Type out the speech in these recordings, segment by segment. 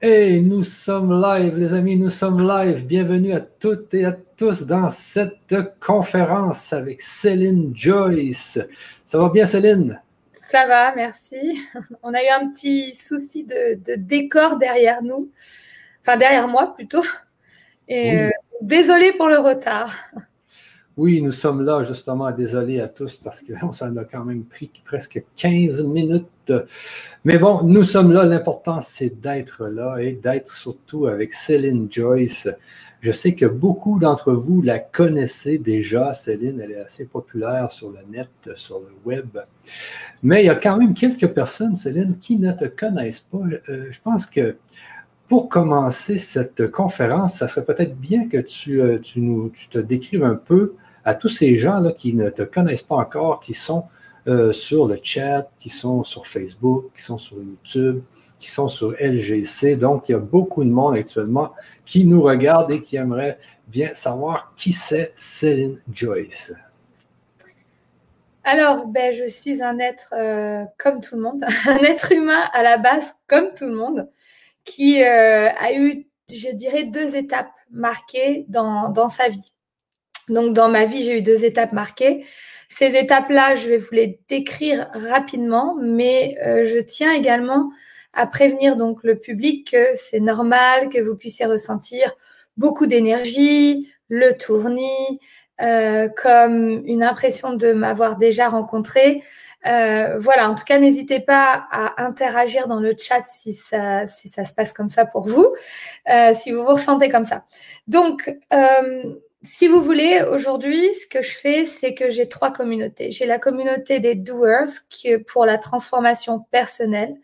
Et nous sommes live, les amis, nous sommes live. Bienvenue à toutes et à tous dans cette conférence avec Céline Joyce. Ça va bien, Céline? Ça va, merci. On a eu un petit souci de, décor derrière nous, enfin derrière moi plutôt. Et euh, désolé pour le retard. Oui, nous sommes là justement, désolé à tous parce qu'on s'en a quand même pris presque 15 minutes. Mais bon, nous sommes là. L'important, c'est d'être là et d'être surtout avec Céline Joyce. Je sais que beaucoup d'entre vous la connaissez déjà. Céline, elle est assez populaire sur le net, sur le web. Mais il y a quand même quelques personnes, Céline, qui ne te connaissent pas. Euh, je pense que pour commencer cette conférence, ça serait peut-être bien que euh, nous, tu te décrives un peu à tous ces gens là, qui ne te connaissent pas encore, qui sont euh, sur le chat, qui sont sur Facebook, qui sont sur YouTube, qui sont sur LGC. Donc, il y a beaucoup de monde actuellement qui nous regarde et qui aimerait bien savoir qui c'est Céline Joyce. Alors, ben, je suis un être euh, comme tout le monde, un être humain à la base comme tout le monde, qui euh, a eu, je dirais, deux étapes marquées dans, dans sa vie. Donc, dans ma vie, j'ai eu deux étapes marquées. Ces étapes-là, je vais vous les décrire rapidement, mais euh, je tiens également à prévenir donc le public que c'est normal que vous puissiez ressentir beaucoup d'énergie, le tournis, euh, comme une impression de m'avoir déjà rencontré. Euh, voilà, en tout cas, n'hésitez pas à interagir dans le chat si ça, si ça se passe comme ça pour vous, si vous vous ressentez comme ça. Donc, si vous voulez, aujourd'hui, ce que je fais, c'est que j'ai trois communautés. J'ai la communauté des doers qui est pour la transformation personnelle,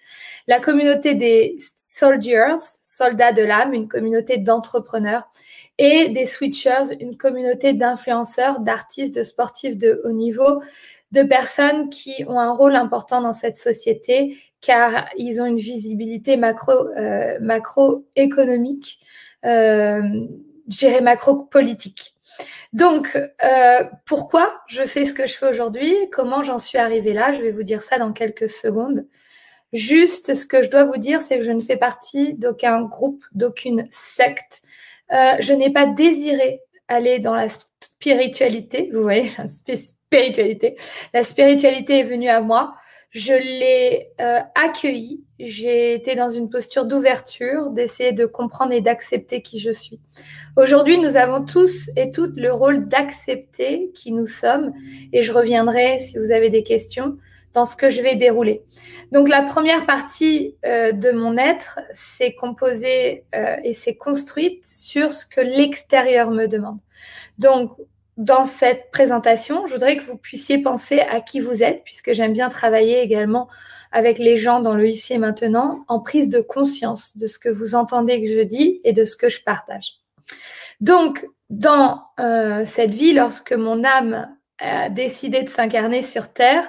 la communauté des soldiers, soldats de l'âme, une communauté d'entrepreneurs, et des switchers, une communauté d'influenceurs, d'artistes, de sportifs de haut niveau, de personnes qui ont un rôle important dans cette société car ils ont une visibilité macro, euh, macroéconomique. Euh, gérer macro-politique. Donc, euh, pourquoi je fais ce que je fais aujourd'hui? Comment j'en suis arrivée là? Je vais vous dire ça dans quelques secondes. Juste, ce que je dois vous dire, c'est que je ne fais partie d'aucun groupe, d'aucune secte. Euh, je n'ai pas désiré aller dans la spiritualité. Vous voyez, la spiritualité. La spiritualité est venue à moi je l'ai euh, accueilli. J'ai été dans une posture d'ouverture, d'essayer de comprendre et d'accepter qui je suis. Aujourd'hui, nous avons tous et toutes le rôle d'accepter qui nous sommes. Et je reviendrai, si vous avez des questions, dans ce que je vais dérouler. Donc la première partie euh, de mon être, c'est composé euh, et c'est construite sur ce que l'extérieur me demande. Donc dans cette présentation, je voudrais que vous puissiez penser à qui vous êtes, puisque j'aime bien travailler également avec les gens dans le ici et maintenant, en prise de conscience de ce que vous entendez que je dis et de ce que je partage. Donc, dans euh, cette vie, lorsque mon âme a décidé de s'incarner sur Terre,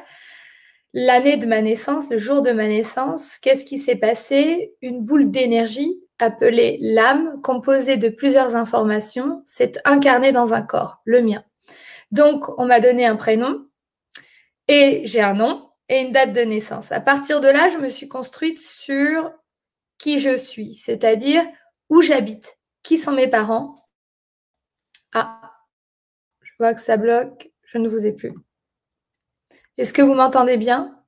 l'année de ma naissance, le jour de ma naissance, qu'est-ce qui s'est passé? Une boule d'énergie appelée l'âme, composée de plusieurs informations, s'est incarnée dans un corps, le mien. Donc, on m'a donné un prénom et j'ai un nom et une date de naissance. À partir de là, je me suis construite sur qui je suis, c'est-à-dire où j'habite, qui sont mes parents. Ah, je vois que ça bloque, je ne vous ai plus. Est-ce que vous m'entendez bien?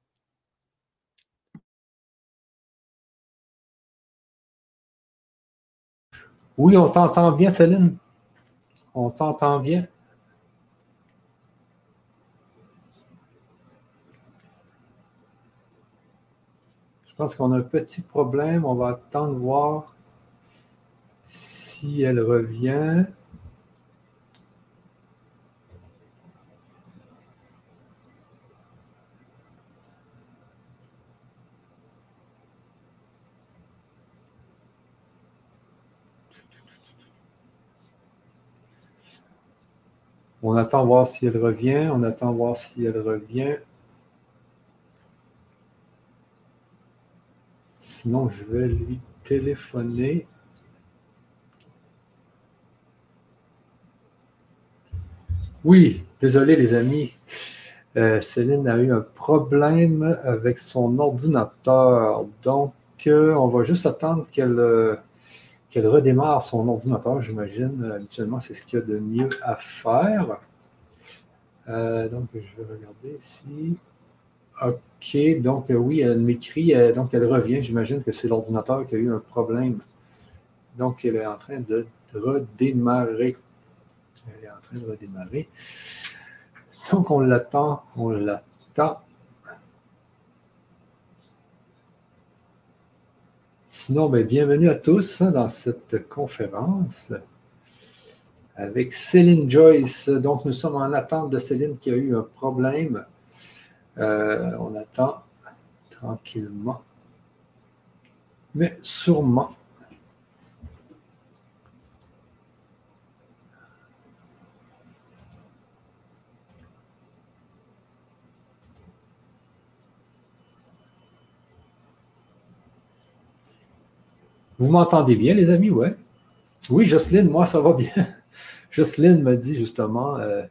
Oui, on t'entend bien, Céline. On t'entend bien. Je pense qu'on a un petit problème. On va attendre voir si elle revient. On attend voir si elle revient. On attend voir si elle revient. Sinon, je vais lui téléphoner. Oui, désolé les amis. Euh, Céline a eu un problème avec son ordinateur. Donc, on va juste attendre qu'elle qu'elle redémarre son ordinateur, j'imagine. Habituellement, c'est ce qu'il y a de mieux à faire. donc, je vais regarder ici. OK, donc oui, elle m'écrit, donc elle revient. J'imagine que c'est l'ordinateur qui a eu un problème. Donc, elle est en train de redémarrer. Elle est en train de redémarrer. Donc, on l'attend, on l'attend. Sinon, ben, bienvenue à tous hein, dans cette conférence avec Céline Joyce. Donc, nous sommes en attente de Céline qui a eu un problème. Euh, on attend tranquillement, mais sûrement. Vous m'entendez bien, les amis? Ouais. Oui, Jocelyne, moi, ça va bien. Jocelyne me dit justement, euh,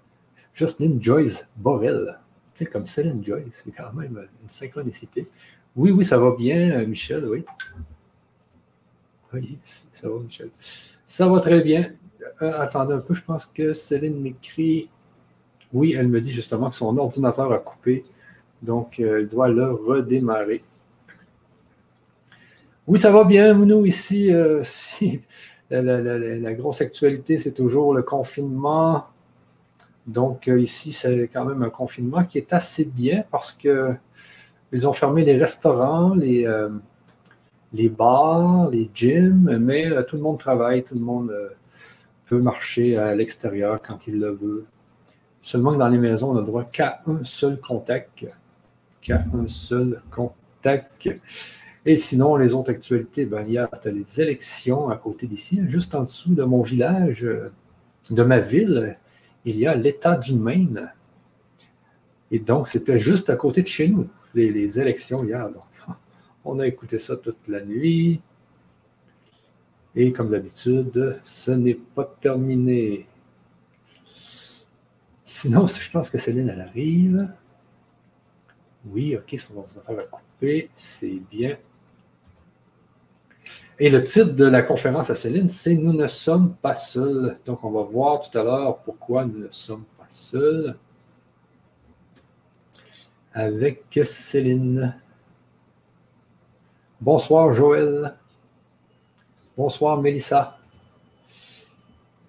Jocelyne Joyce Borel. Tu sais, comme Céline Joyce, c'est quand même une synchronicité. Oui, oui, ça va bien, euh, Michel, oui. Oui, ça va, Michel. Ça va très bien. Euh, attendez un peu, je pense que Céline m'écrit. Oui, elle me dit justement que son ordinateur a coupé, donc elle doit le redémarrer. Oui, ça va bien, nous, ici. Euh, la, grosse actualité, c'est toujours le confinement. Donc, euh, ici, c'est quand même un confinement qui est assez bien parce que ils ont fermé les restaurants, les, euh, les bars, les gyms, mais tout le monde travaille, tout le monde peut marcher à l'extérieur quand il le veut. Seulement que dans les maisons, on n'a droit qu'à un seul contact. Qu'à un seul contact. Et sinon, les autres actualités, ben, y a les élections à côté d'ici, juste en dessous de mon village, euh, de ma ville, il y a l'État du Maine. Et donc, c'était juste à côté de chez nous, les, élections hier. Donc, on a écouté ça toute la nuit. Et comme d'habitude, ce n'est pas terminé. Sinon, je pense que Céline, elle arrive. Oui, OK, son ordinateur a coupé. C'est bien. Et le titre de la conférence à Céline, c'est Nous ne sommes pas seuls. Donc, on va voir tout à l'heure pourquoi nous ne sommes pas seuls avec Céline. Bonsoir Joël. Bonsoir Mélissa.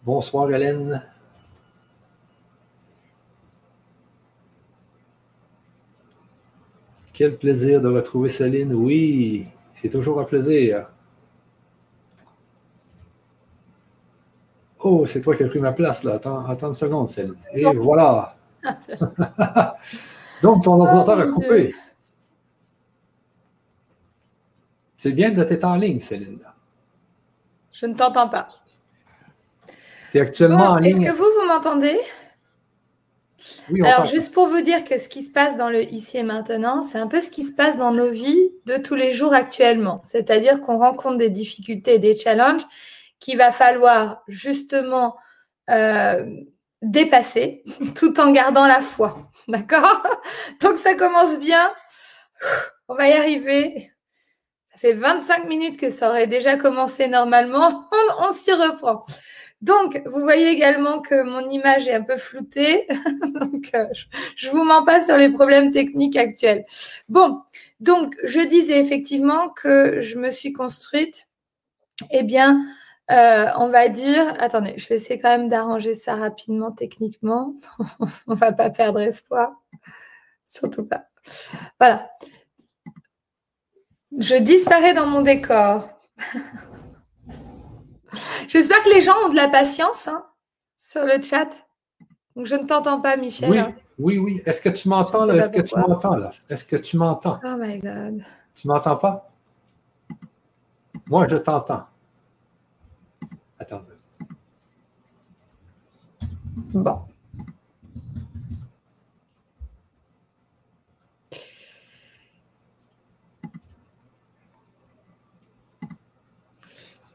Bonsoir Hélène. Quel plaisir de retrouver Céline. Oui, c'est toujours un plaisir. Oh, c'est toi qui as pris ma place là. Attends, attends une seconde, Céline. Et voilà. Donc, ton ordinateur a oh, coupé. C'est bien de t'être en ligne, Céline. Je ne t'entends pas. Tu es actuellement en ligne. Est-ce que vous, vous m'entendez? Oui, Alors, juste pour vous dire que ce qui se passe dans le ici et maintenant, c'est un peu ce qui se passe dans nos vies de tous les jours actuellement. C'est-à-dire qu'on rencontre des difficultés et des challenges qu'il va falloir justement euh, dépasser tout en gardant la foi. D'accord? Donc ça commence bien. On va y arriver. Ça fait 25 minutes que ça aurait déjà commencé normalement. On, s'y reprend. Donc, vous voyez également que mon image est un peu floutée. donc, euh, je ne vous mens pas sur les problèmes techniques actuels. Bon, donc, je disais effectivement que je me suis construite, eh bien, euh, on va dire, attendez, je vais essayer quand même d'arranger ça rapidement techniquement. on va pas perdre espoir. Surtout pas. Voilà. Je disparais dans mon décor. J'espère que les gens ont de la patience hein, sur le chat. Donc, je ne t'entends pas, Michel. Oui, oui, oui. Est-ce que tu m'entends là? Est-ce que tu m'entends là? Est-ce que tu m'entends? Oh my God. Tu m'entends pas? Moi, je t'entends. Attends. Bon.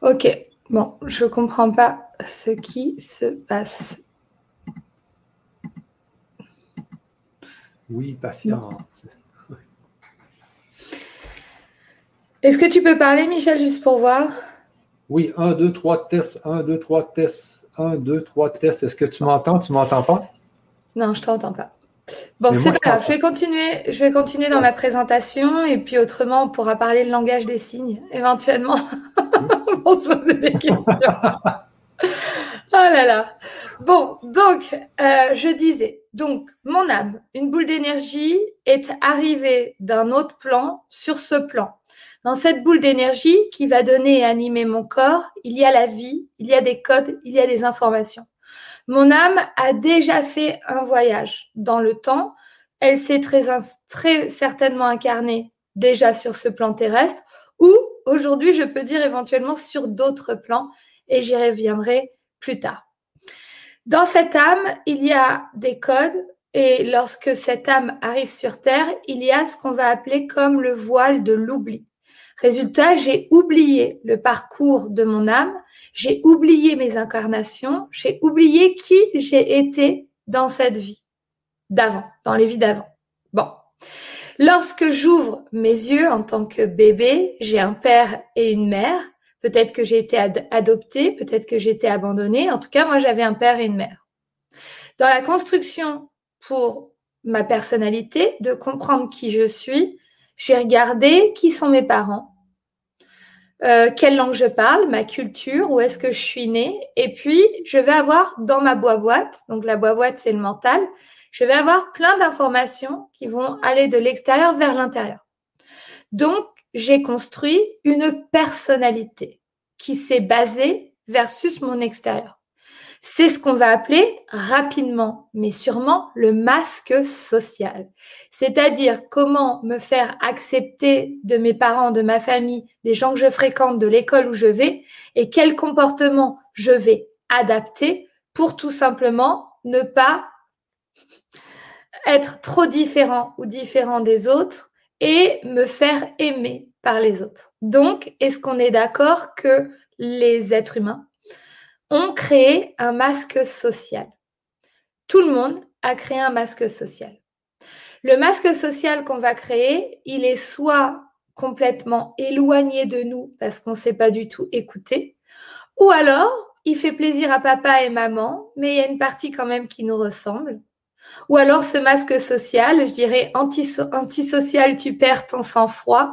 Ok, bon, je ne comprends pas ce qui se passe. Oui, patience. Est-ce que tu peux parler, Michel, juste pour voir? Oui, 1, 2, 3, tests. 1, 2, 3, tests. 1, 2, 3, tests. Est-ce que tu m'entends? Tu m'entends pas? Non, je ne t'entends pas. Bon, c'est pas grave. Je vais, continuer, je vais continuer dans ma présentation et puis autrement, on pourra parler le langage des signes, éventuellement, pour se poser des questions. Oh là là. Bon, donc, euh, je disais, donc, mon âme, une boule d'énergie, est arrivée d'un autre plan sur ce plan. Dans cette boule d'énergie qui va donner et animer mon corps, il y a la vie, il y a des codes, il y a des informations. Mon âme a déjà fait un voyage dans le temps. Elle s'est très, certainement incarnée déjà sur ce plan terrestre ou aujourd'hui, je peux dire éventuellement sur d'autres plans et j'y reviendrai plus tard. Dans cette âme, il y a des codes et lorsque cette âme arrive sur Terre, il y a ce qu'on va appeler comme le voile de l'oubli. Résultat, j'ai oublié le parcours de mon âme, j'ai oublié mes incarnations, j'ai oublié qui j'ai été dans cette vie d'avant, dans les vies d'avant. Bon. Lorsque j'ouvre mes yeux en tant que bébé, j'ai un père et une mère. Peut-être que j'ai été adoptée, peut-être que j'ai été abandonnée. En tout cas, moi, j'avais un père et une mère. Dans la construction pour ma personnalité, de comprendre qui je suis, j'ai regardé qui sont mes parents, euh, quelle langue je parle, ma culture, où est-ce que je suis née. Et puis, je vais avoir dans ma boîte, donc la boîte, c'est le mental, je vais avoir plein d'informations qui vont aller de l'extérieur vers l'intérieur. Donc, j'ai construit une personnalité qui s'est basée versus mon extérieur. C'est ce qu'on va appeler rapidement, mais sûrement, le masque social. C'est-à-dire comment me faire accepter de mes parents, de ma famille, des gens que je fréquente, de l'école où je vais, et quel comportement je vais adapter pour tout simplement ne pas être trop différent ou différent des autres et me faire aimer par les autres. Donc, est-ce qu'on est d'accord que les êtres humains ont créé un masque social. Tout le monde a créé un masque social. Le masque social qu'on va créer, il est soit complètement éloigné de nous parce qu'on ne sait pas du tout écouter, ou alors il fait plaisir à papa et maman, mais il y a une partie quand même qui nous ressemble. Ou alors ce masque social, je dirais antisocial, tu perds ton sang-froid,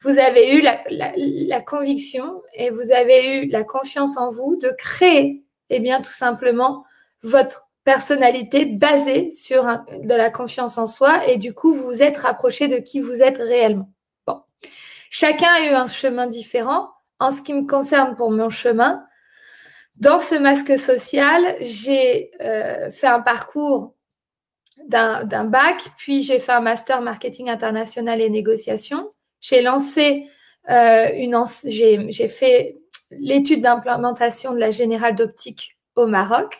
vous avez eu la, conviction et vous avez eu la confiance en vous de créer, eh bien, tout simplement, votre personnalité basée sur de la confiance en soi et du coup, vous vous êtes rapproché de qui vous êtes réellement. Bon. Chacun a eu un chemin différent. En ce qui me concerne pour mon chemin, dans ce masque social, j'ai euh, fait un parcours d'un bac, puis j'ai fait un master marketing international et négociation. Euh, j'ai fait l'étude d'implémentation de la générale d'optique au Maroc.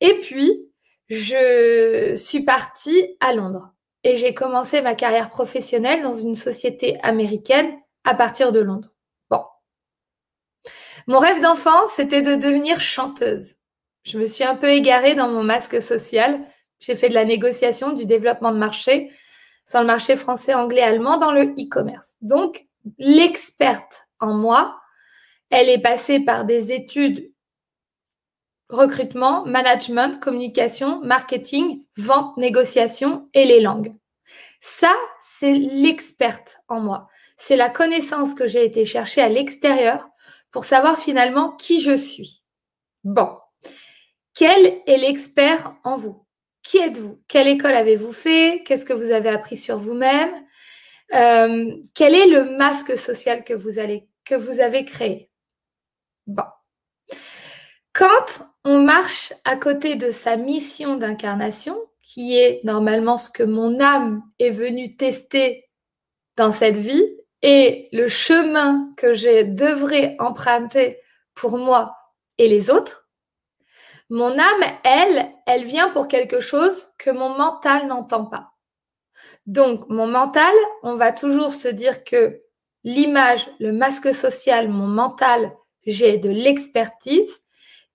Et puis, je suis partie à Londres et j'ai commencé ma carrière professionnelle dans une société américaine à partir de Londres. Bon. Mon rêve d'enfant, c'était de devenir chanteuse. Je me suis un peu égarée dans mon masque social. J'ai fait de la négociation, du développement de marché sur le marché français, anglais, allemand dans le e-commerce. Donc, l'experte en moi, elle est passée par des études recrutement, management, communication, marketing, vente, négociation et les langues. Ça, c'est l'experte en moi. C'est la connaissance que j'ai été chercher à l'extérieur pour savoir finalement qui je suis. Bon, quel est l'expert en vous? Qui êtes-vous? Quelle école avez-vous fait? Qu'est-ce que vous avez appris sur vous-même? Euh, Quel est le masque social que vous, avez créé? Bon. Quand on marche à côté de sa mission d'incarnation, qui est normalement ce que mon âme est venue tester dans cette vie, et le chemin que je devrais emprunter pour moi et les autres, mon âme, elle, elle vient pour quelque chose que mon mental n'entend pas. Donc, mon mental, on va toujours se dire que l'image, le masque social, mon mental, j'ai de l'expertise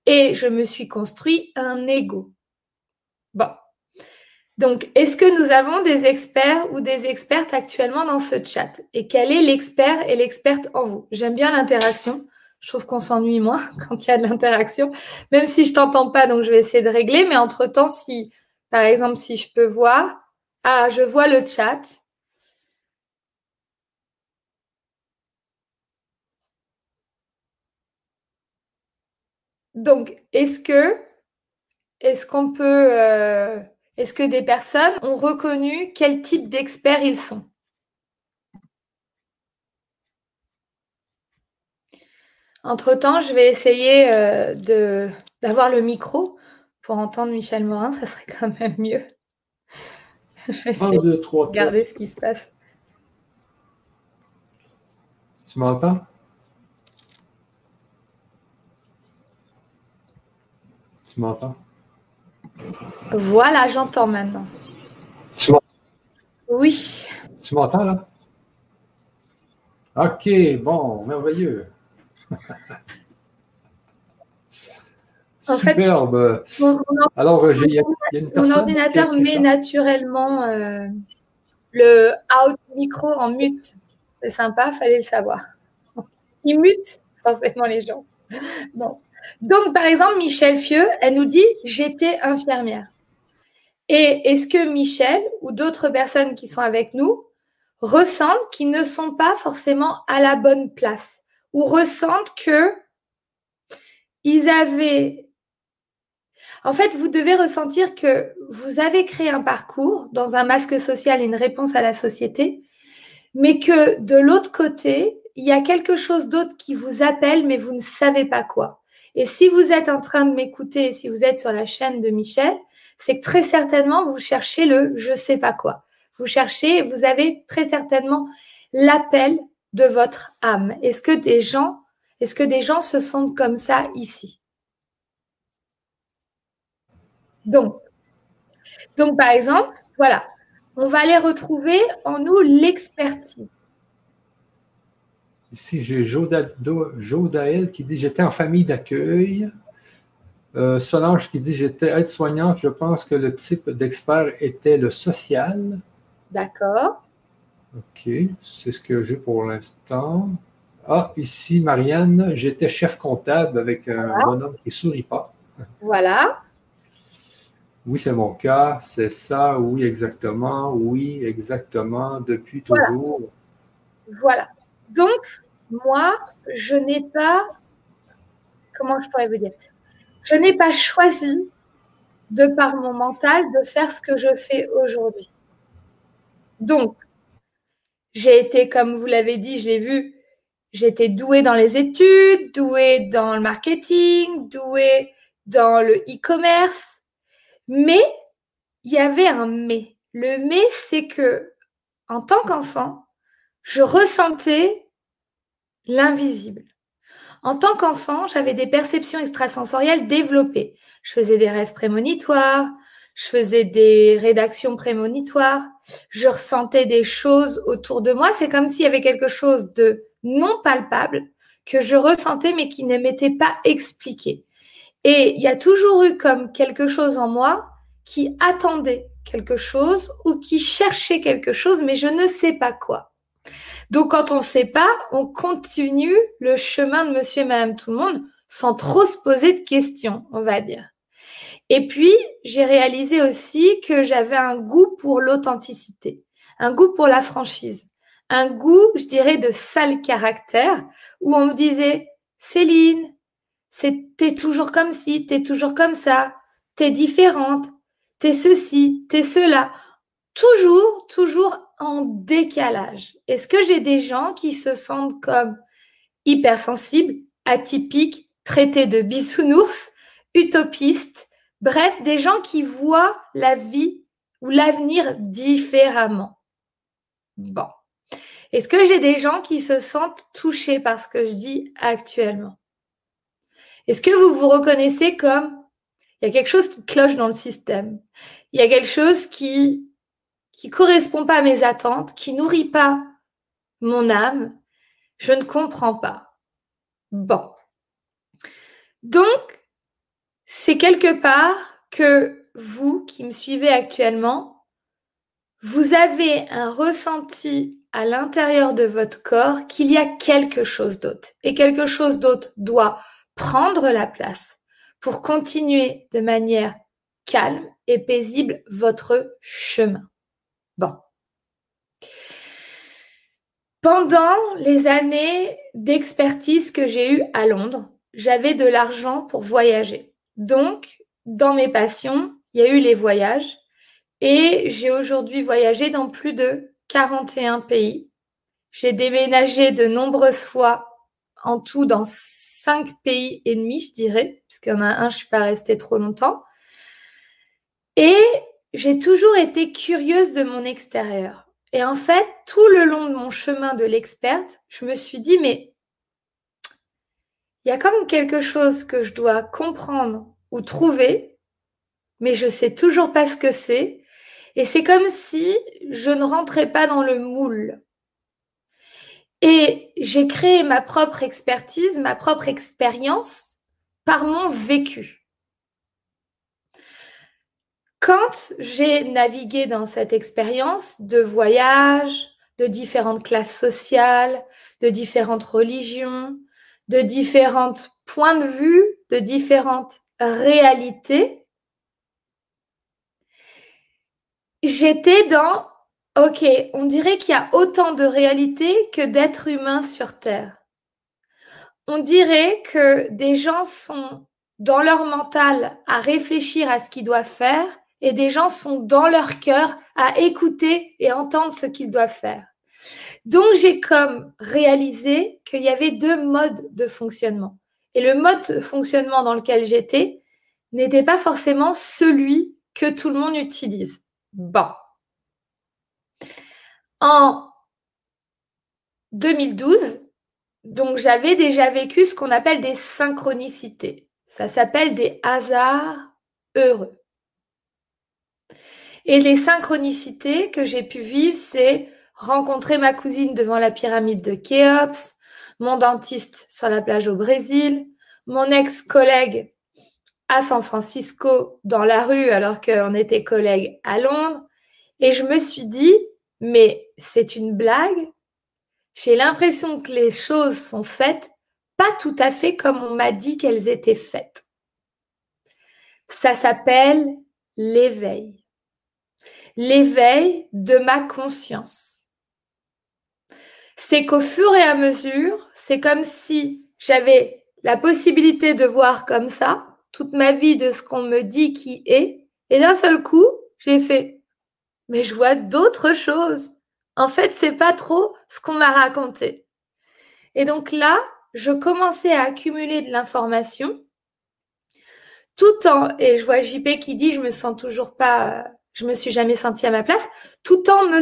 et je me suis construit un ego. Bon. Donc, est-ce que nous avons des experts ou des expertes actuellement dans ce chat? Et quel est l'expert et l'experte en vous? J'aime bien l'interaction. Je trouve qu'on s'ennuie moins quand il y a de l'interaction, même si je t'entends pas, donc je vais essayer de régler. Mais entre-temps, si, par exemple, si je peux voir, ah, je vois le chat. Donc, est-ce que, qu'on peut, euh, est-ce que des personnes ont reconnu quel type d'experts ils sont? Entre-temps, je vais essayer euh, de, d'avoir le micro pour entendre Michel Morin, ça serait quand même mieux. je vais essayer de regarder ce qui se passe. Tu m'entends? Tu m'entends? Voilà, j'entends maintenant. Tu m'entends Oui. Tu m'entends là? Ok, bon, merveilleux. Superbe. Alors, il y, a une personne. Mon ordinateur met naturellement euh, le out micro en mute. C'est sympa, fallait le savoir. Il mute forcément les gens. Bon. Donc, par exemple, Michel Fieux, elle nous dit J'étais infirmière. Et est-ce que Michel ou d'autres personnes qui sont avec nous ressentent qu'ils ne sont pas forcément à la bonne place? Ou ressentent que ils avaient. En fait, vous devez ressentir que vous avez créé un parcours dans un masque social et une réponse à la société, mais que de l'autre côté, il y a quelque chose d'autre qui vous appelle, mais vous ne savez pas quoi. Et si vous êtes en train de m'écouter, si vous êtes sur la chaîne de Michel, c'est que très certainement, vous cherchez le je sais pas quoi. Vous cherchez, vous avez très certainement l'appel de votre âme. Est-ce que des gens, est-ce que des gens se sentent comme ça ici? Donc, donc par exemple, voilà, on va aller retrouver en nous l'expertise. Ici, j'ai Jodaël qui dit J'étais en famille d'accueil. Euh, Solange qui dit J'étais aide-soignante. Je pense que le type d'expert était le social. D'accord. OK, c'est ce que j'ai pour l'instant. Ah, ici, Marianne, j'étais chef comptable avec un bonhomme qui ne sourit pas. Voilà. Oui, c'est mon cas. C'est ça, oui, exactement. Oui, exactement, depuis toujours. Voilà. Donc, moi, je n'ai pas, comment je pourrais vous dire, je n'ai pas choisi, de par mon mental, de faire ce que je fais aujourd'hui. Donc, j'ai été, comme vous l'avez dit, je l'ai vu, j'étais douée dans les études, douée dans le marketing, douée dans le e-commerce. Mais il y avait un mais. Le mais, c'est que en tant qu'enfant, je ressentais l'invisible. En tant qu'enfant, j'avais des perceptions extrasensorielles développées. Je faisais des rêves prémonitoires, je faisais des rédactions prémonitoires, je ressentais des choses autour de moi. C'est comme s'il y avait quelque chose de non palpable que je ressentais mais qui ne m'était pas expliqué. Et il y a toujours eu comme quelque chose en moi qui attendait quelque chose ou qui cherchait quelque chose, mais je ne sais pas quoi. Donc quand on ne sait pas, on continue le chemin de monsieur et madame tout le monde sans trop se poser de questions, on va dire. Et puis, j'ai réalisé aussi que j'avais un goût pour l'authenticité, un goût pour la franchise, un goût, je dirais, de sale caractère, où on me disait, Céline, t'es toujours comme ci, t'es toujours comme ça, t'es différente, t'es ceci, t'es cela. Toujours, toujours en décalage. Est-ce que j'ai des gens qui se sentent comme hypersensibles, atypiques, traités de bisounours, utopistes, Bref, des gens qui voient la vie ou l'avenir différemment. Bon. Est-ce que j'ai des gens qui se sentent touchés par ce que je dis actuellement? Est-ce que vous vous reconnaissez comme il y a quelque chose qui cloche dans le système Il y a quelque chose qui qui correspond pas à mes attentes, qui nourrit pas mon âme Je ne comprends pas. Bon. Donc, c'est quelque part que vous qui me suivez actuellement, vous avez un ressenti à l'intérieur de votre corps qu'il y a quelque chose d'autre. Et quelque chose d'autre doit prendre la place pour continuer de manière calme et paisible votre chemin. Bon. Pendant les années d'expertise que j'ai eues à Londres, j'avais de l'argent pour voyager. Donc, dans mes passions, il y a eu les voyages et j'ai aujourd'hui voyagé dans plus de 41 pays. J'ai déménagé de nombreuses fois en tout dans cinq pays et demi, je dirais, puisqu'il y en a un, je suis pas restée trop longtemps. Et j'ai toujours été curieuse de mon extérieur. Et en fait, tout le long de mon chemin de l'experte, je me suis dit, mais il y a même quelque chose que je dois comprendre ou trouver, mais je sais toujours pas ce que c'est. Et c'est comme si je ne rentrais pas dans le moule. Et j'ai créé ma propre expertise, ma propre expérience par mon vécu. Quand j'ai navigué dans cette expérience de voyage, de différentes classes sociales, de différentes religions, de différents points de vue, de différentes réalités, j'étais dans Ok, on dirait qu'il y a autant de réalités que d'êtres humains sur Terre. On dirait que des gens sont dans leur mental à réfléchir à ce qu'ils doivent faire et des gens sont dans leur cœur à écouter et entendre ce qu'ils doivent faire. Donc j'ai comme réalisé qu'il y avait deux modes de fonctionnement. Et le mode de fonctionnement dans lequel j'étais n'était pas forcément celui que tout le monde utilise. Bon. En 2012, donc j'avais déjà vécu ce qu'on appelle des synchronicités. Ça s'appelle des hasards heureux. Et les synchronicités que j'ai pu vivre, c'est rencontrer ma cousine devant la pyramide de Khéops, mon dentiste sur la plage au Brésil, mon ex-collègue à San Francisco dans la rue alors qu'on était collègues à Londres. Et je me suis dit, mais c'est une blague. J'ai l'impression que les choses sont faites pas tout à fait comme on m'a dit qu'elles étaient faites. Ça s'appelle l'éveil. L'éveil de ma conscience. C'est qu'au fur et à mesure, c'est comme si j'avais la possibilité de voir comme ça toute ma vie de ce qu'on me dit qui est, et d'un seul coup, j'ai fait mais je vois d'autres choses. En fait, c'est pas trop ce qu'on m'a raconté. Et donc là, je commençais à accumuler de l'information tout en, et je vois JP qui dit, je me sens toujours pas, je me suis jamais sentie à ma place, tout en me,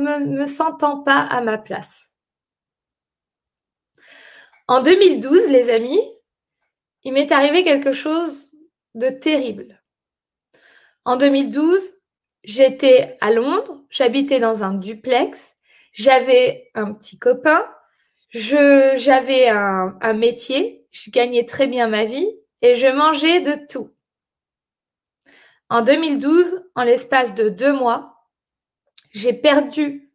me, me sentant pas à ma place. En 2012, les amis, il m'est arrivé quelque chose de terrible. En 2012, J'étais à Londres, j'habitais dans un duplex, j'avais un petit copain, j'avais un, un métier, je gagnais très bien ma vie et je mangeais de tout. En 2012, en l'espace de deux mois, j'ai perdu,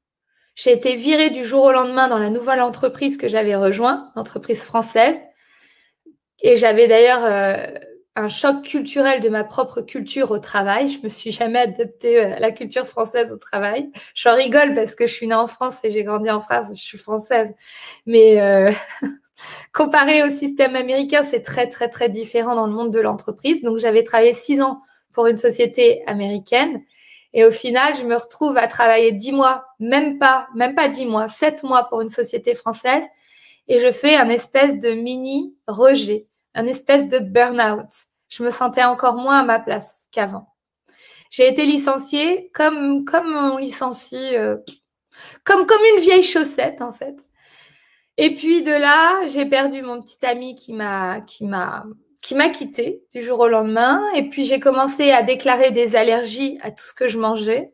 j'ai été virée du jour au lendemain dans la nouvelle entreprise que j'avais rejoint, l'entreprise française. Et j'avais d'ailleurs euh, un choc culturel de ma propre culture au travail. Je me suis jamais adaptée euh, à la culture française au travail. Je rigole parce que je suis née en France et j'ai grandi en France, je suis française. Mais euh, comparé au système américain, c'est très très très différent dans le monde de l'entreprise. Donc j'avais travaillé six ans pour une société américaine et au final, je me retrouve à travailler dix mois, même pas, même pas dix mois, sept mois pour une société française et je fais un espèce de mini rejet un espèce de burn-out. Je me sentais encore moins à ma place qu'avant. J'ai été licenciée comme, comme on licencie, euh, comme, comme une vieille chaussette en fait. Et puis de là, j'ai perdu mon petit ami qui m'a, qui m'a, qui m'a quitté du jour au lendemain. Et puis j'ai commencé à déclarer des allergies à tout ce que je mangeais.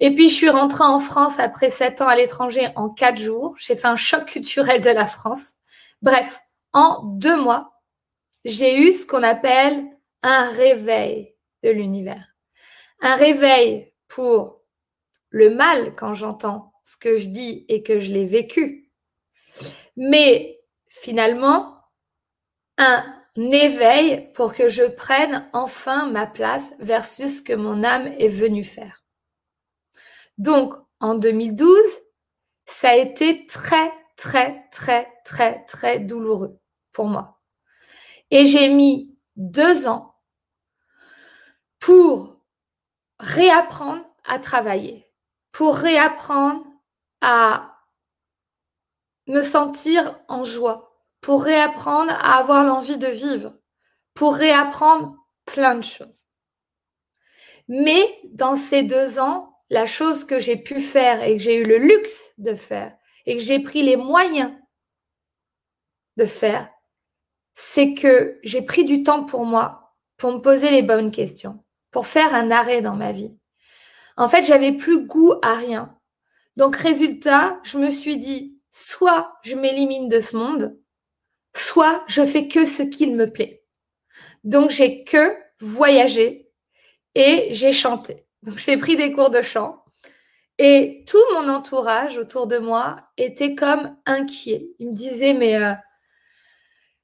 Et puis je suis rentrée en France après sept ans à l'étranger en quatre jours. J'ai fait un choc culturel de la France. Bref, en deux mois, j'ai eu ce qu'on appelle un réveil. de l'univers. Un réveil pour le mal quand j'entends ce que je dis et que je l'ai vécu. Mais finalement, un éveil pour que je prenne enfin ma place versus ce que mon âme est venue faire. Donc, en 2012, ça a été très, très, très, très, très douloureux pour moi. Et j'ai mis deux ans pour réapprendre à travailler, pour réapprendre à me sentir en joie, pour réapprendre à avoir l'envie de vivre, pour réapprendre plein de choses. Mais dans ces deux ans, la chose que j'ai pu faire et que j'ai eu le luxe de faire et que j'ai pris les moyens de faire, c'est que j'ai pris du temps pour moi, pour me poser les bonnes questions, pour faire un arrêt dans ma vie. En fait, j'avais plus goût à rien. Donc, résultat, je me suis dit, soit je m'élimine de ce monde, soit je fais que ce qu'il me plaît. Donc, j'ai que voyagé et j'ai chanté. J'ai pris des cours de chant et tout mon entourage autour de moi était comme inquiet. Il me disait, mais euh,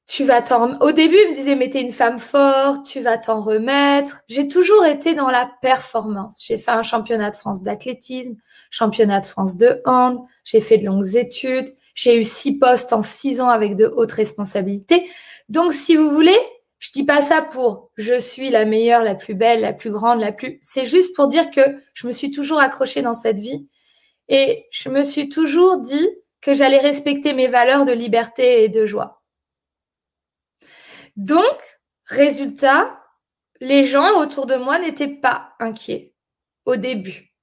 tu vas t'en. Au début, il me disait, mais t'es une femme forte, tu vas t'en remettre. J'ai toujours été dans la performance. J'ai fait un championnat de France d'athlétisme, championnat de France de hand, j'ai fait de longues études, j'ai eu six postes en six ans avec de hautes responsabilités. Donc, si vous voulez, je dis pas ça pour je suis la meilleure, la plus belle, la plus grande, la plus. C'est juste pour dire que je me suis toujours accrochée dans cette vie et je me suis toujours dit que j'allais respecter mes valeurs de liberté et de joie. Donc, résultat, les gens autour de moi n'étaient pas inquiets au début.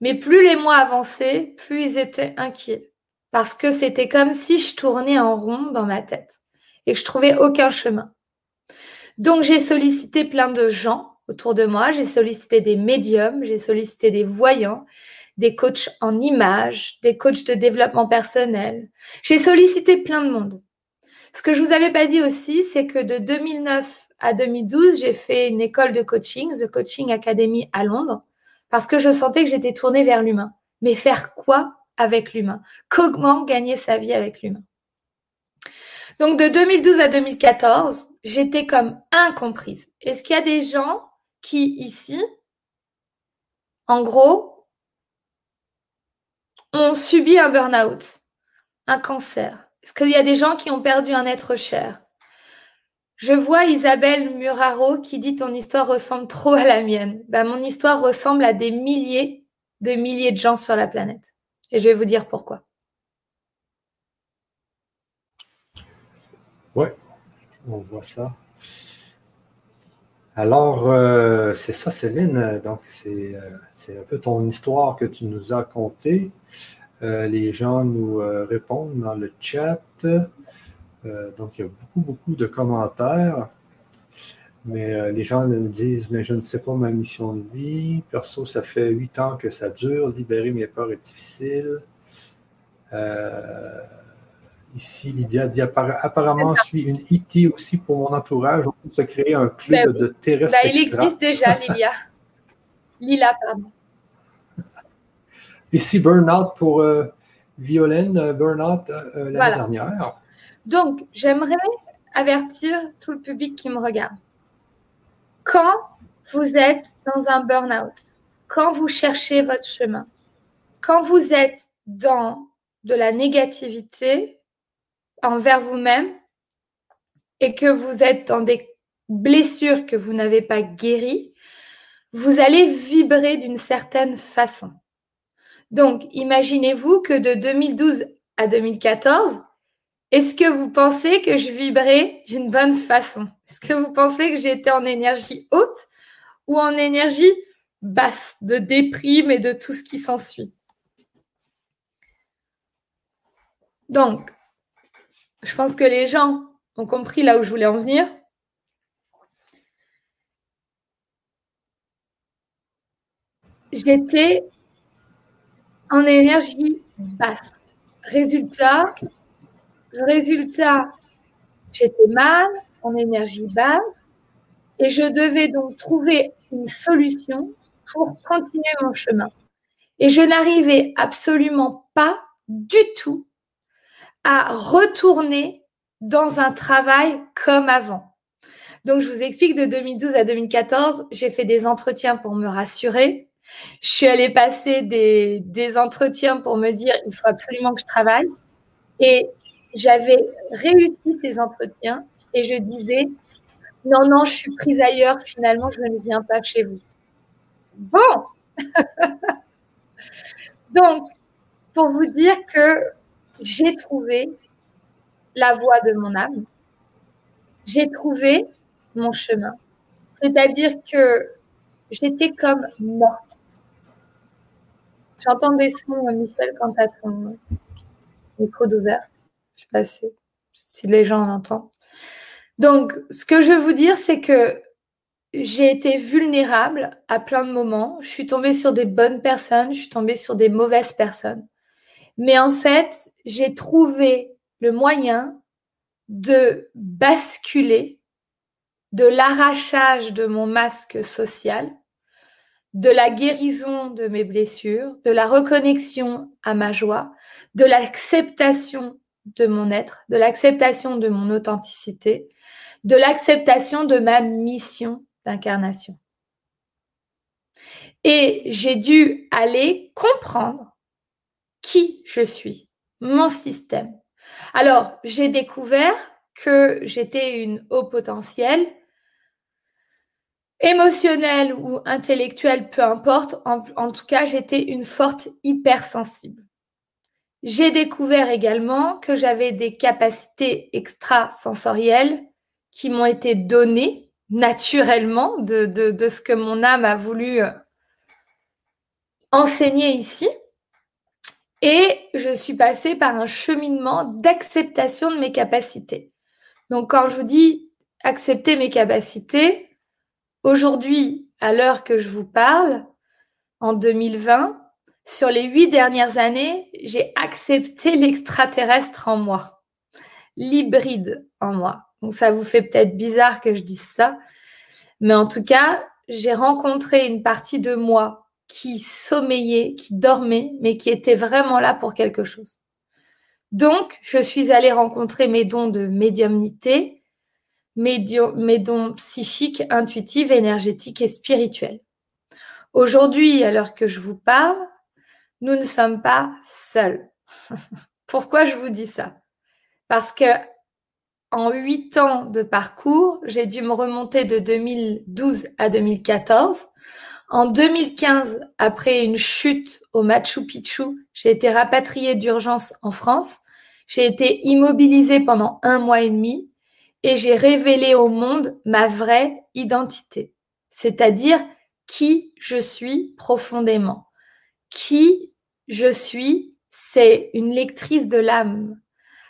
Mais plus les mois avançaient, plus ils étaient inquiets. Parce que c'était comme si je tournais en rond dans ma tête et que je trouvais aucun chemin. Donc j'ai sollicité plein de gens autour de moi, j'ai sollicité des médiums, j'ai sollicité des voyants, des coachs en images, des coachs de développement personnel. J'ai sollicité plein de monde. Ce que je vous avais pas dit aussi, c'est que de 2009 à 2012, j'ai fait une école de coaching, The Coaching Academy à Londres, parce que je sentais que j'étais tournée vers l'humain. Mais faire quoi avec l'humain Comment gagner sa vie avec l'humain Donc de 2012 à 2014, j'étais comme incomprise. Est-ce qu'il y a des gens qui ici, en gros, ont subi un burn-out, un cancer, est-ce qu'il y a des gens qui ont perdu un être cher? Je vois Isabelle Muraro qui dit ton histoire ressemble trop à la mienne. Ben, mon histoire ressemble à des milliers de milliers de gens sur la planète. Et je vais vous dire pourquoi. Oui, on voit ça. Alors, euh, c'est ça, Céline. Donc, euh, c'est un peu ton histoire que tu nous as contée. Euh, les gens nous répondent dans le chat. Donc, il y a beaucoup, beaucoup de commentaires. Mais les gens nous disent, mais je ne sais pas ma mission de vie. Perso, ça fait huit ans que ça dure. Libérer mes peurs est difficile. ici, Lydia dit, apparemment, je suis une IT aussi pour mon entourage. On peut se créer un club ben de terrestres. Ben, il existe déjà, Lilia. Lila, pardon. Ici, burn-out pour euh, Violaine, euh, burn-out euh, l'année dernière. Donc, j'aimerais avertir tout le public qui me regarde. Quand vous êtes dans un burn-out, quand vous cherchez votre chemin, quand vous êtes dans de la négativité envers vous-même et que vous êtes dans des blessures que vous n'avez pas guéries, vous allez vibrer d'une certaine façon. Donc, imaginez-vous que de 2012 à 2014, est-ce que vous pensez que je vibrais d'une bonne façon? Est-ce que vous pensez que j'étais en énergie haute ou en énergie basse, de déprime et de tout ce qui s'ensuit? Donc, je pense que les gens ont compris là où je voulais en venir. J'étais en énergie basse. Résultat, résultat, j'étais mal, en énergie basse. Et je devais donc trouver une solution pour continuer mon chemin. Et je n'arrivais absolument pas du tout à retourner dans un travail comme avant. Donc, je vous explique, de 2012 à 2014, j'ai fait des entretiens pour me rassurer. Je suis allée passer des, des entretiens pour me dire, il faut absolument que je travaille. Et j'avais réussi ces entretiens et je disais, non, non, je suis prise ailleurs, finalement, je ne viens pas chez vous. Bon. Donc, pour vous dire que j'ai trouvé la voie de mon âme, j'ai trouvé mon chemin. C'est-à-dire que j'étais comme morte. J'entends des sons, Michel, quand tu as ton micro d'ouvert. Je sais pas si, les gens l'entendent. Donc, ce que je veux vous dire, c'est que j'ai été vulnérable à plein de moments. Je suis tombée sur des bonnes personnes, je suis tombée sur des mauvaises personnes. Mais en fait, j'ai trouvé le moyen de basculer de l'arrachage de mon masque social, de la guérison de mes blessures, de la reconnexion à ma joie, de l'acceptation de mon être, de l'acceptation de mon authenticité, de l'acceptation de ma mission d'incarnation. Et j'ai dû aller comprendre qui je suis, mon système. Alors, j'ai découvert que j'étais une haut potentielle, émotionnelle ou intellectuelle, peu importe. En, en tout cas, j'étais une forte hypersensible. J'ai découvert également que j'avais des capacités extrasensorielles qui m'ont été données naturellement de, de, ce que mon âme a voulu euh, enseigner ici. Et je suis passée par un cheminement d'acceptation de mes capacités. Donc quand je vous dis accepter mes capacités, aujourd'hui, à l'heure que je vous parle, en 2020, sur les huit dernières années, j'ai accepté l'extraterrestre en moi, l'hybride en moi. Donc ça vous fait peut-être bizarre que je dise ça, mais en tout cas, j'ai rencontré une partie de moi qui sommeillait, qui dormait, mais qui était vraiment là pour quelque chose. Donc, je suis allée rencontrer mes dons de médiumnité, mes, dons psychiques, intuitifs, énergétiques et spirituels. Aujourd'hui, à que je vous parle, nous ne sommes pas seuls. Pourquoi je vous dis ça? Parce que en huit ans de parcours, j'ai dû me remonter de 2012 à 2014. En 2015, après une chute au Machu Picchu, j'ai été rapatriée d'urgence en France. J'ai été immobilisée pendant un mois et demi et j'ai révélé au monde ma vraie identité, c'est-à-dire qui je suis profondément. Qui je suis, c'est une lectrice de l'âme.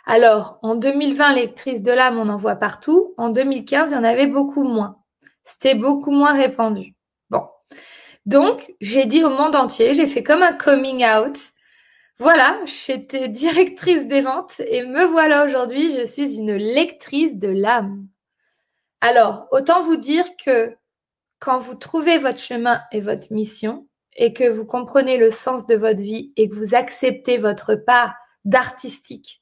Alors, en 2020, lectrice de l'âme, on en voit partout. En 2015, il y en avait beaucoup moins. C'était beaucoup moins répandu. Bon. Donc, j'ai dit au monde entier, j'ai fait comme un coming out. Voilà, j'étais directrice des ventes et me voilà aujourd'hui, je suis une lectrice de l'âme. Alors, autant vous dire que quand vous trouvez votre chemin et votre mission, et que vous comprenez le sens de votre vie et que vous acceptez votre part d'artistique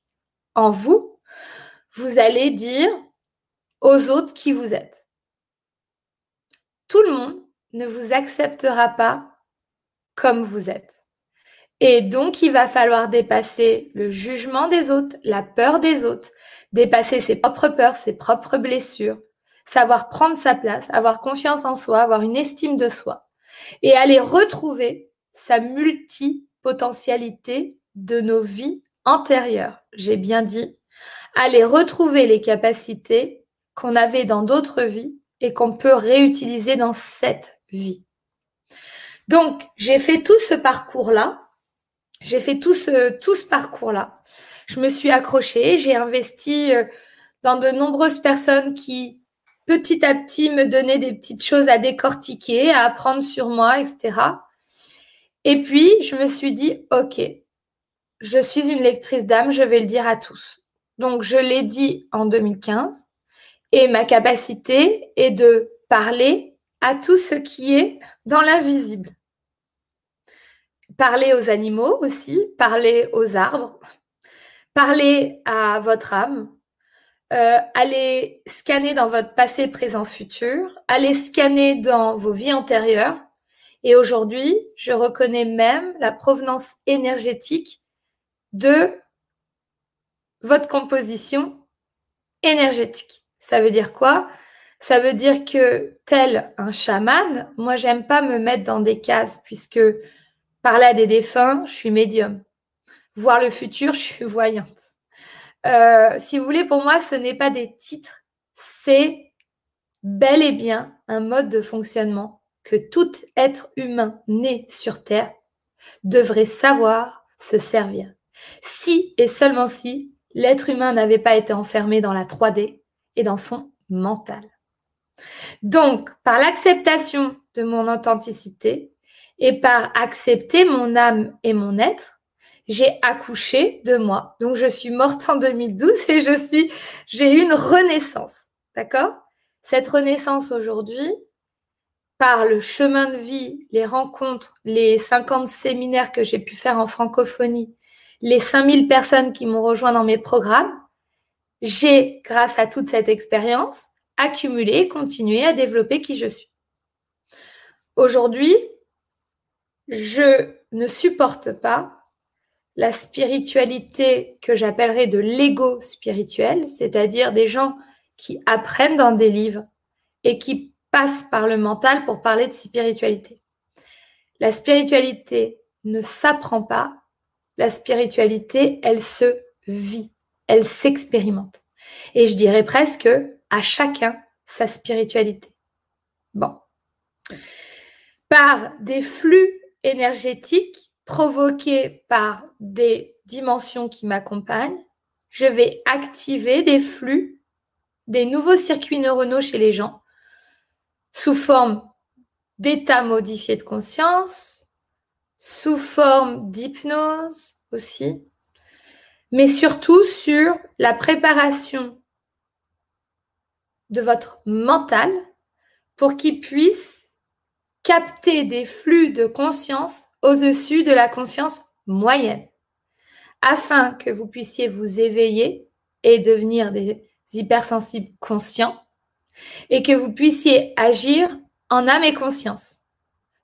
en vous, vous allez dire aux autres qui vous êtes. Tout le monde ne vous acceptera pas comme vous êtes. Et donc, il va falloir dépasser le jugement des autres, la peur des autres, dépasser ses propres peurs, ses propres blessures, savoir prendre sa place, avoir confiance en soi, avoir une estime de soi et aller retrouver sa multipotentialité de nos vies antérieures. J'ai bien dit, aller retrouver les capacités qu'on avait dans d'autres vies et qu'on peut réutiliser dans cette vie. Donc, j'ai fait tout ce parcours-là. J'ai fait tout ce, tout ce parcours-là. Je me suis accrochée, j'ai investi euh, dans de nombreuses personnes qui petit à petit me donner des petites choses à décortiquer, à apprendre sur moi, etc. Et puis, je me suis dit, OK, je suis une lectrice d'âme, je vais le dire à tous. Donc, je l'ai dit en 2015 et ma capacité est de parler à tout ce qui est dans l'invisible. Parler aux animaux aussi, parler aux arbres, parler à votre âme, euh, allez scanner dans votre passé, présent, futur, allez scanner dans vos vies antérieures. Et aujourd'hui, je reconnais même la provenance énergétique de votre composition énergétique. Ça veut dire quoi? Ça veut dire que tel un chaman, moi j'aime pas me mettre dans des cases puisque parler à des défunts, je suis médium. Voir le futur, je suis voyante. Euh, si vous voulez, pour moi, ce n'est pas des titres, c'est bel et bien un mode de fonctionnement que tout être humain né sur Terre devrait savoir se servir. Si et seulement si l'être humain n'avait pas été enfermé dans la 3D et dans son mental. Donc, par l'acceptation de mon authenticité et par accepter mon âme et mon être, j'ai accouché de moi. Donc, je suis morte en 2012 et je suis, j'ai eu une renaissance. D'accord? Cette renaissance aujourd'hui, par le chemin de vie, les rencontres, les 50 séminaires que j'ai pu faire en francophonie, les 5000 personnes qui m'ont rejoint dans mes programmes, j'ai, grâce à toute cette expérience, accumulé et continué à développer qui je suis. Aujourd'hui, je ne supporte pas la spiritualité que j'appellerais de l'ego spirituel, c'est-à-dire des gens qui apprennent dans des livres et qui passent par le mental pour parler de spiritualité. La spiritualité ne s'apprend pas, la spiritualité, elle se vit, elle s'expérimente. Et je dirais presque à chacun sa spiritualité. Bon. Par des flux énergétiques provoqués par des dimensions qui m'accompagnent, je vais activer des flux, des nouveaux circuits neuronaux chez les gens, sous forme d'état modifié de conscience, sous forme d'hypnose aussi, mais surtout sur la préparation de votre mental pour qu'il puisse capter des flux de conscience au-dessus de la conscience moyenne, afin que vous puissiez vous éveiller et devenir des hypersensibles conscients, et que vous puissiez agir en âme et conscience.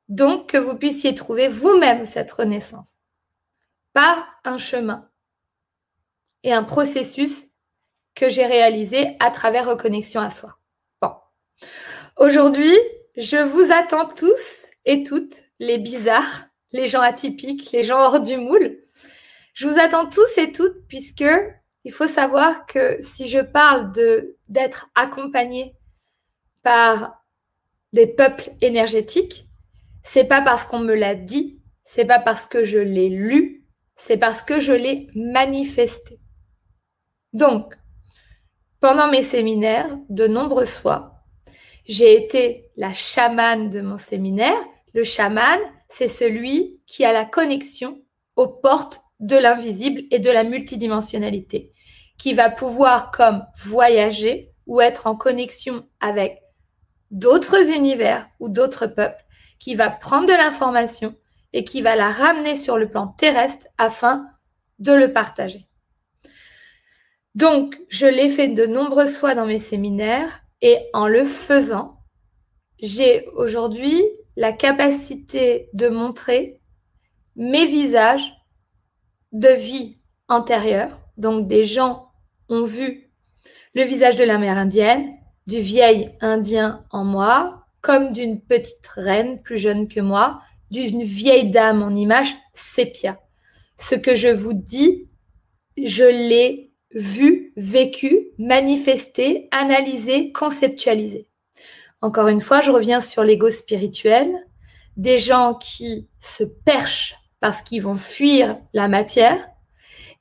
Donc, que vous puissiez trouver vous-même cette renaissance par un chemin et un processus que j'ai réalisé à travers reconnexion à soi. Bon. Aujourd'hui, je vous attends tous et toutes, les bizarres, les gens atypiques, les gens hors du moule. Je vous attends tous et toutes puisque il faut savoir que si je parle de d'être accompagné par des peuples énergétiques, c'est pas parce qu'on me l'a dit, c'est pas parce que je l'ai lu, c'est parce que je l'ai manifesté. Donc, pendant mes séminaires, de nombreuses fois, j'ai été la chamane de mon séminaire. Le chaman, c'est celui qui a la connexion aux portes de l'invisible et de la multidimensionnalité, qui va pouvoir comme voyager ou être en connexion avec d'autres univers ou d'autres peuples, qui va prendre de l'information et qui va la ramener sur le plan terrestre afin de le partager. Donc, je l'ai fait de nombreuses fois dans mes séminaires et en le faisant, j'ai aujourd'hui la capacité de montrer mes visages de vie antérieure. Donc des gens ont vu le visage de la mère indienne, du vieil indien en moi, comme d'une petite reine plus jeune que moi, d'une vieille dame en image sépia. Ce que je vous dis, je l'ai vu, vécu, manifesté, analysé, conceptualisé. Encore une fois, je reviens sur l'ego spirituel, des gens qui se perchent parce qu'ils vont fuir la matière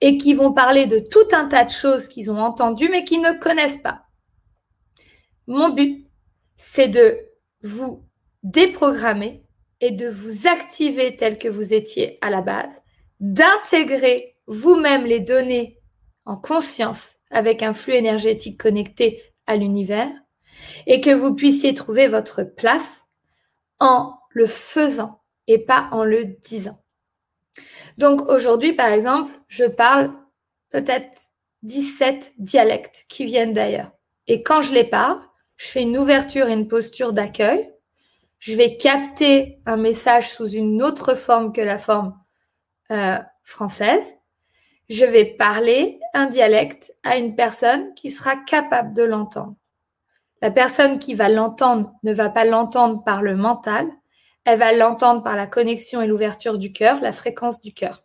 et qui vont parler de tout un tas de choses qu'ils ont entendues mais qu'ils ne connaissent pas. Mon but, c'est de vous déprogrammer et de vous activer tel que vous étiez à la base, d'intégrer vous-même les données en conscience avec un flux énergétique connecté à l'univers et que vous puissiez trouver votre place en le faisant et pas en le disant. Donc aujourd'hui, par exemple, je parle peut-être 17 dialectes qui viennent d'ailleurs. Et quand je les parle, je fais une ouverture et une posture d'accueil. Je vais capter un message sous une autre forme que la forme euh, française. Je vais parler un dialecte à une personne qui sera capable de l'entendre. La personne qui va l'entendre ne va pas l'entendre par le mental, elle va l'entendre par la connexion et l'ouverture du cœur, la fréquence du cœur.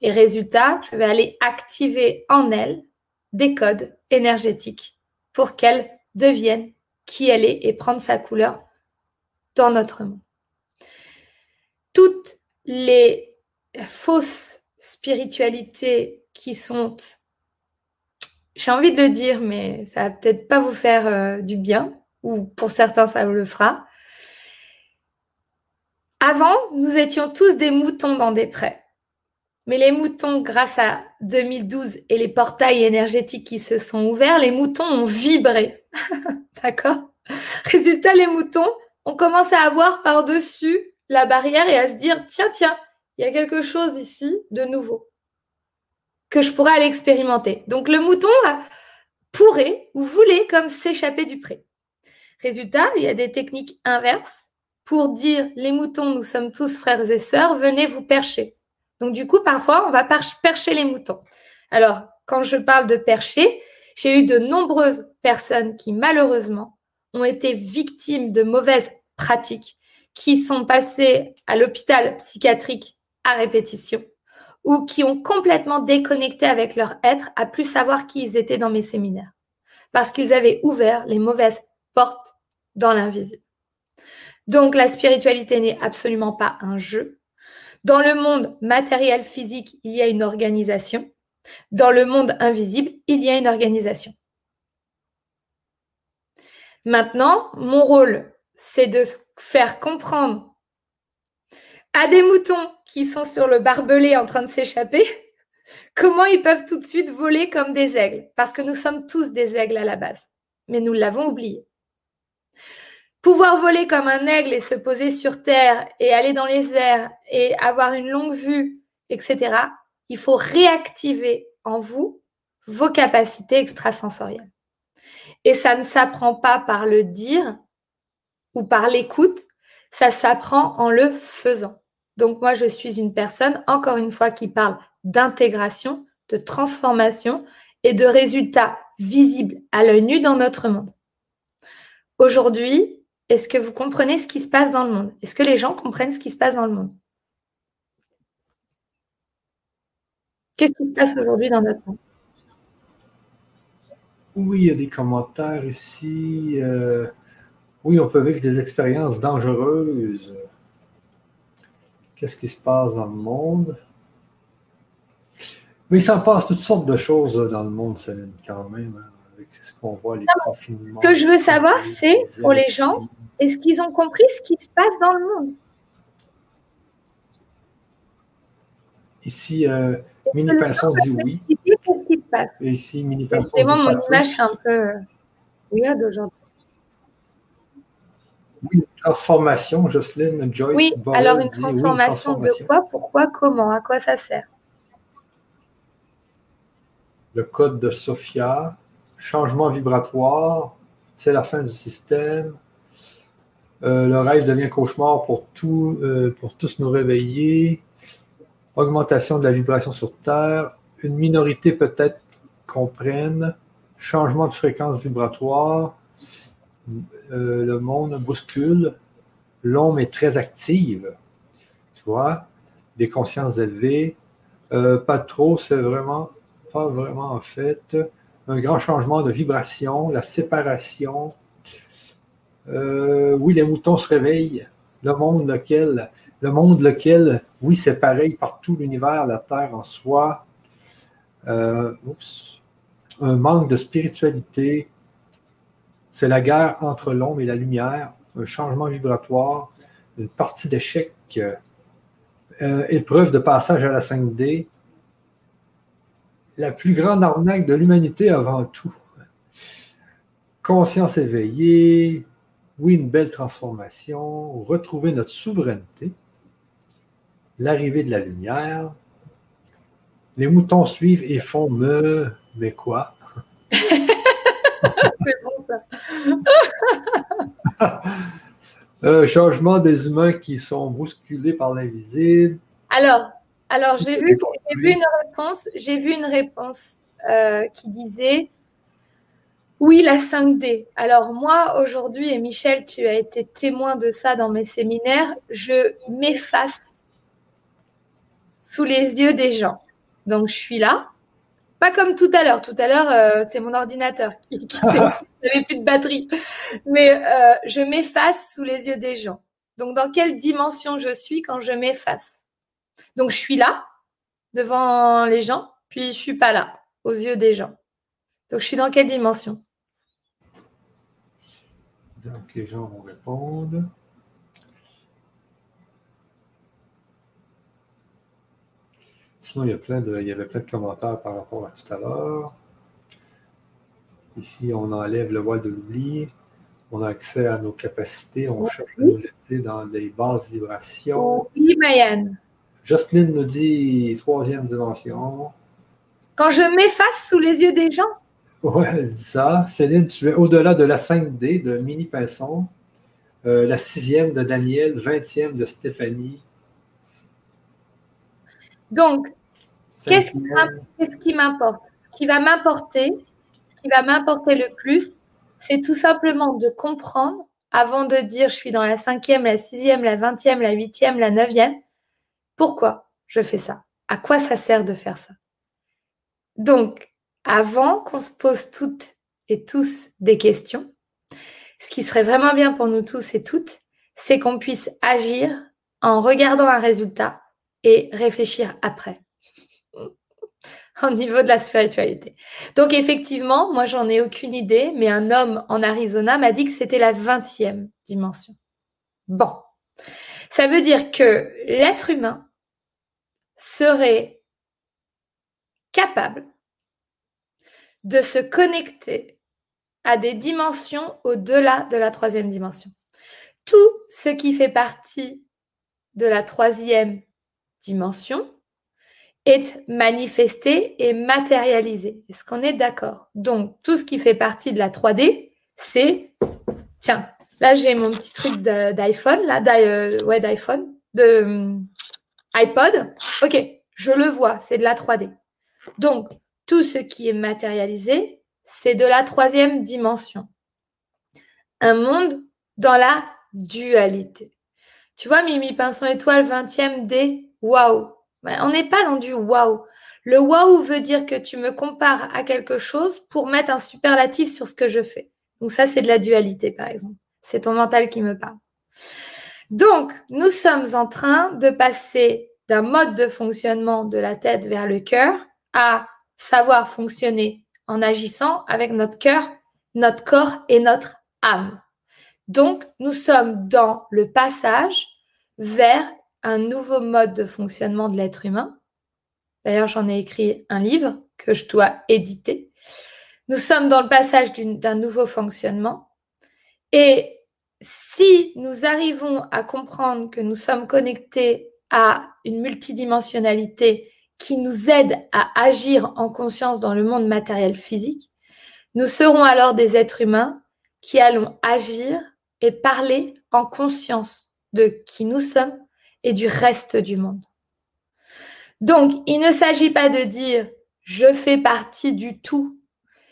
Et résultat, je vais aller activer en elle des codes énergétiques pour qu'elle devienne qui elle est et prendre sa couleur dans notre monde. Toutes les fausses spiritualités qui sont, j'ai envie de le dire, mais ça va peut-être pas vous faire euh, du bien, ou pour certains ça vous le fera. Avant, nous étions tous des moutons dans des prés. Mais les moutons, grâce à 2012 et les portails énergétiques qui se sont ouverts, les moutons ont vibré. D'accord? Résultat, les moutons ont commencé à avoir par-dessus la barrière et à se dire, tiens, tiens, il y a quelque chose ici de nouveau que je pourrais aller expérimenter. Donc le mouton pourrait ou voulait comme s'échapper du pré. Résultat, il y a des techniques inverses pour dire les moutons, nous sommes tous frères et sœurs, venez vous percher. Donc, du coup, parfois, on va percher les moutons. Alors, quand je parle de percher, j'ai eu de nombreuses personnes qui, malheureusement, ont été victimes de mauvaises pratiques, qui sont passées à l'hôpital psychiatrique à répétition ou qui ont complètement déconnecté avec leur être à plus savoir qui ils étaient dans mes séminaires parce qu'ils avaient ouvert les mauvaises portes dans l'invisible. Donc la spiritualité n'est absolument pas un jeu, dans le monde matériel physique, il y a une organisation. Dans le monde invisible, il y a une organisation. Maintenant, mon rôle, c'est de faire comprendre à des moutons qui sont sur le barbelé en train de s'échapper comment ils peuvent tout de suite voler comme des aigles? Parce que nous sommes tous des aigles à la base. Mais nous l'avons oublié. Pouvoir voler comme un aigle et se poser sur terre et aller dans les airs et avoir une longue vue, etc., il faut réactiver en vous vos capacités extrasensorielles. Et ça ne s'apprend pas par le dire ou par l'écoute, ça s'apprend en le faisant. Donc moi, je suis une personne, encore une fois, qui parle d'intégration, de transformation et de résultats visibles à l'œil nu dans notre monde. Aujourd'hui, est-ce que vous comprenez ce qui se passe dans le monde? Est-ce que les gens comprennent ce qui se passe dans le monde? Qu'est-ce qui se passe aujourd'hui dans notre monde? Oui, il y a des commentaires ici. Euh, oui, on peut vivre des expériences dangereuses. Qu'est-ce qui se passe dans le monde? Mais il s'en passe toutes sortes de choses dans le monde, Céline, quand même. Hein, avec ce qu'on voit, les confinements. Ce que je veux savoir, c'est pour les gens, est-ce qu'ils ont compris ce qui se passe dans le monde? Ici, euh, Mini Pinson dit oui. Qu'est-ce qui se passe Et ici, Mini Pinson C'est vraiment mon image un peu weird aujourd'hui. Oui, une transformation, Jocelyne, Joyce. Oui, alors une transformation, de quoi, pourquoi, comment, à quoi ça sert? Le code de Sophia, changement vibratoire, c'est la fin du système, euh, le rêve devient cauchemar pour, tout, euh, pour tous nous réveiller. Augmentation de la vibration sur Terre. Une minorité peut-être comprenne. Changement de fréquence vibratoire. Euh, le monde bouscule. L'homme est très active. Tu vois? Des consciences élevées. pas trop, c'est vraiment, pas vraiment en fait. Un grand changement de vibration, la séparation, euh, oui, les moutons se réveillent. Le monde lequel, le monde lequel, oui, c'est pareil partout l'univers, la Terre en soi. Euh, un manque de spiritualité. C'est la guerre entre l'ombre et la lumière, un changement vibratoire, une partie d'échec, euh, épreuve de passage à la 5D, la plus grande arnaque de l'humanité avant tout. conscience éveillée, oui, une belle transformation, retrouver notre souveraineté, l'arrivée de la lumière. Les moutons suivent et font me, mais quoi? C'est ça. Euh, changement des humains qui sont bousculés par l'invisible. Alors, alors j'ai vu, vu, une réponse, j'ai vu une réponse euh, qui disait oui, la 5D. Alors moi, aujourd'hui, et Michel, tu as été témoin de ça dans mes séminaires, je m'efface sous les yeux des gens. Donc je suis là, pas comme tout à l'heure. Tout à l'heure, euh, c'est mon ordinateur qui, n'avait plus de batterie. Mais euh, je m'efface sous les yeux des gens. Donc, dans quelle dimension je suis quand je m'efface? Donc, je suis là, devant les gens, puis je suis pas là, aux yeux des gens. Donc, je suis dans quelle dimension? Donc, les gens vont répondre. Sinon, il y, a plein de, il y avait plein de commentaires par rapport à tout à l'heure. Ici, on enlève le voile de l'oubli. On a accès à nos capacités. On cherche à nous laisser dans les basses vibrations. Oui, Mayenne. Jocelyne nous dit troisième dimension. Quand je m'efface sous les yeux des gens. Oui, elle dit ça. Céline, tu es au-delà de la 5D de Mini Pinson, euh, la sixième de Daniel, vingtième de Stéphanie, donc, qu'est-ce qui m'importe? Ce qui va m'importer, ce qui va m'importer le plus, c'est tout simplement de comprendre avant de dire je suis dans la cinquième, la sixième, la vingtième, la huitième, la neuvième, pourquoi je fais ça? À quoi ça sert de faire ça? Donc, avant qu'on se pose toutes et tous des questions, ce qui serait vraiment bien pour nous tous et toutes, c'est qu'on puisse agir en regardant un résultat et réfléchir après au niveau de la spiritualité. Donc effectivement, moi j'en ai aucune idée, mais un homme en Arizona m'a dit que c'était la 20e dimension. Bon, ça veut dire que l'être humain serait capable de se connecter à des dimensions au-delà de la troisième dimension. Tout ce qui fait partie de la troisième dimension est manifesté et matérialisé. Est-ce qu'on est, d'accord? Donc, tout ce qui fait partie de la 3D, c'est, tiens, là j'ai mon petit truc d'iPhone, là, euh, d'iPhone, de euh, iPod. Ok, je le vois, c'est de la 3D. Donc, tout ce qui est matérialisé, c'est de la troisième dimension. Un monde dans la dualité. Tu vois, Mimi Pinson Étoile 20e D, waouh. On n'est pas dans du waouh. Le waouh veut dire que tu me compares à quelque chose pour mettre un superlatif sur ce que je fais. Donc ça, c'est de la dualité, par exemple. C'est ton mental qui me parle. Donc, nous sommes en train de passer d'un mode de fonctionnement de la tête vers le cœur à savoir fonctionner en agissant avec notre cœur, notre corps et notre âme. Donc, nous sommes dans le passage vers un nouveau mode de fonctionnement de l'être humain. D'ailleurs, j'en ai écrit un livre que je dois éditer. Nous sommes dans le passage d'un nouveau fonctionnement. Et si nous arrivons à comprendre que nous sommes connectés à une multidimensionnalité qui nous aide à agir en conscience dans le monde matériel physique, nous serons alors des êtres humains qui allons agir et parler en conscience de qui nous sommes et du reste du monde. Donc, il ne s'agit pas de dire je fais partie du tout,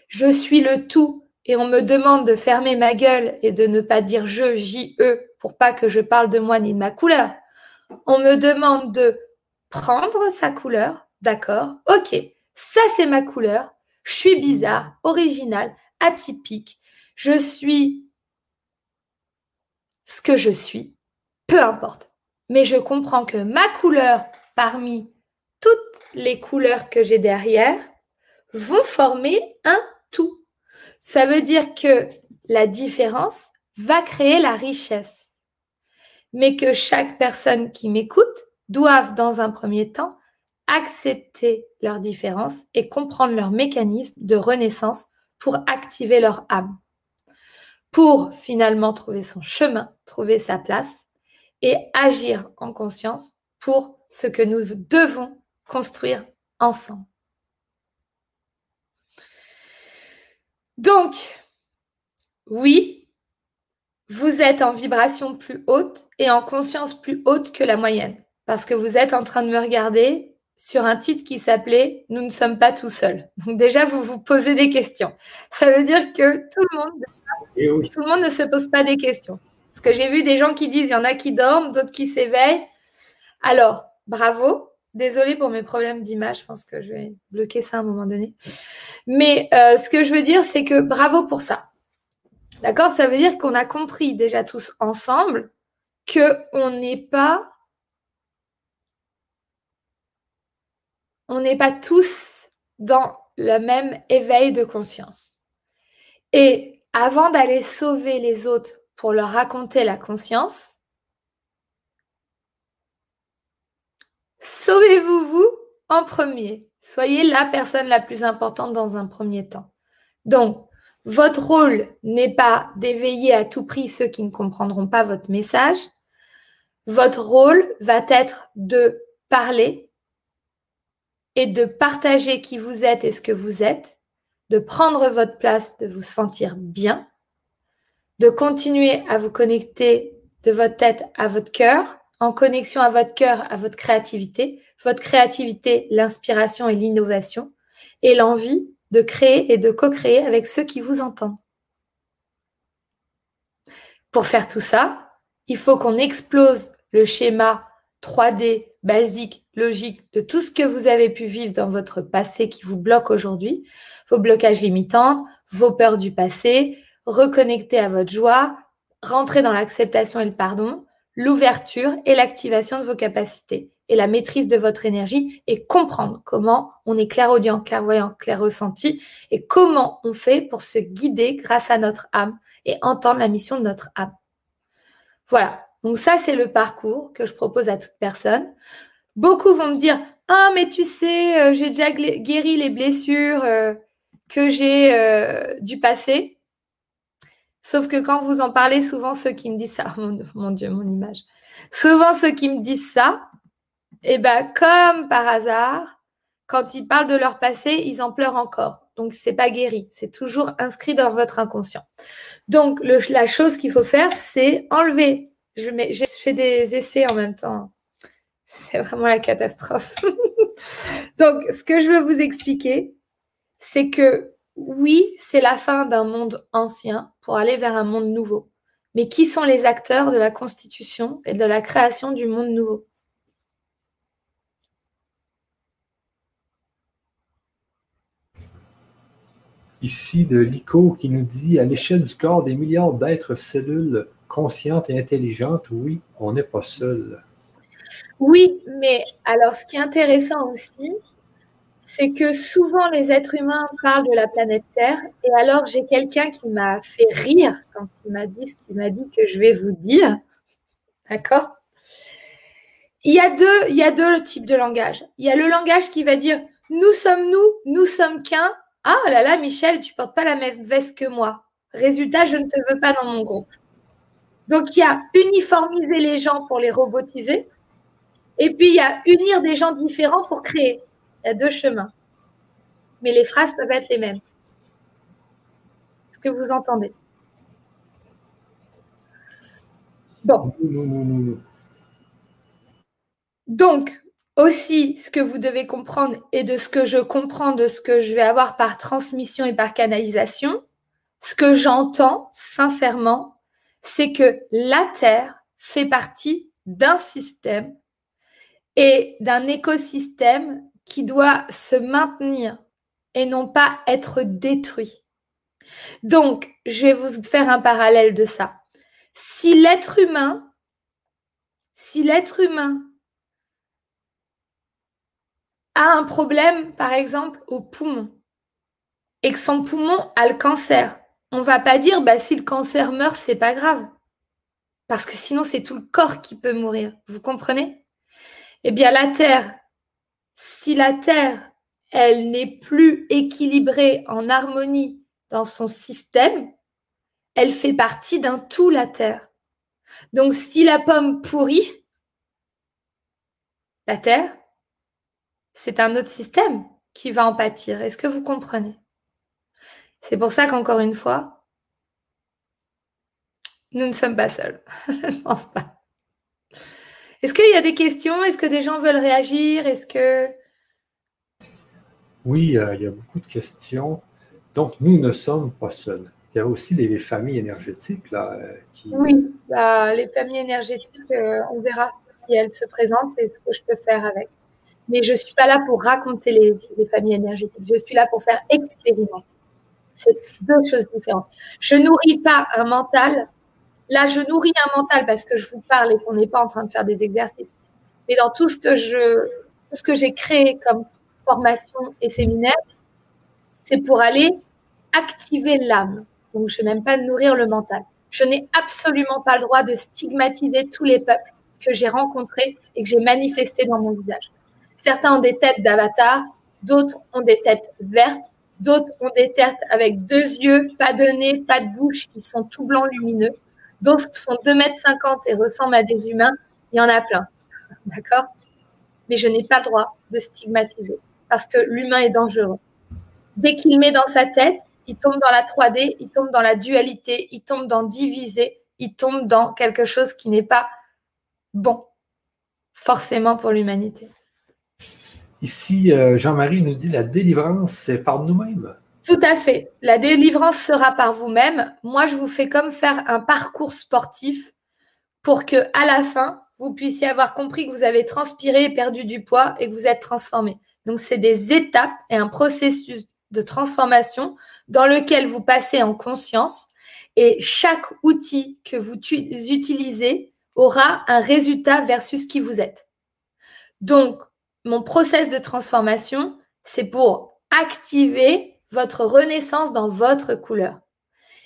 je suis le tout, et on me demande de fermer ma gueule et de ne pas dire je, j, e, pour pas que je parle de moi ni de ma couleur. On me demande de prendre sa couleur, d'accord, ok, ça c'est ma couleur, je suis bizarre, original, atypique, je suis ce que je suis, peu importe mais je comprends que ma couleur parmi toutes les couleurs que j'ai derrière vont former un tout. Ça veut dire que la différence va créer la richesse, mais que chaque personne qui m'écoute doive dans un premier temps accepter leur différence et comprendre leur mécanisme de renaissance pour activer leur âme. pour finalement trouver son chemin, trouver sa place et agir en conscience pour ce que nous devons construire ensemble. Donc, oui, vous êtes en vibration plus haute et en conscience plus haute que la moyenne, parce que vous êtes en train de me regarder sur un titre qui s'appelait Nous ne sommes pas tout seuls. Donc déjà, vous vous posez des questions. Ça veut dire que tout le monde, tout le monde ne se pose pas des questions. Parce que j'ai vu des gens qui disent, il y en a qui dorment, d'autres qui s'éveillent. Alors, bravo, Désolée pour mes problèmes d'image, je pense que je vais bloquer ça à un moment donné. Mais euh, ce que je veux dire, c'est que bravo pour ça. D'accord? Ça veut dire qu'on a compris déjà tous ensemble qu'on n'est pas. On n'est pas tous dans le même éveil de conscience. Et avant d'aller sauver les autres pour leur raconter la conscience, Sauvez-vous vous en premier. Soyez la personne la plus importante dans un premier temps. Donc, votre rôle n'est pas d'éveiller à tout prix ceux qui ne comprendront pas votre message. Votre rôle va être de parler et de partager qui vous êtes et ce que vous êtes, de prendre votre place, de vous sentir bien, de continuer à vous connecter de votre tête à votre cœur en connexion à votre cœur, à votre créativité, votre créativité, l'inspiration et l'innovation, et l'envie de créer et de co-créer avec ceux qui vous entendent. Pour faire tout ça, il faut qu'on explose le schéma 3D basique, logique de tout ce que vous avez pu vivre dans votre passé qui vous bloque aujourd'hui, vos blocages limitants, vos peurs du passé, reconnecter à votre joie, rentrer dans l'acceptation et le pardon, l'ouverture et l'activation de vos capacités et la maîtrise de votre énergie et comprendre comment on est clairaudient, clairvoyant, clair ressenti et comment on fait pour se guider grâce à notre âme et entendre la mission de notre âme. Voilà. Donc ça, c'est le parcours que je propose à toute personne. Beaucoup vont me dire, ah, mais tu sais, euh, j'ai déjà guéri les blessures euh, que j'ai euh, du passé. Sauf que quand vous en parlez, souvent ceux qui me disent ça, mon, Dieu, mon image, souvent ceux qui me disent ça, eh ben, comme par hasard, quand ils parlent de leur passé, ils en pleurent encore. Donc, c'est pas guéri. C'est toujours inscrit dans votre inconscient. Donc, la chose qu'il faut faire, c'est enlever. Je, je fais des essais en même temps. C'est vraiment la catastrophe. Donc, ce que je veux vous expliquer, c'est que oui, c'est la fin d'un monde ancien pour aller vers un monde nouveau. Mais qui sont les acteurs de la constitution et de la création du monde nouveau? Ici de l'ICO qui nous dit à l'échelle du corps des milliards d'êtres cellules conscientes et intelligentes, oui, on n'est pas seul. Oui, mais alors ce qui est intéressant aussi, c'est que souvent les êtres humains parlent de la planète Terre et alors j'ai quelqu'un qui m'a fait rire quand il m'a dit ce qu'il m'a dit que je vais vous dire. D'accord? Il y, a deux, y a deux types de langage. Il y a le langage qui va dire nous sommes nous, nous sommes qu'un. Ah là là, Michel, tu portes pas la même veste que moi. Résultat, je ne te veux pas dans mon groupe. Donc, il y a uniformiser les gens pour les robotiser. Et puis, il y a unir des gens différents pour créer. Il y a deux chemins. Mais les phrases peuvent être les mêmes. Est-ce que vous entendez? Bon. Donc, aussi, ce que vous devez comprendre et de ce que je comprends, de ce que je vais avoir par transmission et par canalisation, ce que j'entends sincèrement, c'est que la Terre fait partie d'un système et d'un écosystème qui doit se maintenir et non pas être détruit. Donc, je vais vous faire un parallèle de ça. Si l'être humain, si l'être humain a un problème, par exemple, au poumon, et que son poumon a le cancer, on va pas dire, bah, si le cancer meurt, c'est pas grave. Parce que sinon, c'est tout le corps qui peut mourir. Vous comprenez? Eh bien, la Terre, si la Terre, elle n'est plus équilibrée en harmonie dans son système, elle fait partie d'un tout, la Terre. Donc si la pomme pourrit, la Terre, c'est un autre système qui va en pâtir. Est-ce que vous comprenez? C'est pour ça qu'encore une fois, nous ne sommes pas seuls. Je ne pense pas. Est-ce qu'il y a des questions? Est-ce que des gens veulent réagir? Est-ce que... Oui, euh, il y a beaucoup de questions. Donc, nous ne sommes pas seuls. Il y a aussi les, familles énergétiques. Là, euh, qui... Oui, bah, les familles énergétiques, euh, on verra si elles se présentent et ce que je peux faire avec. Mais je ne suis pas là pour raconter les, les, familles énergétiques. Je suis là pour faire expérimenter. C'est deux choses différentes. Je nourris pas un mental Là, je nourris un mental parce que je vous parle et qu'on n'est pas en train de faire des exercices. Mais dans tout ce que je, tout ce que j'ai créé comme formation et séminaire, c'est pour aller activer l'âme. Donc, je n'aime pas nourrir le mental. Je n'ai absolument pas le droit de stigmatiser tous les peuples que j'ai rencontrés et que j'ai manifestés dans mon visage. Certains ont des têtes d'avatar, d'autres ont des têtes vertes, d'autres ont des têtes avec deux yeux, pas de nez, pas de bouche, ils sont tout blancs lumineux. D'autres font 2 mètres 50 et ressemblent à des humains. Il y en a plein. D'accord? Mais je n'ai pas le droit de stigmatiser parce que l'humain est dangereux. Dès qu'il met dans sa tête, il tombe dans la 3D, il tombe dans la dualité, il tombe dans diviser, il tombe dans quelque chose qui n'est pas bon, forcément pour l'humanité. Ici, euh, Jean-Marie nous dit la délivrance, c'est par nous-mêmes. Tout à fait. La délivrance sera par vous-même. Moi, je vous fais comme faire un parcours sportif pour que à la fin, vous puissiez avoir compris que vous avez transpiré perdu du poids et que vous êtes transformé. Donc, c'est des étapes et un processus de transformation dans lequel vous passez en conscience et chaque outil que vous utilisez aura un résultat versus qui vous êtes. Donc, mon process de transformation, c'est pour activer votre renaissance dans votre couleur.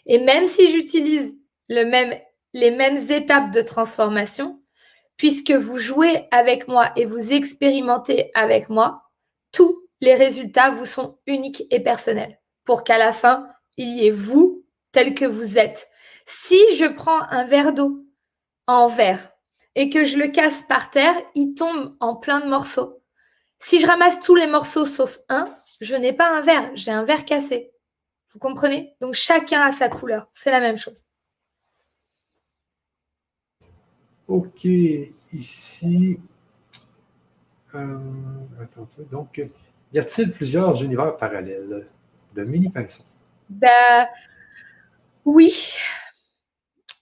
Et même si j'utilise les mêmes étapes de transformation, puisque vous jouez avec moi et vous expérimentez avec moi, tous les résultats vous sont uniques et personnels pour qu'à la fin, il y ait vous tel que vous êtes. Si je prends un verre d'eau en verre et que je le casse par terre, il tombe en plein de morceaux. Si je ramasse tous les morceaux sauf un, je n'ai pas un verre, j'ai un verre cassé. Vous comprenez? Donc chacun a sa couleur. C'est la même chose. Ok, ici. Euh, attends Donc, y a-t-il plusieurs univers parallèles de mini pinceau Ben, oui.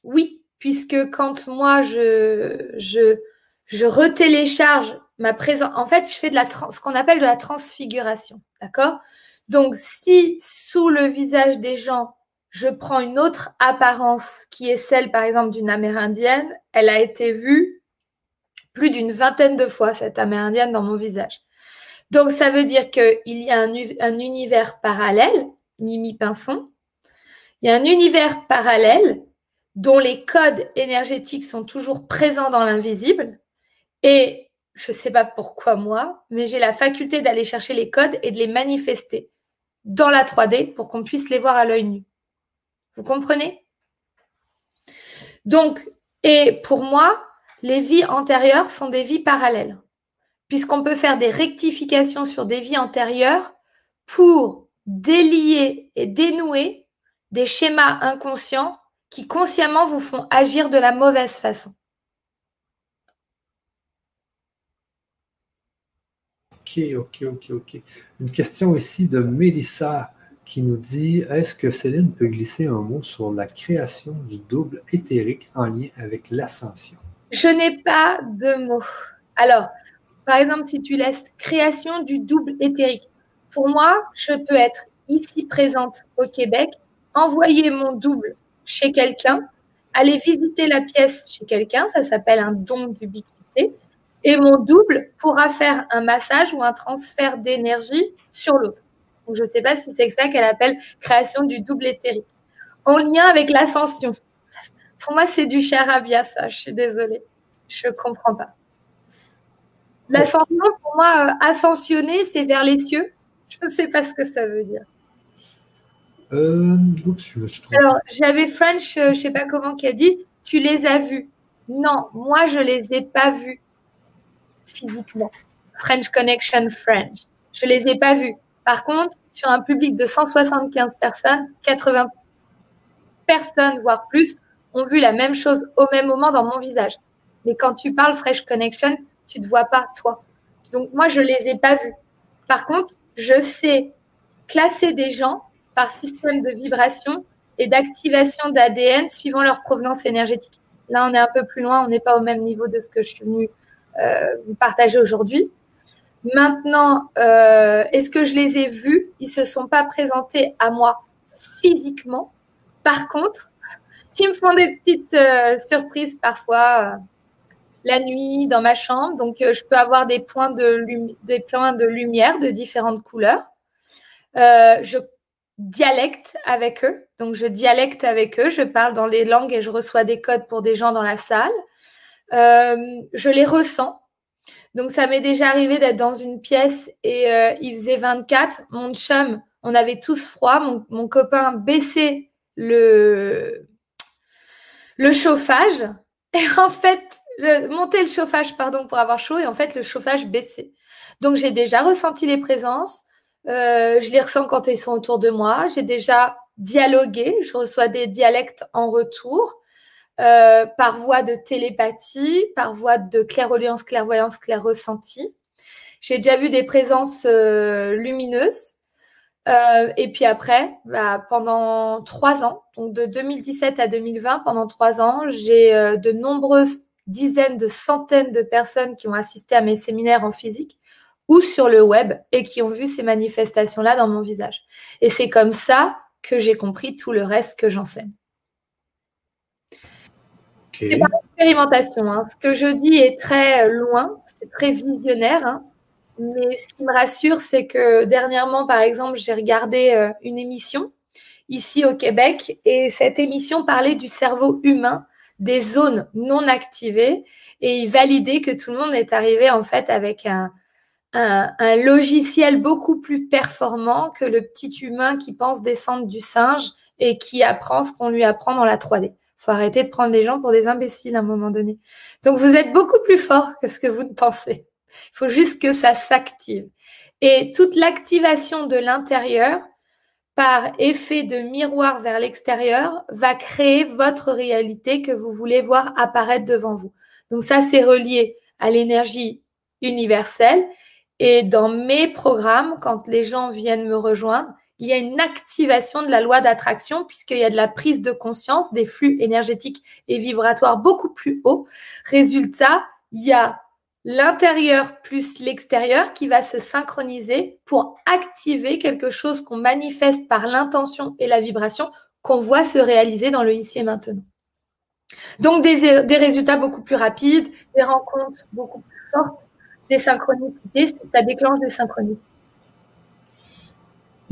Oui, puisque quand moi je, je, je retélécharge ma présence, en fait, je fais de la ce qu'on appelle de la transfiguration. D'accord? Donc, si sous le visage des gens, je prends une autre apparence qui est celle, par exemple, d'une Amérindienne, elle a été vue plus d'une vingtaine de fois, cette Amérindienne, dans mon visage. Donc, ça veut dire qu'il y a un, un, univers parallèle, Mimi Pinson. Il y a un univers parallèle dont les codes énergétiques sont toujours présents dans l'invisible. Et je ne sais pas pourquoi moi, mais j'ai la faculté d'aller chercher les codes et de les manifester dans la 3D pour qu'on puisse les voir à l'œil nu. Vous comprenez? Donc, et pour moi, les vies antérieures sont des vies parallèles, puisqu'on peut faire des rectifications sur des vies antérieures pour délier et dénouer des schémas inconscients qui consciemment vous font agir de la mauvaise façon. Ok, ok, ok. Une question ici de Mélissa qui nous dit Est-ce que Céline peut glisser un mot sur la création du double éthérique en lien avec l'ascension? Je n'ai pas de mots. Alors, par exemple, si tu laisses création du double éthérique, pour moi, je peux être ici présente au Québec, envoyer mon double chez quelqu'un, aller visiter la pièce chez quelqu'un, ça s'appelle un don d'ubiquité, et mon double pourra faire un massage ou un transfert d'énergie sur l'autre. Donc, je ne sais pas si c'est ça qu'elle appelle création du double éthérique. En lien avec l'ascension. Pour moi, c'est du charabia, ça. Je suis désolée. Je ne comprends pas. L'ascension, pour moi, euh, ascensionner, c'est vers les cieux. Je ne sais pas ce que ça veut dire. Euh, Alors, j'avais French, je ne sais pas comment, qui a dit Tu les as vus. Non, moi, je ne les ai pas vus physiquement. French Connection French. Je les ai pas vus. Par contre, sur un public de 175 personnes, 80 personnes, voire plus, ont vu la même chose au même moment dans mon visage. Mais quand tu parles Fresh Connection, tu ne te vois pas, toi. Donc, moi, je ne les ai pas vus. Par contre, je sais classer des gens par système de vibration et d'activation d'ADN suivant leur provenance énergétique. Là, on est un peu plus loin, on n'est pas au même niveau de ce que je suis venue vous partager aujourd'hui. Maintenant, euh, est-ce que je les ai vus? Ils ne se sont pas présentés à moi physiquement. Par contre, ils me font des petites euh, surprises parfois la nuit dans ma chambre. Donc, je peux avoir des points de, des points de lumière de différentes couleurs. je dialecte avec eux. Donc, je dialecte avec eux, je parle dans les langues et je reçois des codes pour des gens dans la salle. Euh, je les ressens. Donc, ça m'est déjà arrivé d'être dans une pièce et euh, il faisait 24. Mon chum, on avait tous froid. Mon, copain baissait le, le chauffage. Et en fait, le, monter le chauffage, pardon, pour avoir chaud. Et en fait, le chauffage baissait. Donc, j'ai déjà ressenti les présences. Euh, je les ressens quand ils sont autour de moi. J'ai déjà dialogué. Je reçois des dialectes en retour. Euh, par voie de télépathie, par voie de clairaudience, clairvoyance, clair ressenti. J'ai déjà vu des présences euh, lumineuses. et puis après, bah, pendant trois ans, donc de 2017 à 2020, pendant trois ans, j'ai de nombreuses dizaines de centaines de personnes qui ont assisté à mes séminaires en physique ou sur le web et qui ont vu ces manifestations-là dans mon visage. Et c'est comme ça que j'ai compris tout le reste que j'enseigne. C'est pas expérimentation. Hein. Ce que je dis est très loin, c'est très visionnaire. Hein. Mais ce qui me rassure, c'est que dernièrement, par exemple, j'ai regardé euh, une émission ici au Québec et cette émission parlait du cerveau humain, des zones non activées et il validait que tout le monde est arrivé en fait avec un, logiciel beaucoup plus performant que le petit humain qui pense descendre du singe et qui apprend ce qu'on lui apprend dans la 3D. Faut arrêter de prendre des gens pour des imbéciles à un moment donné. Donc vous êtes beaucoup plus fort que ce que vous pensez. Il faut juste que ça s'active. Et toute l'activation de l'intérieur, par effet de miroir vers l'extérieur, va créer votre réalité que vous voulez voir apparaître devant vous. Donc ça, c'est relié à l'énergie universelle et dans mes programmes, quand les gens viennent me rejoindre, il y a une activation de la loi d'attraction puisqu'il y a de la prise de conscience des flux énergétiques et vibratoires beaucoup plus hauts. Résultat, il y a l'intérieur plus l'extérieur qui va se synchroniser pour activer quelque chose qu'on manifeste par l'intention et la vibration qu'on voit se réaliser dans le ici et maintenant. Donc des, résultats beaucoup plus rapides, des rencontres beaucoup plus fortes des synchronicités, ça déclenche des synchronicités.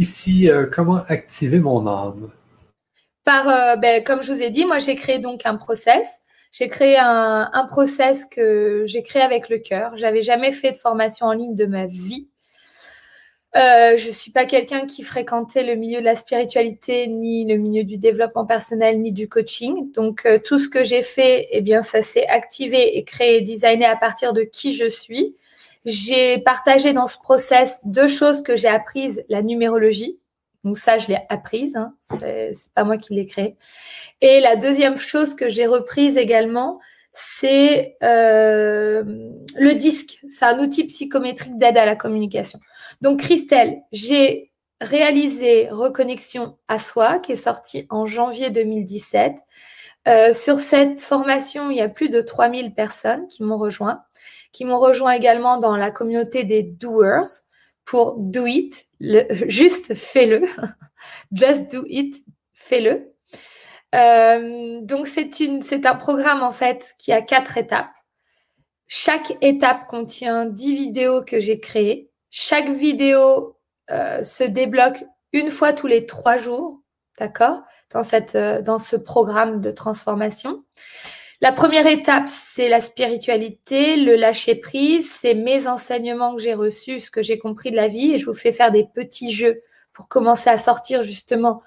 Ici, euh, comment activer mon âme? Par, euh, ben, comme je vous ai dit, moi j'ai créé donc un process. J'ai créé un, process que j'ai créé avec le cœur. J'avais jamais fait de formation en ligne de ma vie. Euh, je suis pas quelqu'un qui fréquentait le milieu de la spiritualité, ni le milieu du développement personnel, ni du coaching. Donc tout ce que j'ai fait, eh bien, ça s'est activé et créé designé à partir de qui je suis. J'ai partagé dans ce process deux choses que j'ai apprises, la numérologie. Donc ça, je l'ai apprise, hein, c'est pas moi qui l'ai créé. Et la deuxième chose que j'ai reprise également, c'est euh, le disque. C'est un outil psychométrique d'aide à la communication. Donc Christelle, j'ai réalisé Reconnexion à soi, qui est sorti en janvier 2017. Euh, sur cette formation, il y a plus de 3000 personnes qui m'ont rejoint qui m'ont rejoint également dans la communauté des doers pour do it, juste fais-le, just do it, fais-le. Euh, donc c'est un programme en fait qui a quatre étapes. Chaque étape contient dix vidéos que j'ai créées. Chaque vidéo euh, se débloque une fois tous les trois jours, d'accord, dans cette, euh, dans ce programme de transformation. La première étape, c'est la spiritualité, le lâcher prise, c'est mes enseignements que j'ai reçus, ce que j'ai compris de la vie, et je vous fais faire des petits jeux pour commencer à sortir justement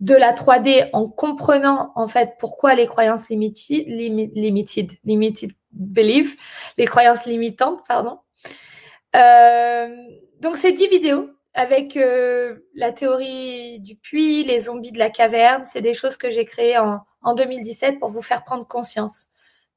de la 3D en comprenant en fait pourquoi les croyances limited, limited belief, les croyances limitantes, pardon. Euh, donc c'est 10 vidéos avec euh, la théorie du puits, les zombies de la caverne. C'est des choses que j'ai créées en, en, 2017 pour vous faire prendre conscience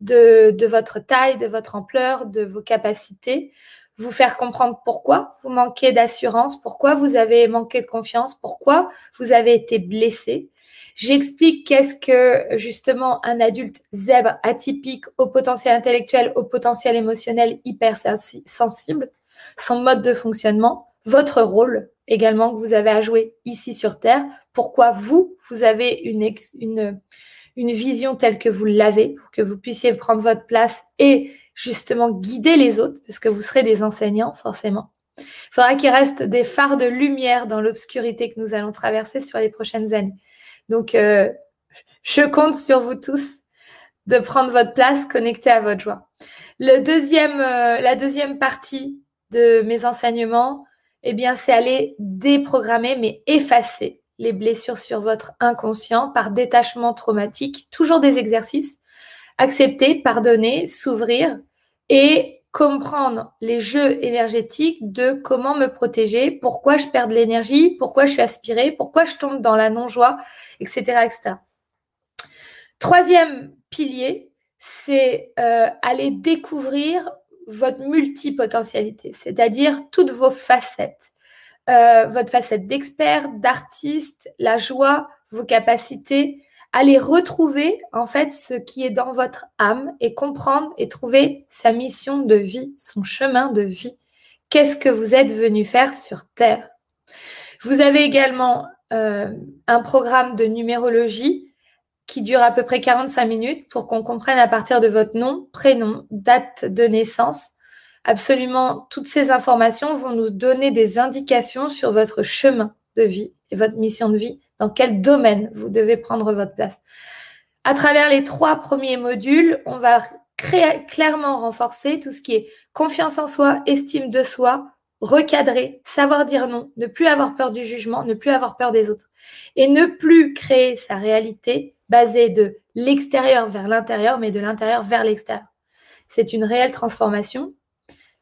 de, de, votre taille, de votre ampleur, de vos capacités, vous faire comprendre pourquoi vous manquez d'assurance, pourquoi vous avez manqué de confiance, pourquoi vous avez été blessé. J'explique qu'est-ce que justement un adulte zèbre atypique au potentiel intellectuel, au potentiel émotionnel hyper sensible, son mode de fonctionnement, votre rôle également que vous avez à jouer ici sur Terre, pourquoi vous, vous avez une, une, une vision telle que vous l'avez, pour que vous puissiez prendre votre place et justement guider les autres, parce que vous serez des enseignants forcément. Il faudra qu'il reste des phares de lumière dans l'obscurité que nous allons traverser sur les prochaines années. Donc, euh, je compte sur vous tous de prendre votre place connectée à votre joie. Le deuxième, euh, la deuxième partie de mes enseignements, eh bien, c'est aller déprogrammer, mais effacer les blessures sur votre inconscient par détachement traumatique, toujours des exercices, accepter, pardonner, s'ouvrir et comprendre les jeux énergétiques de comment me protéger, pourquoi je perds de l'énergie, pourquoi je suis aspirée, pourquoi je tombe dans la non-joie, etc.. Troisième pilier, c'est euh, aller découvrir votre multipotentialité, c'est-à-dire toutes vos facettes. Euh, votre facette d'expert, d'artiste, la joie, vos capacités, aller retrouver en fait ce qui est dans votre âme et comprendre et trouver sa mission de vie, son chemin de vie. Qu'est-ce que vous êtes venu faire sur Terre? Vous avez également euh, un programme de numérologie qui dure à peu près 45 minutes pour qu'on comprenne à partir de votre nom, prénom, date de naissance. Absolument toutes ces informations vont nous donner des indications sur votre chemin de vie et votre mission de vie dans quel domaine vous devez prendre votre place. À travers les trois premiers modules, on va clairement renforcer tout ce qui est confiance en soi, estime de soi, recadrer, savoir dire non, ne plus avoir peur du jugement, ne plus avoir peur des autres et ne plus créer sa réalité basée de l'extérieur vers l'intérieur, mais de l'intérieur vers l'extérieur. C'est une réelle transformation.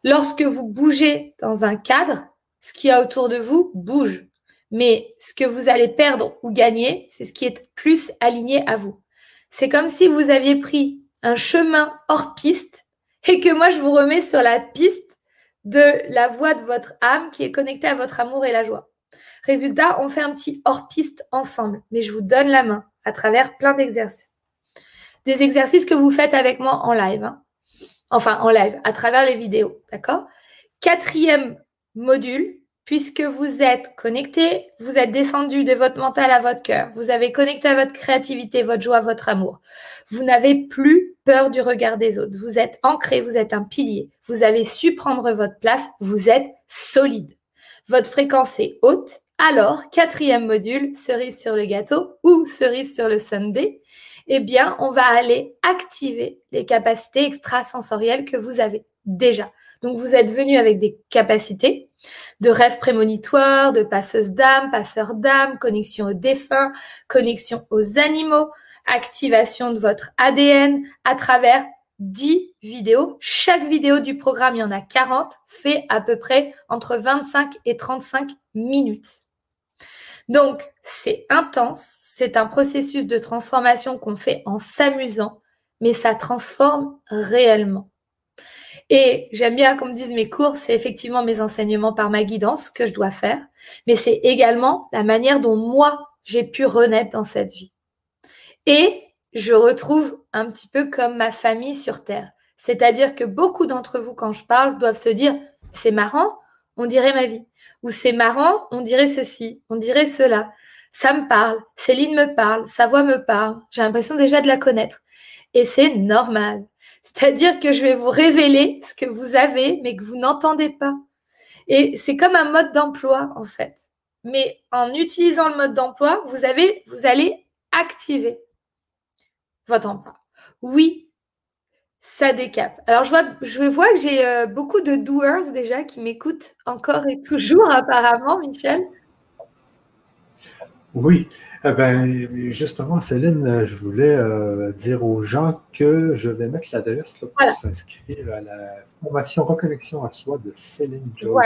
Lorsque vous bougez dans un cadre, ce qui a autour de vous bouge. Mais ce que vous allez perdre ou gagner, c'est ce qui est plus aligné à vous. C'est comme si vous aviez pris un chemin hors piste et que moi je vous remets sur la piste de la voie de votre âme qui est connectée à votre amour et la joie. Résultat, on fait un petit hors piste ensemble, mais je vous donne la main à travers plein d'exercices. Des exercices que vous faites avec moi en live. Hein. Enfin, en live, à travers les vidéos. D'accord? Quatrième module, puisque vous êtes connecté, vous êtes descendu de votre mental à votre cœur, vous avez connecté à votre créativité, votre joie, votre amour. Vous n'avez plus peur du regard des autres. Vous êtes ancré, vous êtes un pilier. Vous avez su prendre votre place, vous êtes solide. Votre fréquence est haute. Alors, quatrième module, cerise sur le gâteau ou cerise sur le sundae, eh bien, on va aller activer les capacités extrasensorielles que vous avez déjà. Donc, vous êtes venu avec des capacités de rêves prémonitoires, de passeuse d'âme, passeur d'âme, connexion aux défunts, connexion aux animaux, activation de votre ADN à travers 10 vidéos. Chaque vidéo du programme, il y en a 40, fait à peu près entre 25 et 35 minutes. Donc, c'est intense, c'est un processus de transformation qu'on fait en s'amusant, mais ça transforme réellement. Et j'aime bien, comme disent mes cours, c'est effectivement mes enseignements par ma guidance que je dois faire, mais c'est également la manière dont moi, j'ai pu renaître dans cette vie. Et je retrouve un petit peu comme ma famille sur Terre. C'est-à-dire que beaucoup d'entre vous, quand je parle, doivent se dire, c'est marrant, on dirait ma vie. Ou c'est marrant, on dirait ceci, on dirait cela. Ça me parle, Céline me parle, sa voix me parle. J'ai l'impression déjà de la connaître. Et c'est normal. C'est-à-dire que je vais vous révéler ce que vous avez, mais que vous n'entendez pas. Et c'est comme un mode d'emploi, en fait. Mais en utilisant le mode d'emploi, vous, avez, vous allez activer votre emploi. Oui, ça décape. Alors, je vois, je vois que j'ai euh, beaucoup de doers déjà qui m'écoutent encore et toujours, apparemment, Michel. Oui, Eh ben, justement, Céline, je voulais euh, dire aux gens que je vais mettre l'adresse pour s'inscrire à la formation Reconnexion à soi de Céline Jones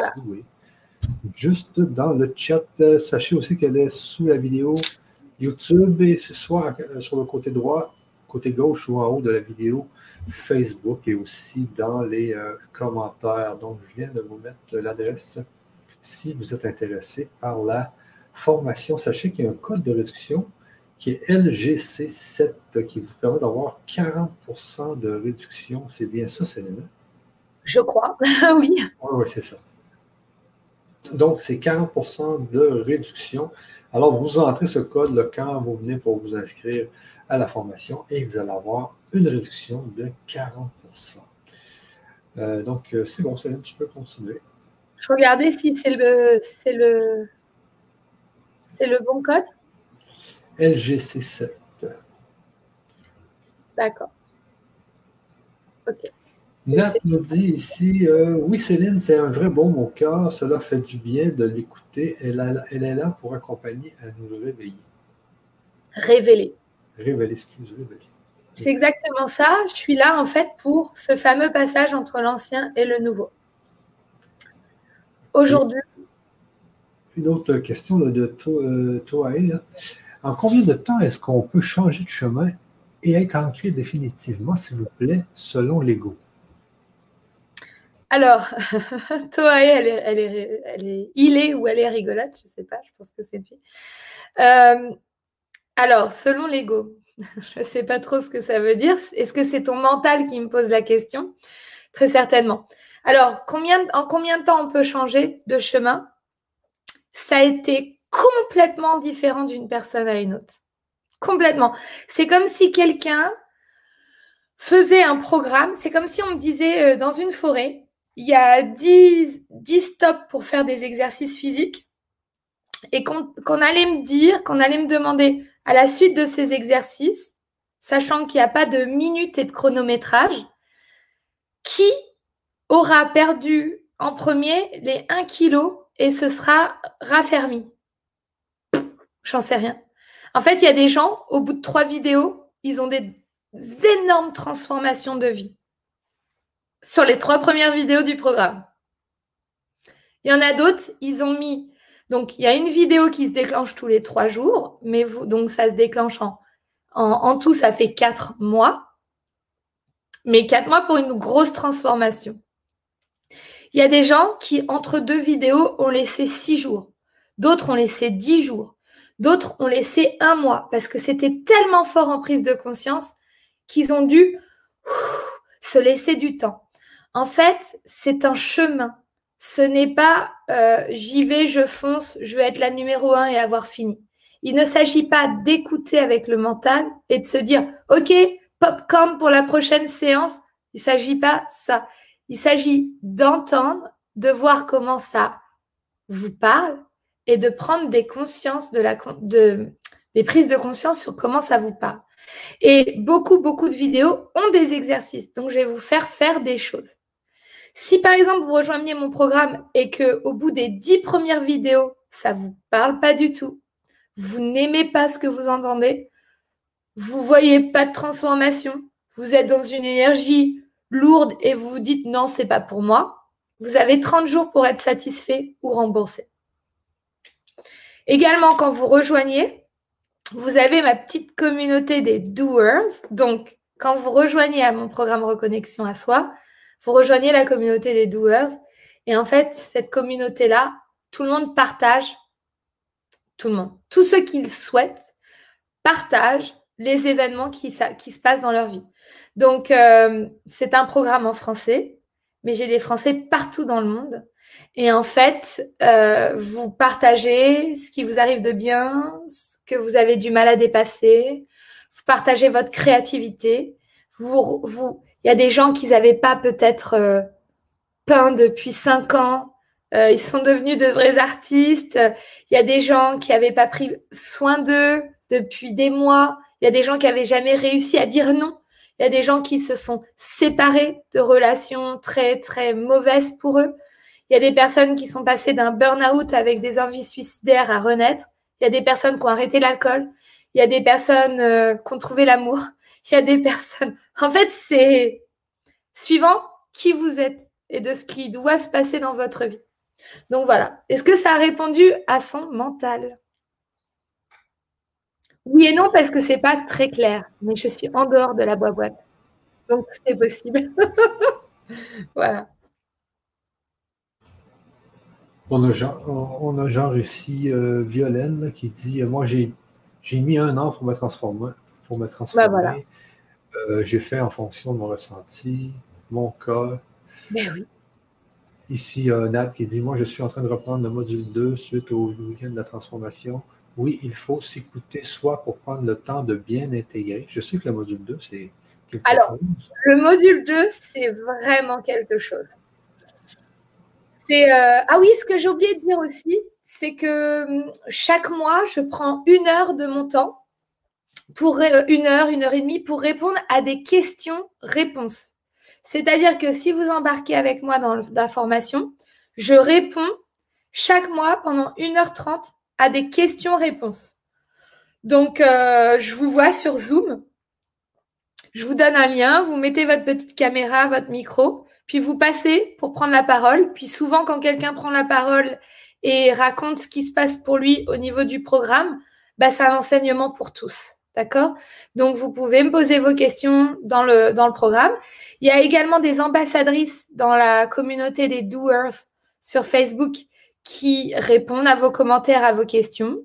Juste dans le chat, sachez aussi qu'elle est sous la vidéo YouTube et c'est soit euh, sur le côté droit, côté gauche ou en haut de la vidéo Facebook et aussi dans les euh, commentaires. Donc, je viens de vous mettre l'adresse si vous êtes intéressé par la formation, sachez qu'il y a un code de réduction qui est LGC7 qui vous permet d'avoir 40% de réduction. C'est bien ça, Céline? Je crois, oui. oui, c'est ça. Donc, c'est 40% de réduction. Alors, vous entrez ce code quand vous venez pour vous inscrire à la formation et vous allez avoir une réduction de 40% euh, Donc, euh, c'est bon, Céline, tu peux continuer. Je regardais si c'est le, c'est le, c'est le bon code LGC7. D'accord. Ok. Nat nous dit ici euh, Oui, Céline, c'est un vrai bon mot cœur. Cela fait du bien de l'écouter. Elle, elle, est là pour accompagner à nous réveiller. Révéler. Révéler, excuse, révéler. C'est exactement ça. Je suis là, en fait, pour ce fameux passage entre l'ancien et le nouveau. Aujourd'hui, une autre question de Toaé. Euh, en combien de temps est-ce qu'on peut changer de chemin et être ancré définitivement, s'il vous plaît, selon l'ego? Alors, Toaé, elle est, elle, est, elle est, il est ou elle est rigolote, je ne sais pas, je pense que c'est lui. Euh, alors, selon l'ego, je ne sais pas trop ce que ça veut dire. Est-ce que c'est ton mental qui me pose la question? Très certainement. Alors, en combien de temps on peut changer de chemin? Ça a été complètement différent d'une personne à une autre. Complètement. C'est comme si quelqu'un faisait un programme. C'est comme si on me disait euh, dans une forêt, il y a 10, 10 stops pour faire des exercices physiques et qu'on allait me dire, qu'on allait me demander à la suite de ces exercices, sachant qu'il n'y a pas de minutes et de chronométrage, qui aura perdu en premier les 1 kg et ce sera raffermi? J'en sais rien. En fait, il y a des gens, au bout de trois vidéos, ils ont des énormes transformations de vie sur les trois premières vidéos du programme. Il y en a d'autres, ils ont mis. Donc, il y a une vidéo qui se déclenche tous les trois jours, mais vous, donc ça se déclenche en, en tout, ça fait quatre mois. Mais quatre mois pour une grosse transformation. Il y a des gens qui, entre deux vidéos, ont laissé six jours. D'autres ont laissé dix jours. D'autres ont laissé un mois parce que c'était tellement fort en prise de conscience qu'ils ont dû se laisser du temps. En fait, c'est un chemin. Ce n'est pas euh, j'y vais, je fonce, je vais être la numéro un et avoir fini. Il ne s'agit pas d'écouter avec le mental et de se dire OK, popcorn pour la prochaine séance. Il ne s'agit pas ça. Il s'agit d'entendre, de voir comment ça vous parle et de prendre des consciences de la, de, des prises de conscience sur comment ça vous parle. Et beaucoup, beaucoup de vidéos ont des exercices. Donc, je vais vous faire faire des choses. Si par exemple, vous rejoignez mon programme et que au bout des dix premières vidéos, ça ne vous parle pas du tout, vous n'aimez pas ce que vous entendez, vous voyez pas de transformation, vous êtes dans une énergie lourde et vous vous dites non, c'est pas pour moi, vous avez 30 jours pour être satisfait ou remboursé. Également, quand vous rejoignez, vous avez ma petite communauté des doers. Donc, quand vous rejoignez à mon programme Reconnexion à soi, vous rejoignez la communauté des doers. Et en fait, cette communauté-là, tout le monde partage, tout le monde, tous ceux qui le souhaitent, partagent les événements qui, se passent dans leur vie. Donc, euh, c'est un programme en français, mais j'ai des Français partout dans le monde. Et en fait, euh, vous partagez ce qui vous arrive de bien, ce que vous avez du mal à dépasser. Vous partagez votre créativité. Vous, il y a des gens qui n'avaient pas peut-être euh, peint depuis cinq ans. ils sont devenus de vrais artistes. Il y a des gens qui n'avaient pas pris soin d'eux depuis des mois. Il y a des gens qui n'avaient jamais réussi à dire non. Il y a des gens qui se sont séparés de relations très, très mauvaises pour eux. Il y a des personnes qui sont passées d'un burn-out avec des envies suicidaires à renaître. Il y a des personnes qui ont arrêté l'alcool. Il y a des personnes euh, qui ont trouvé l'amour. Il y a des personnes. En fait, c'est suivant qui vous êtes et de ce qui doit se passer dans votre vie. Donc voilà. Est-ce que ça a répondu à son mental? Oui et non, parce que c'est pas très clair. Mais je suis en dehors de la boîte. Donc c'est possible. voilà. On a genre, on a genre ici euh, Violaine qui dit euh, Moi, j'ai, mis un an pour me transformer. Pour me transformer. Ben, voilà. Euh, j'ai fait en fonction de mon ressenti, mon cas. Ben oui. Ici, a Nat qui dit Moi, je suis en train de reprendre le module 2 suite au week-end de la transformation. Oui, il faut s'écouter soi pour prendre le temps de bien intégrer. Je sais que le module 2, c'est quelque Alors, le module 2, c'est vraiment quelque chose. C'est euh, ah oui, ce que j'ai oublié de dire aussi, c'est que hum, chaque mois, je prends une heure de mon temps pour euh, une heure, une heure et demie pour répondre à des questions-réponses. C'est-à-dire que si vous embarquez avec moi dans la formation, je réponds chaque mois pendant 1h30 à des questions-réponses. Donc, euh, je vous vois sur Zoom. Je vous donne un lien, vous mettez votre petite caméra, votre micro, puis vous passez pour prendre la parole. Puis souvent, quand quelqu'un prend la parole et raconte ce qui se passe pour lui au niveau du programme, bah, c'est un enseignement pour tous. D'accord? Donc, vous pouvez me poser vos questions dans le, programme. Il y a également des ambassadrices dans la communauté des doers sur Facebook qui répondent à vos commentaires, à vos questions.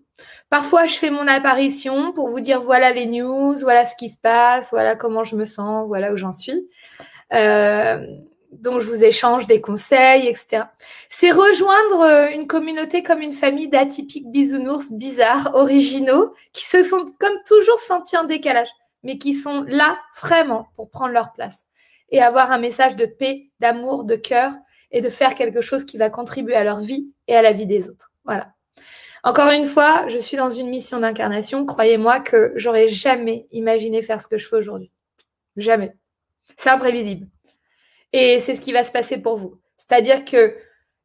Parfois, je fais mon apparition pour vous dire voilà les news, voilà ce qui se passe, voilà comment je me sens, voilà où j'en suis. Euh, donc je vous échange des conseils, etc. C'est rejoindre euh, une communauté comme une famille d'atypiques bisounours bizarres, originaux, qui se sont comme toujours sentis en décalage, mais qui sont là vraiment pour prendre leur place et avoir un message de paix, d'amour, de cœur et de faire quelque chose qui va contribuer à leur vie et à la vie des autres. Voilà. Encore une fois, je suis dans une mission d'incarnation. Croyez-moi que j'aurais jamais imaginé faire ce que je fais aujourd'hui. Jamais. C'est imprévisible. Et c'est ce qui va se passer pour vous. C'est-à-dire que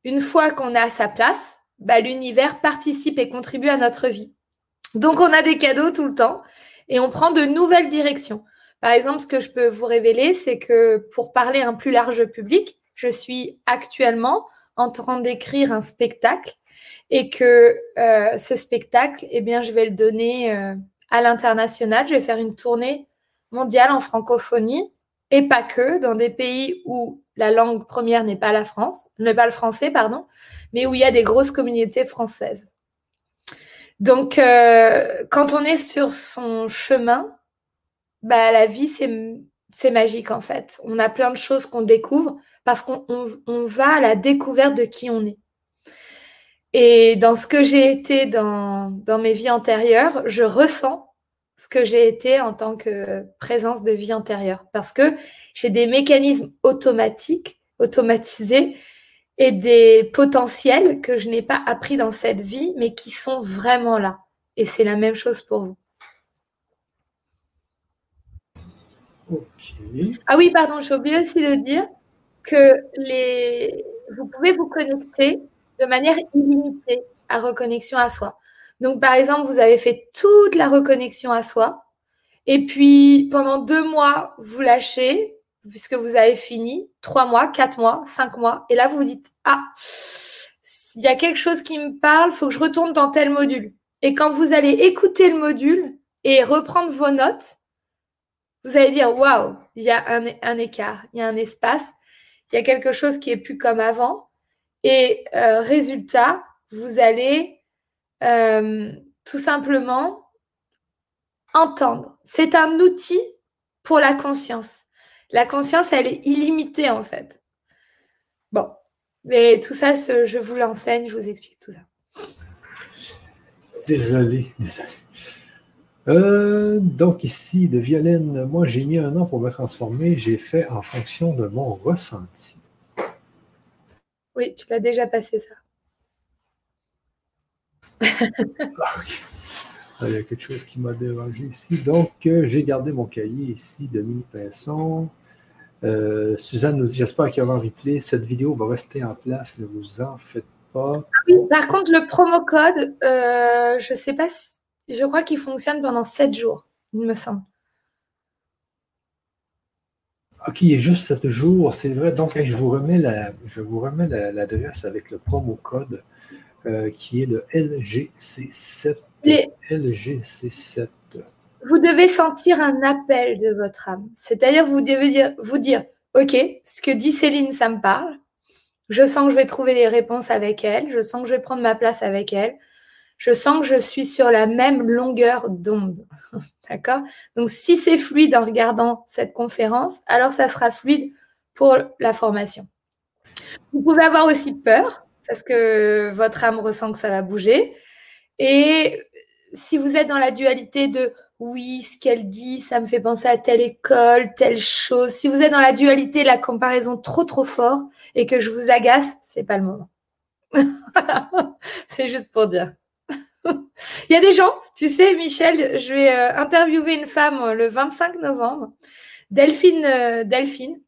une fois qu'on a sa place, bah, l'univers participe et contribue à notre vie. Donc on a des cadeaux tout le temps et on prend de nouvelles directions. Par exemple, ce que je peux vous révéler, c'est que pour parler à un plus large public, je suis actuellement en train d'écrire un spectacle et que euh, ce spectacle, eh bien, je vais le donner euh, à l'international. Je vais faire une tournée mondiale en francophonie et pas que, dans des pays où la langue première n'est pas la France, n'est pas le français, pardon, mais où il y a des grosses communautés françaises. Donc, euh, quand on est sur son chemin, bah, la vie, c'est magique en fait. On a plein de choses qu'on découvre parce qu'on on, va à la découverte de qui on est. Et dans ce que j'ai été dans, dans mes vies antérieures, je ressens ce que j'ai été en tant que présence de vie antérieure. Parce que j'ai des mécanismes automatiques, automatisés, et des potentiels que je n'ai pas appris dans cette vie, mais qui sont vraiment là. Et c'est la même chose pour vous. Ah oui, pardon, j'ai oublié aussi de dire que les... vous pouvez vous connecter de manière illimitée à reconnexion à soi. Donc, par exemple, vous avez fait toute la reconnexion à soi. Et puis, pendant deux mois, vous lâchez, puisque vous avez fini. Trois mois, quatre mois, cinq mois. Et là, vous vous dites, ah, il y a quelque chose qui me parle, faut que je retourne dans tel module. Et quand vous allez écouter le module et reprendre vos notes, vous allez dire, waouh, il y a un, écart, il y a un espace, il y a quelque chose qui est plus comme avant. Et euh, résultat, vous allez euh, tout simplement entendre. C'est un outil pour la conscience. La conscience, elle est illimitée en fait. Bon, mais tout ça, je vous l'enseigne, je vous explique tout ça. Désolé, désolé. Euh, donc ici, de Violaine, moi j'ai mis un an pour me transformer, j'ai fait en fonction de mon ressenti. Oui, tu l'as déjà passé ça. Ah, il y a quelque chose qui m'a dérangé ici. Donc, euh, j'ai gardé mon cahier ici de mini pinson. Euh, Suzanne nous dit J'espère qu'il y aura un replay. Cette vidéo va rester en place. Ne vous en faites pas. Oui, par contre, le promo code, euh, je sais pas si, je crois qu'il fonctionne pendant 7 jours, il me semble. OK, il y a juste 7 jours, c'est vrai. Donc, je vous remets la, je vous remets l'adresse avec le promo code euh, qui est le LGC7. LGC7. Vous devez sentir un appel de votre âme. C'est-à-dire, vous devez dire, vous dire, OK, ce que dit Céline, ça me parle. Je sens que je vais trouver des réponses avec elle. Je sens que je vais prendre ma place avec elle. Je sens que je suis sur la même longueur d'onde. D'accord? Donc, si c'est fluide en regardant cette conférence, alors ça sera fluide pour la formation. Vous pouvez avoir aussi peur parce que votre âme ressent que ça va bouger. Et si vous êtes dans la dualité de oui, ce qu'elle dit, ça me fait penser à telle école, telle chose. Si vous êtes dans la dualité, la comparaison trop trop fort et que je vous agace, c'est pas le moment. c'est juste pour dire. Il y a des gens, tu sais, Michel, je vais euh, interviewer une femme le 25 novembre, Delphine, euh, Delphine.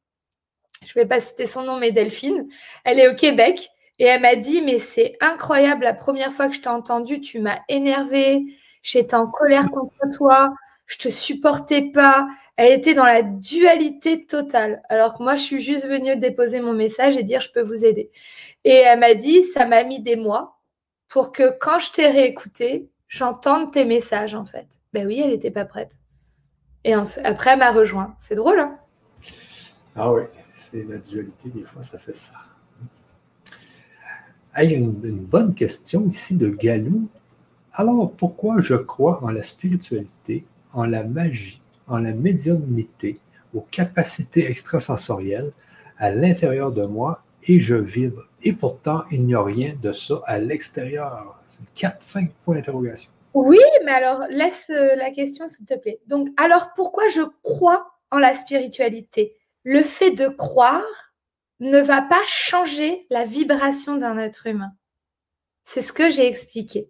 Je vais pas citer son nom, mais Delphine. Elle est au Québec et elle m'a dit, mais c'est incroyable, la première fois que je t'ai entendu, tu m'as énervée, j'étais en colère contre toi, je te supportais pas. Elle était dans la dualité totale. Alors que moi, je suis juste venue déposer mon message et dire je peux vous aider. Et elle m'a dit ça m'a mis des mois pour que quand je t'ai réécouté, j'entende tes messages en fait. Ben oui, elle n'était pas prête. Et après, elle m'a rejoint. C'est drôle, hein? Ah oui, c'est la dualité, des fois, ça fait ça. Il y a une, bonne question ici de Galou. Alors, pourquoi je crois en la spiritualité, en la magie, en la médiumnité, aux capacités extrasensorielles à l'intérieur de moi et je vibre. Et pourtant, il n'y a rien de ça à l'extérieur. C'est 4, 5 points d'interrogation. Oui, mais alors laisse euh, la question, s'il te plaît. Donc, alors pourquoi je crois en la spiritualité? Le fait de croire ne va pas changer la vibration d'un être humain. C'est ce que j'ai expliqué.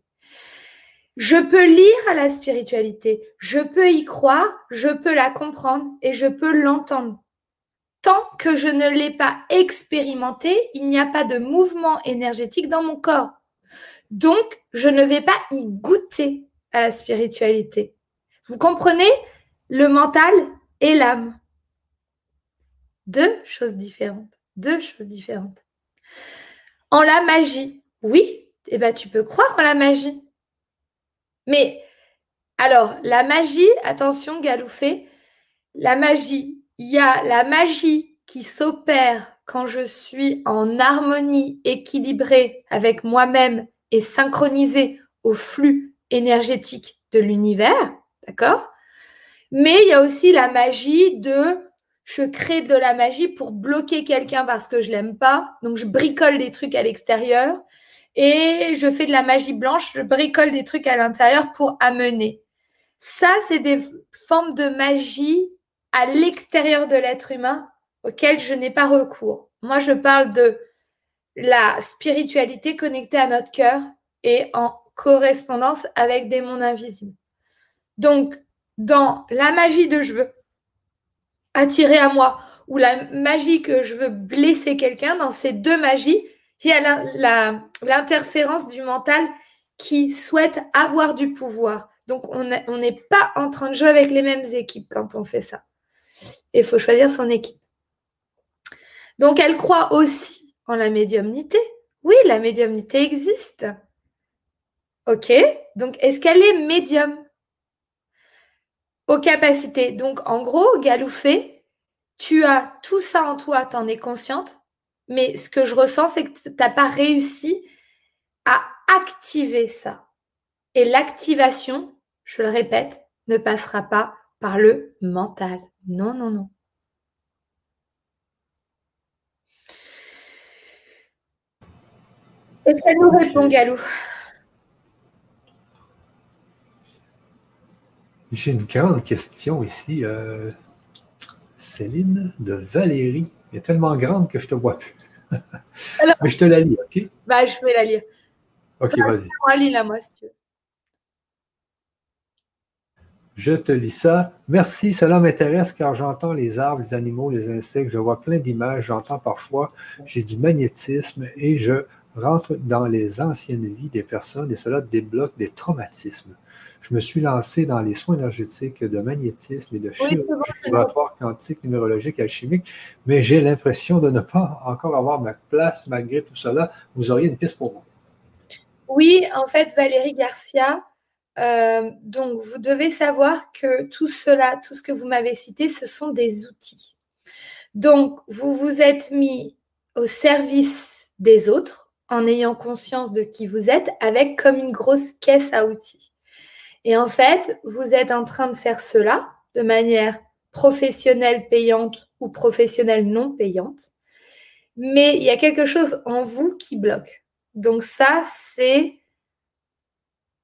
Je peux lire à la spiritualité, je peux y croire, je peux la comprendre et je peux l'entendre. Tant que je ne l'ai pas expérimenté, il n'y a pas de mouvement énergétique dans mon corps. Donc, je ne vais pas y goûter à la spiritualité. Vous comprenez? Le mental et l'âme. Deux choses différentes. Deux choses différentes. En la magie, oui, eh ben, tu peux croire en la magie. Mais alors, la magie, attention, Galoufé, la magie, il y a la magie qui s'opère quand je suis en harmonie équilibrée avec moi-même et synchronisée au flux énergétique de l'univers, d'accord? Mais il y a aussi la magie de je crée de la magie pour bloquer quelqu'un parce que je l'aime pas. Donc, je bricole des trucs à l'extérieur et je fais de la magie blanche, je bricole des trucs à l'intérieur pour amener. Ça, c'est des formes de magie à l'extérieur de l'être humain auxquelles je n'ai pas recours. Moi, je parle de la spiritualité connectée à notre cœur et en correspondance avec des mondes invisibles. Donc, dans la magie de je veux attirer à moi ou la magie que je veux blesser quelqu'un, dans ces deux magies, il y a l'interférence du mental qui souhaite avoir du pouvoir. Donc, on n'est pas en train de jouer avec les mêmes équipes quand on fait ça. Il faut choisir son équipe. Donc, elle croit aussi en la médiumnité. Oui, la médiumnité existe. OK. Donc, est-ce qu'elle est médium? Aux capacités. Donc, en gros, Galoufé, tu as tout ça en toi, tu en es consciente, mais ce que je ressens, c'est que tu n'as pas réussi à activer ça. Et l'activation, je le répète, ne passera pas par le mental. Non, non, non. Est-ce qu'elle nous répond, Galou J'ai une grande question ici. Euh, Céline de Valérie. Elle est tellement grande que je ne te vois plus. Mais je te la lis, OK? Bah, je vais la lire. OK, vas-y. Moi, lis-la, moi, si tu veux. Je te lis ça. Merci, cela m'intéresse car j'entends les arbres, les animaux, les insectes, je vois plein d'images, j'entends parfois, j'ai du magnétisme et je rentre dans les anciennes vies des personnes et cela débloque des traumatismes. Je me suis lancé dans les soins énergétiques de magnétisme et de chirurgie quantique, numérologique, alchimique, mais j'ai l'impression de ne pas encore avoir ma place malgré tout cela. Vous auriez une piste pour moi? Oui, en fait, Valérie Garcia, euh, donc vous devez savoir que tout cela, tout ce que vous m'avez cité, ce sont des outils. Donc, vous vous êtes mis au service des autres en ayant conscience de qui vous êtes avec comme une grosse caisse à outils. Et en fait, vous êtes en train de faire cela de manière professionnelle payante ou professionnelle non payante. Mais il y a quelque chose en vous qui bloque. Donc ça, c'est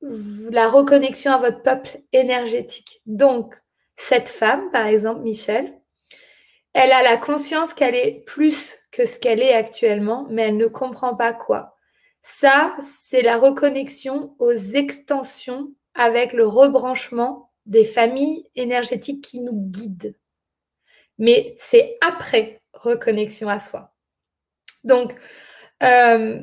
la reconnexion à votre peuple énergétique. Donc, cette femme, par exemple, Michel, elle a la conscience qu'elle est plus que ce qu'elle est actuellement, mais elle ne comprend pas quoi. Ça, c'est la reconnexion aux extensions avec le rebranchement des familles énergétiques qui nous guident. Mais c'est après reconnexion à soi. Donc, euh,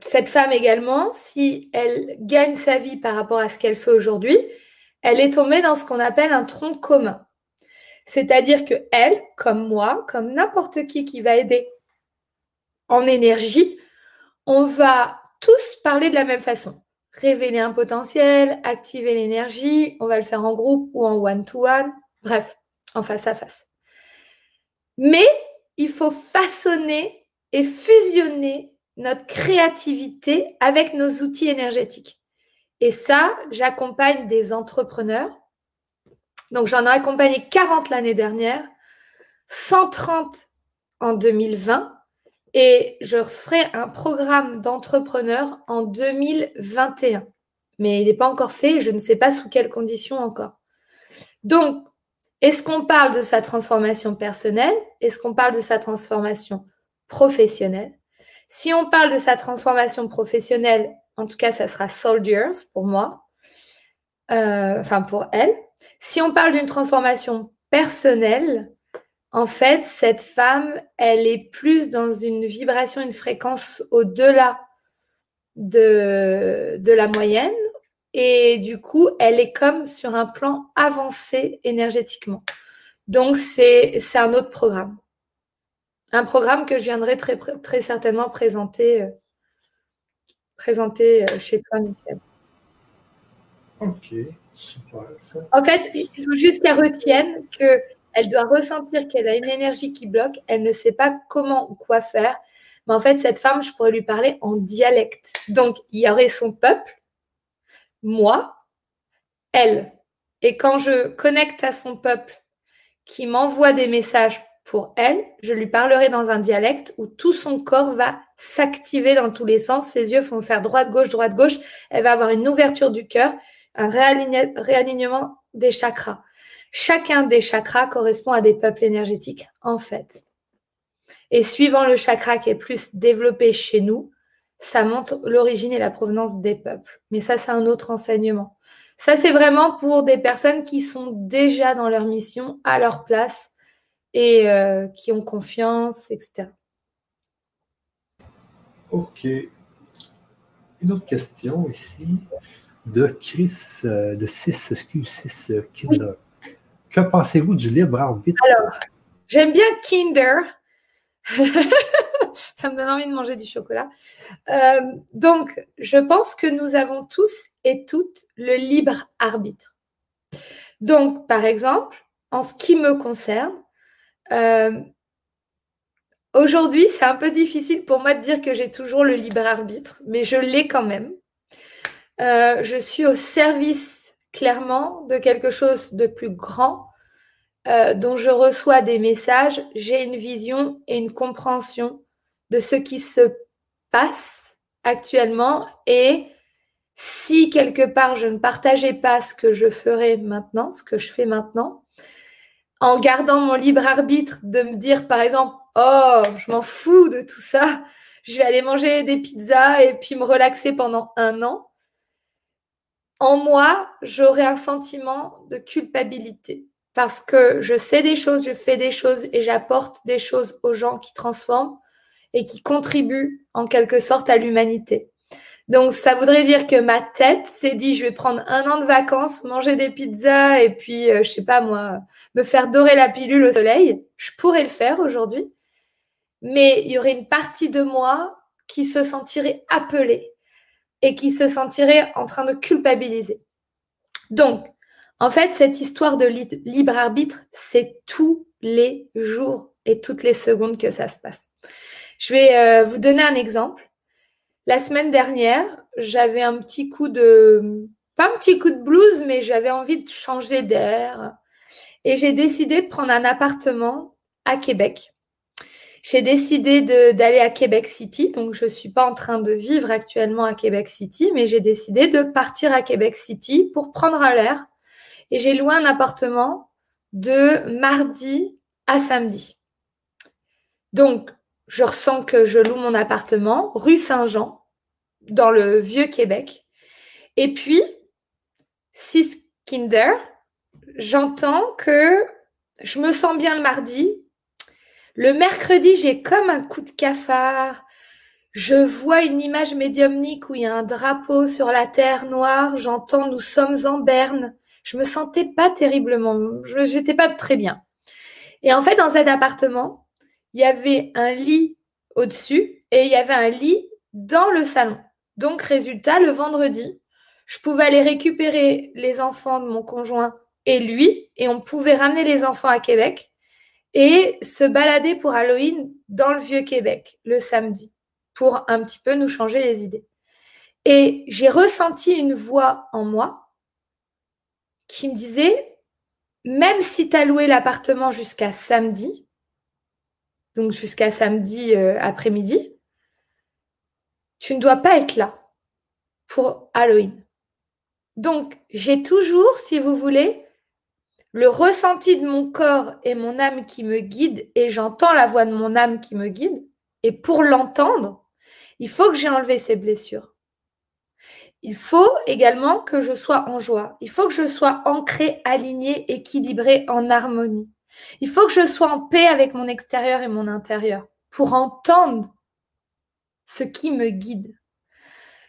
cette femme également, si elle gagne sa vie par rapport à ce qu'elle fait aujourd'hui, elle est tombée dans ce qu'on appelle un tronc commun. C'est-à-dire que elle, comme moi, comme n'importe qui qui va aider en énergie, on va tous parler de la même façon révéler un potentiel, activer l'énergie. On va le faire en groupe ou en one-to-one. Bref, en face à face. Mais il faut façonner et fusionner notre créativité avec nos outils énergétiques. Et ça, j'accompagne des entrepreneurs. Donc, j'en ai accompagné 40 l'année dernière, 130 en 2020 et je ferai un programme d'entrepreneur en 2021. Mais il n'est pas encore fait, je ne sais pas sous quelles conditions encore. Donc, est-ce qu'on parle de sa transformation personnelle? Est-ce qu'on parle de sa transformation professionnelle? Si on parle de sa transformation professionnelle, en tout cas, ça sera Soldiers pour moi, euh, enfin pour elle. Si on parle d'une transformation personnelle, en fait, cette femme, elle est plus dans une vibration, une fréquence au-delà de, de la moyenne. Et du coup, elle est comme sur un plan avancé énergétiquement. Donc, c'est un autre programme. Un programme que je viendrai très, très certainement présenter, euh, présenter euh, chez toi, Michel. Ok, super. En fait, il faut juste qu'elle retienne que elle doit ressentir qu'elle a une énergie qui bloque. Elle ne sait pas comment ou quoi faire. Mais en fait, cette femme, je pourrais lui parler en dialecte. Donc, il y aurait son peuple, moi, elle. Et quand je connecte à son peuple qui m'envoie des messages pour elle, je lui parlerai dans un dialecte où tout son corps va s'activer dans tous les sens. Ses yeux vont faire droite-gauche, droite-gauche. Elle va avoir une ouverture du cœur, un réalignement des chakras. Chacun des chakras correspond à des peuples énergétiques, en fait. Et suivant le chakra qui est plus développé chez nous, ça montre l'origine et la provenance des peuples. Mais ça, c'est un autre enseignement. Ça, c'est vraiment pour des personnes qui sont déjà dans leur mission, à leur place et euh, qui ont confiance, etc. OK. Une autre question ici de Chris, euh, de 6, excuse, 6 Kinder. Que pensez-vous du libre arbitre? Alors, j'aime bien Kinder. Ça me donne envie de manger du chocolat. Euh, donc, je pense que nous avons tous et toutes le libre arbitre. Donc, par exemple, en ce qui me concerne, euh, aujourd'hui, c'est un peu difficile pour moi de dire que j'ai toujours le libre arbitre, mais je l'ai quand même. Euh, je suis au service clairement de quelque chose de plus grand euh, dont je reçois des messages, j'ai une vision et une compréhension de ce qui se passe actuellement. Et si quelque part je ne partageais pas ce que je ferais maintenant, ce que je fais maintenant, en gardant mon libre arbitre de me dire par exemple, oh, je m'en fous de tout ça, je vais aller manger des pizzas et puis me relaxer pendant un an, en moi, j'aurai un sentiment de culpabilité parce que je sais des choses, je fais des choses et j'apporte des choses aux gens qui transforment et qui contribuent en quelque sorte à l'humanité. Donc, ça voudrait dire que ma tête s'est dit, je vais prendre un an de vacances, manger des pizzas et puis, euh, je sais pas moi, me faire dorer la pilule au soleil. Je pourrais le faire aujourd'hui. Mais il y aurait une partie de moi qui se sentirait appelée et qui se sentirait en train de culpabiliser. Donc, en fait, cette histoire de libre arbitre, c'est tous les jours et toutes les secondes que ça se passe. Je vais euh, vous donner un exemple. La semaine dernière, j'avais un petit coup de, pas un petit coup de blues, mais j'avais envie de changer d'air. Et j'ai décidé de prendre un appartement à Québec. J'ai décidé d'aller à Québec City. Donc, je ne suis pas en train de vivre actuellement à Québec City, mais j'ai décidé de partir à Québec City pour prendre l'air. Et j'ai loué un appartement de mardi à samedi. Donc, je ressens que je loue mon appartement rue Saint-Jean, dans le vieux Québec. Et puis, six Kinder, j'entends que je me sens bien le mardi. Le mercredi, j'ai comme un coup de cafard. Je vois une image médiumnique où il y a un drapeau sur la terre noire. J'entends nous sommes en berne. Je me sentais pas terriblement, je n'étais pas très bien. Et en fait, dans cet appartement, il y avait un lit au-dessus et il y avait un lit dans le salon. Donc, résultat, le vendredi, je pouvais aller récupérer les enfants de mon conjoint et lui, et on pouvait ramener les enfants à Québec et se balader pour Halloween dans le vieux Québec le samedi pour un petit peu nous changer les idées. Et j'ai ressenti une voix en moi qui me disait, même si tu as loué l'appartement jusqu'à samedi, donc jusqu'à samedi euh, après-midi, tu ne dois pas être là pour Halloween. Donc, j'ai toujours, si vous voulez, le ressenti de mon corps et mon âme qui me guide, et j'entends la voix de mon âme qui me guide. Et pour l'entendre, il faut que j'ai enlevé ces blessures. Il faut également que je sois en joie. Il faut que je sois ancrée, alignée, équilibrée, en harmonie. Il faut que je sois en paix avec mon extérieur et mon intérieur pour entendre ce qui me guide.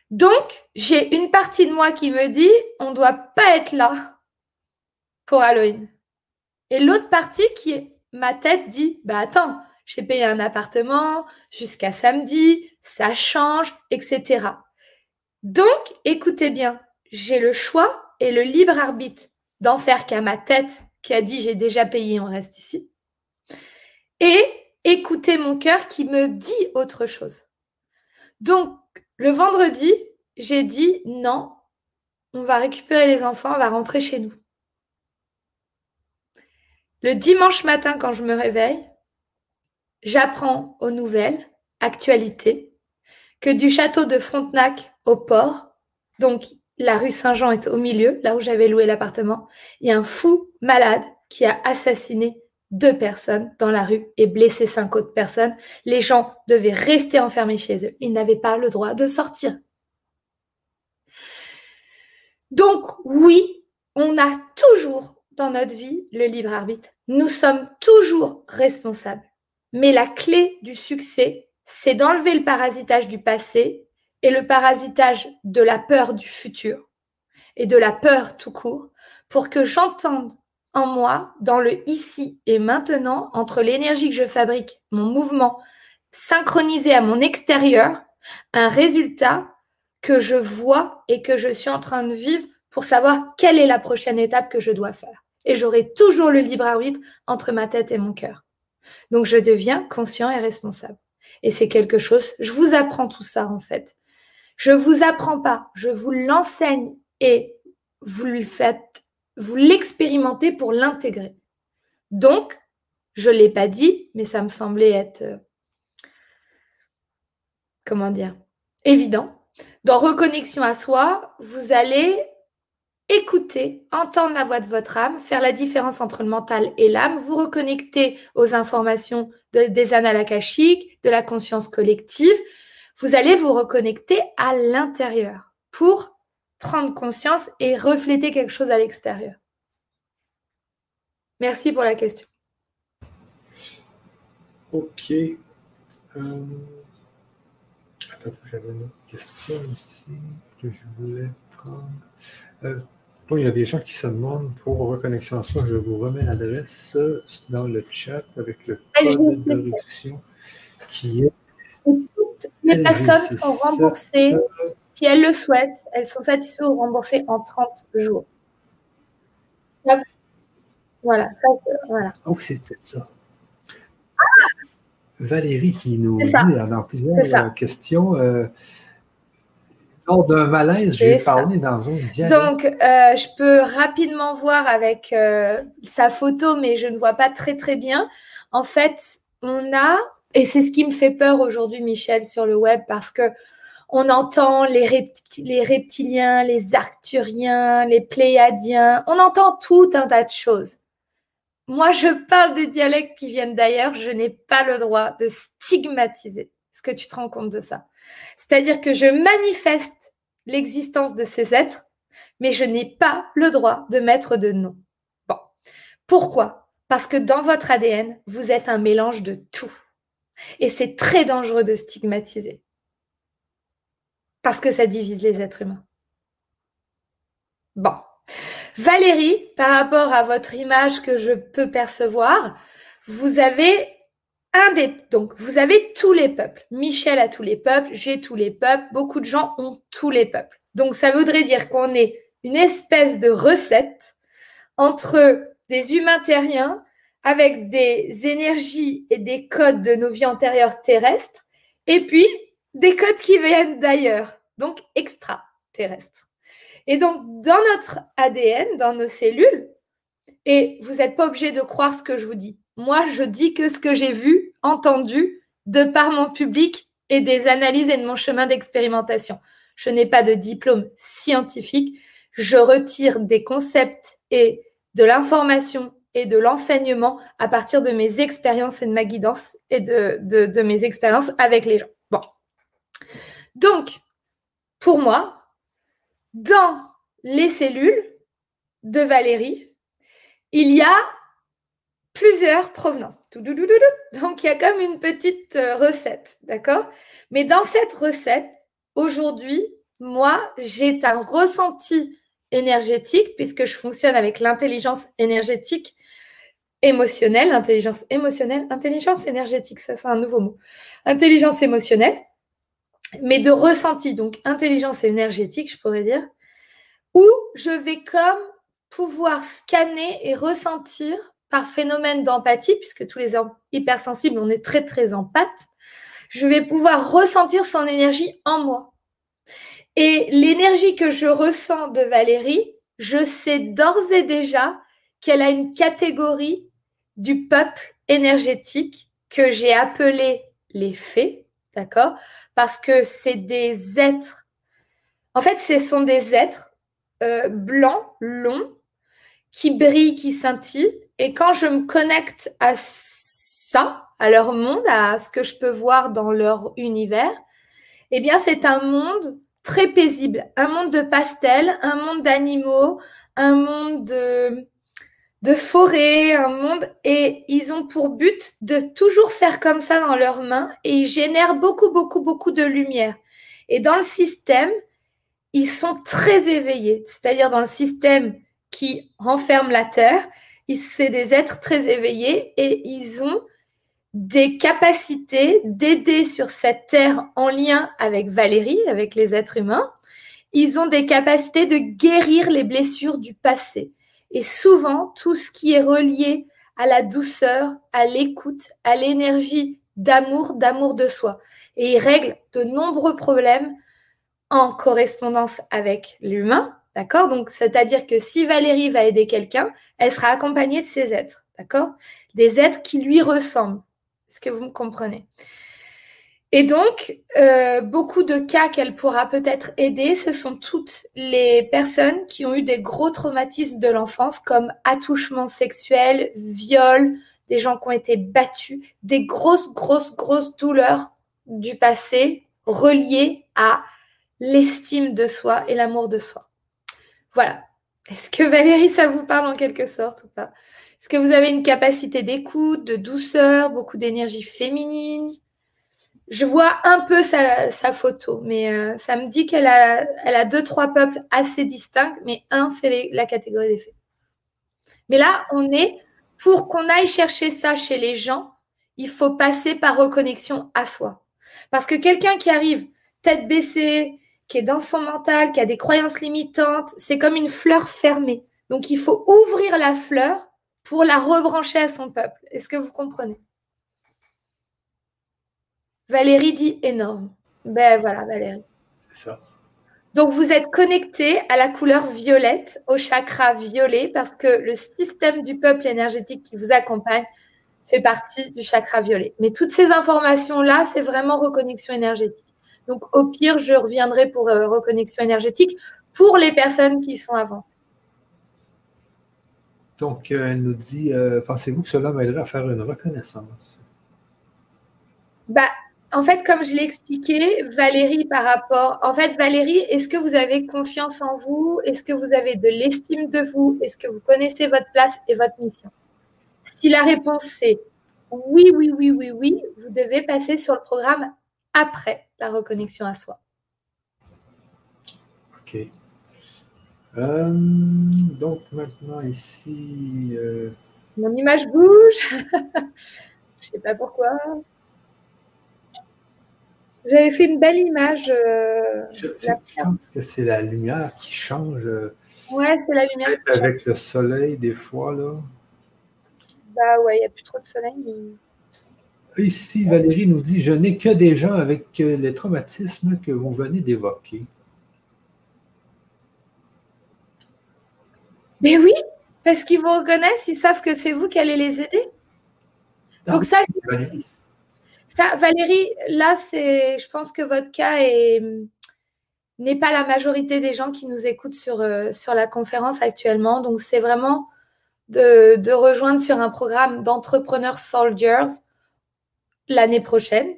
Donc, j'ai une partie de moi qui me dit, on ne doit pas être là Halloween. Et l'autre partie qui est ma tête dit, bah attends, j'ai payé un appartement jusqu'à samedi, ça change, etc. Donc, écoutez bien, j'ai le choix et le libre arbitre d'en faire qu'à ma tête qui a dit j'ai déjà payé, on reste ici. Et écouter mon cœur qui me dit autre chose. Donc, le vendredi, j'ai dit non, on va récupérer les enfants, on va rentrer chez nous. Le dimanche matin, quand je me réveille, j'apprends aux nouvelles, actualités, que du château de Frontenac au port, donc la rue Saint-Jean est au milieu, là où j'avais loué l'appartement. Il y a un fou malade qui a assassiné deux personnes dans la rue et blessé cinq autres personnes. Les gens devaient rester enfermés chez eux. Ils n'avaient pas le droit de sortir. Donc oui, on a toujours dans notre vie le libre arbitre. Nous sommes toujours responsables. Mais la clé du succès, c'est d'enlever le parasitage du passé et le parasitage de la peur du futur et de la peur tout court pour que j'entende en moi, dans le ici et maintenant, entre l'énergie que je fabrique, mon mouvement, synchronisé à mon extérieur, un résultat que je vois et que je suis en train de vivre pour savoir quelle est la prochaine étape que je dois faire. Et j'aurai toujours le libre arbitre entre ma tête et mon cœur. Donc je deviens conscient et responsable. Et c'est quelque chose, je vous apprends tout ça en fait. Je vous apprends pas, je vous l'enseigne et vous le faites, vous l'expérimentez pour l'intégrer. Donc, je ne l'ai pas dit, mais ça me semblait être, euh, comment dire, évident. Dans reconnexion à soi, vous allez écouter, entendre la voix de votre âme, faire la différence entre le mental et l'âme, vous reconnecter aux informations des annales de la conscience collective, vous allez vous reconnecter à l'intérieur pour prendre conscience et refléter quelque chose à l'extérieur. Merci pour la question. Ok. Euh, j'avais une question ici que je voulais prendre. Euh, il y a des gens qui se demandent pour reconnexion à soi, je vous remets l'adresse dans le chat avec le code de réduction qui est. Toutes les personnes sont remboursées si elles le souhaitent. Elles sont satisfaites ou remboursées en 30 jours. Voilà, voilà. Oh, c'était ça. Valérie qui nous dit dans plusieurs questions. Euh, lors d'un malaise, j'ai parlé dans un dialogue. Donc, euh, je peux rapidement voir avec euh, sa photo, mais je ne vois pas très très bien. En fait, on a, et c'est ce qui me fait peur aujourd'hui, Michel, sur le web, parce que on entend les, les reptiliens, les arcturiens, les pléiadiens, on entend tout un tas de choses. Moi, je parle des dialectes qui viennent d'ailleurs. Je n'ai pas le droit de stigmatiser. Est-ce que tu te rends compte de ça? C'est-à-dire que je manifeste l'existence de ces êtres, mais je n'ai pas le droit de mettre de nom. Bon. Pourquoi? Parce que dans votre ADN, vous êtes un mélange de tout. Et c'est très dangereux de stigmatiser. Parce que ça divise les êtres humains. Bon. Valérie, par rapport à votre image que je peux percevoir, vous avez un des donc vous avez tous les peuples. Michel a tous les peuples, j'ai tous les peuples, beaucoup de gens ont tous les peuples. Donc ça voudrait dire qu'on est une espèce de recette entre des humains terriens avec des énergies et des codes de nos vies antérieures terrestres et puis des codes qui viennent d'ailleurs, donc extraterrestres. Et donc, dans notre ADN, dans nos cellules, et vous n'êtes pas obligé de croire ce que je vous dis. Moi, je dis que ce que j'ai vu, entendu, de par mon public et des analyses et de mon chemin d'expérimentation. Je n'ai pas de diplôme scientifique. Je retire des concepts et de l'information et de l'enseignement à partir de mes expériences et de ma guidance et de, mes expériences avec les gens. Donc, pour moi, dans les cellules de Valérie, il y a plusieurs provenances. Donc, il y a comme une petite euh, recette, d'accord? Mais dans cette recette, aujourd'hui, moi, j'ai un ressenti énergétique, puisque je fonctionne avec l'intelligence énergétique émotionnelle, intelligence émotionnelle, intelligence énergétique, ça c'est un nouveau mot. Intelligence émotionnelle mais de ressenti, donc intelligence énergétique, je pourrais dire, où je vais comme pouvoir scanner et ressentir par phénomène d'empathie, puisque tous les hypersensibles, on est très, très empathes, je vais pouvoir ressentir son énergie en moi. Et l'énergie que je ressens de Valérie, je sais d'ores et déjà qu'elle a une catégorie du peuple énergétique que j'ai appelé les fées, d'accord? Parce que c'est des êtres. En fait, ce sont des êtres euh, blancs, longs, qui brillent, qui scintillent. Et quand je me connecte à ça, à leur monde, à ce que je peux voir dans leur univers, eh bien, c'est un monde très paisible, un monde de pastels, un monde d'animaux, un monde de, de forêt, un monde, et ils ont pour but de toujours faire comme ça dans leurs mains, et ils génèrent beaucoup, beaucoup, beaucoup de lumière. Et dans le système, ils sont très éveillés, c'est-à-dire dans le système qui renferme la Terre, c'est des êtres très éveillés et ils ont des capacités d'aider sur cette Terre en lien avec Valérie, avec les êtres humains. Ils ont des capacités de guérir les blessures du passé. Et souvent, tout ce qui est relié à la douceur, à l'écoute, à l'énergie d'amour, d'amour de soi. Et il règle de nombreux problèmes en correspondance avec l'humain, d'accord? Donc, c'est-à-dire que si Valérie va aider quelqu'un, elle sera accompagnée de ses êtres, d'accord? Des êtres qui lui ressemblent. Est-ce que vous me comprenez? Et donc, euh, beaucoup de cas qu'elle pourra peut-être aider, ce sont toutes les personnes qui ont eu des gros traumatismes de l'enfance, comme attouchement sexuel, viol, des gens qui ont été battus, des grosses, grosses, grosses douleurs du passé reliées à l'estime de soi et l'amour de soi. Voilà. Est-ce que Valérie, ça vous parle en quelque sorte ou pas? Est-ce que vous avez une capacité d'écoute, de douceur, beaucoup d'énergie féminine? Je vois un peu sa, photo, mais euh, ça me dit qu'elle a, elle a deux, trois peuples assez distincts, mais un, c'est la catégorie des faits. Mais là, on est, pour qu'on aille chercher ça chez les gens, il faut passer par reconnexion à soi. Parce que quelqu'un qui arrive tête baissée, qui est dans son mental, qui a des croyances limitantes, c'est comme une fleur fermée. Donc il faut ouvrir la fleur pour la rebrancher à son peuple. Est-ce que vous comprenez? Valérie dit énorme. Ben voilà, Valérie. C'est ça. Donc vous êtes connecté à la couleur violette, au chakra violet, parce que le système du peuple énergétique qui vous accompagne fait partie du chakra violet. Mais toutes ces informations-là, c'est vraiment reconnexion énergétique. Donc, au pire, je reviendrai pour euh, reconnexion énergétique pour les personnes qui sont avant. Donc, euh, elle nous dit euh, Pensez-vous que cela m'aiderait à faire une reconnaissance? Bah, En fait, comme je l'ai expliqué, Valérie, par rapport. En fait, Valérie, est-ce que vous avez confiance en vous? Est-ce que vous avez de l'estime de vous? Est-ce que vous connaissez votre place et votre mission? Si la réponse c'est oui, oui, oui, oui, oui, vous devez passer sur le programme après la reconnexion à soi. Ok. Euh, donc maintenant ici. Euh, Mon image bouge. Je sais pas pourquoi. J'avais fait une belle image. Euh, je, pense que c'est la lumière qui change. Ouais, c'est la lumière. Avec le soleil, des fois, là. Bah ouais, il n'y a plus trop de soleil. Mais... Ici, Valérie nous dit Je n'ai que des gens avec euh, les traumatismes que vous venez d'évoquer. Mais oui, parce qu'ils vous reconnaissent, ils savent que c'est vous qui allez les aider. Donc, ça, Valérie. ça, Valérie, là, c'est, je pense que votre cas n'est pas la majorité des gens qui nous écoutent sur, euh, sur la conférence actuellement. Donc, c'est vraiment de, de rejoindre sur un programme d'entrepreneurs soldiers l'année prochaine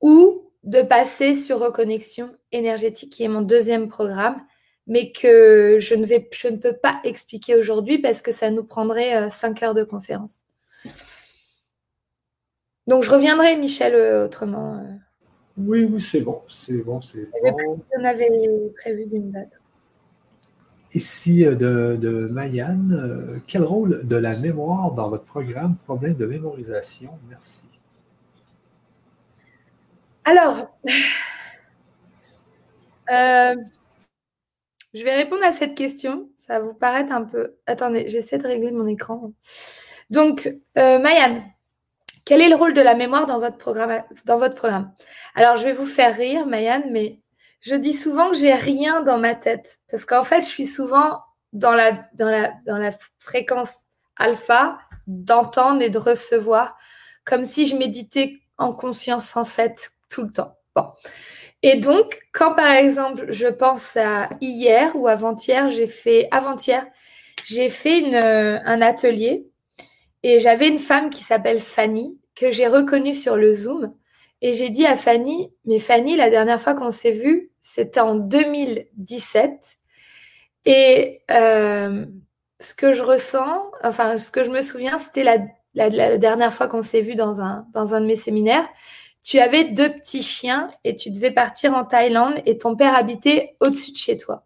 ou de passer sur reconnexion énergétique, qui est mon deuxième programme, mais que je ne, vais, je ne peux pas expliquer aujourd'hui parce que ça nous prendrait euh, cinq heures de conférence. Donc je reviendrai, Michel, euh, autrement. Euh. Oui, oui, c'est bon, c'est bon, c'est bon. On avait prévu d'une date. Ici de, de Mayanne, quel rôle de la mémoire dans votre programme Problème de mémorisation? Merci. Alors, euh, je vais répondre à cette question. Ça va vous paraître un peu. Attendez, j'essaie de régler mon écran. Donc, euh, Mayan, quel est le rôle de la mémoire dans votre programme, Alors, je vais vous faire rire, Mayan, mais je dis souvent que j'ai rien dans ma tête. Parce qu'en fait, je suis souvent dans la fréquence alpha d'entendre et de recevoir, comme si je méditais en conscience, en fait, tout le temps. Bon. Et donc, quand par exemple, je pense à hier ou avant-hier, j'ai fait, avant-hier, j'ai fait une, euh, un atelier et j'avais une femme qui s'appelle Fanny, que j'ai reconnue sur le Zoom. Et j'ai dit à Fanny, mais Fanny, la dernière fois qu'on s'est vu, c'était en 2017. Et euh, ce que je ressens, enfin, ce que je me souviens, c'était la, la, dernière fois qu'on s'est vu dans un, dans un de mes séminaires tu avais deux petits chiens et tu devais partir en Thaïlande et ton père habitait au-dessus de chez toi.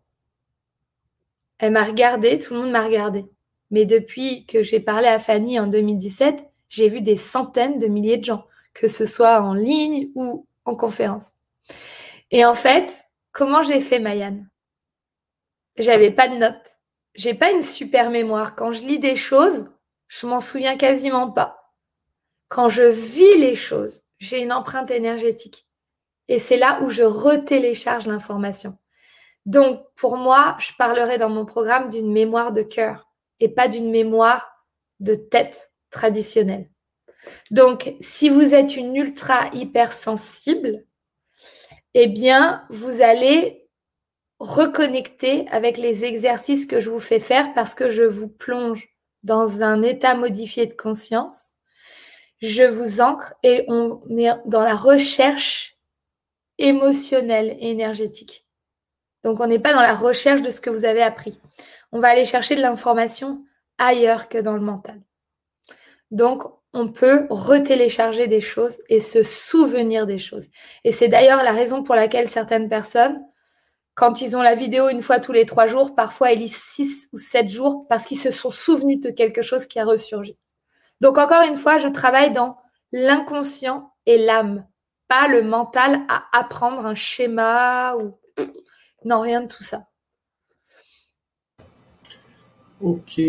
Elle m'a regardé, tout le monde m'a regardé. Mais depuis que j'ai parlé à Fanny en 2017, j'ai vu des centaines de milliers de gens, que ce soit en ligne ou en conférence. Et en fait, comment j'ai fait, Mayanne J'avais pas de notes. J'ai pas une super mémoire. Quand je lis des choses, je m'en souviens quasiment pas. Quand je vis les choses, j'ai une empreinte énergétique. Et c'est là où je retélécharge l'information. Donc, pour moi, je parlerai dans mon programme d'une mémoire de cœur et pas d'une mémoire de tête traditionnelle. Donc, si vous êtes une ultra hypersensible, eh bien, vous allez reconnecter avec les exercices que je vous fais faire parce que je vous plonge dans un état modifié de conscience je vous ancre et on est dans la recherche émotionnelle et énergétique. Donc, on n'est pas dans la recherche de ce que vous avez appris. On va aller chercher de l'information ailleurs que dans le mental. Donc, on peut retélécharger des choses et se souvenir des choses. Et c'est d'ailleurs la raison pour laquelle certaines personnes, quand ils ont la vidéo une fois tous les trois jours, parfois ils lisent six ou sept jours parce qu'ils se sont souvenus de quelque chose qui a ressurgi. Donc encore une fois, je travaille dans l'inconscient et l'âme, pas le mental à apprendre un schéma ou non, rien de tout ça. Ok.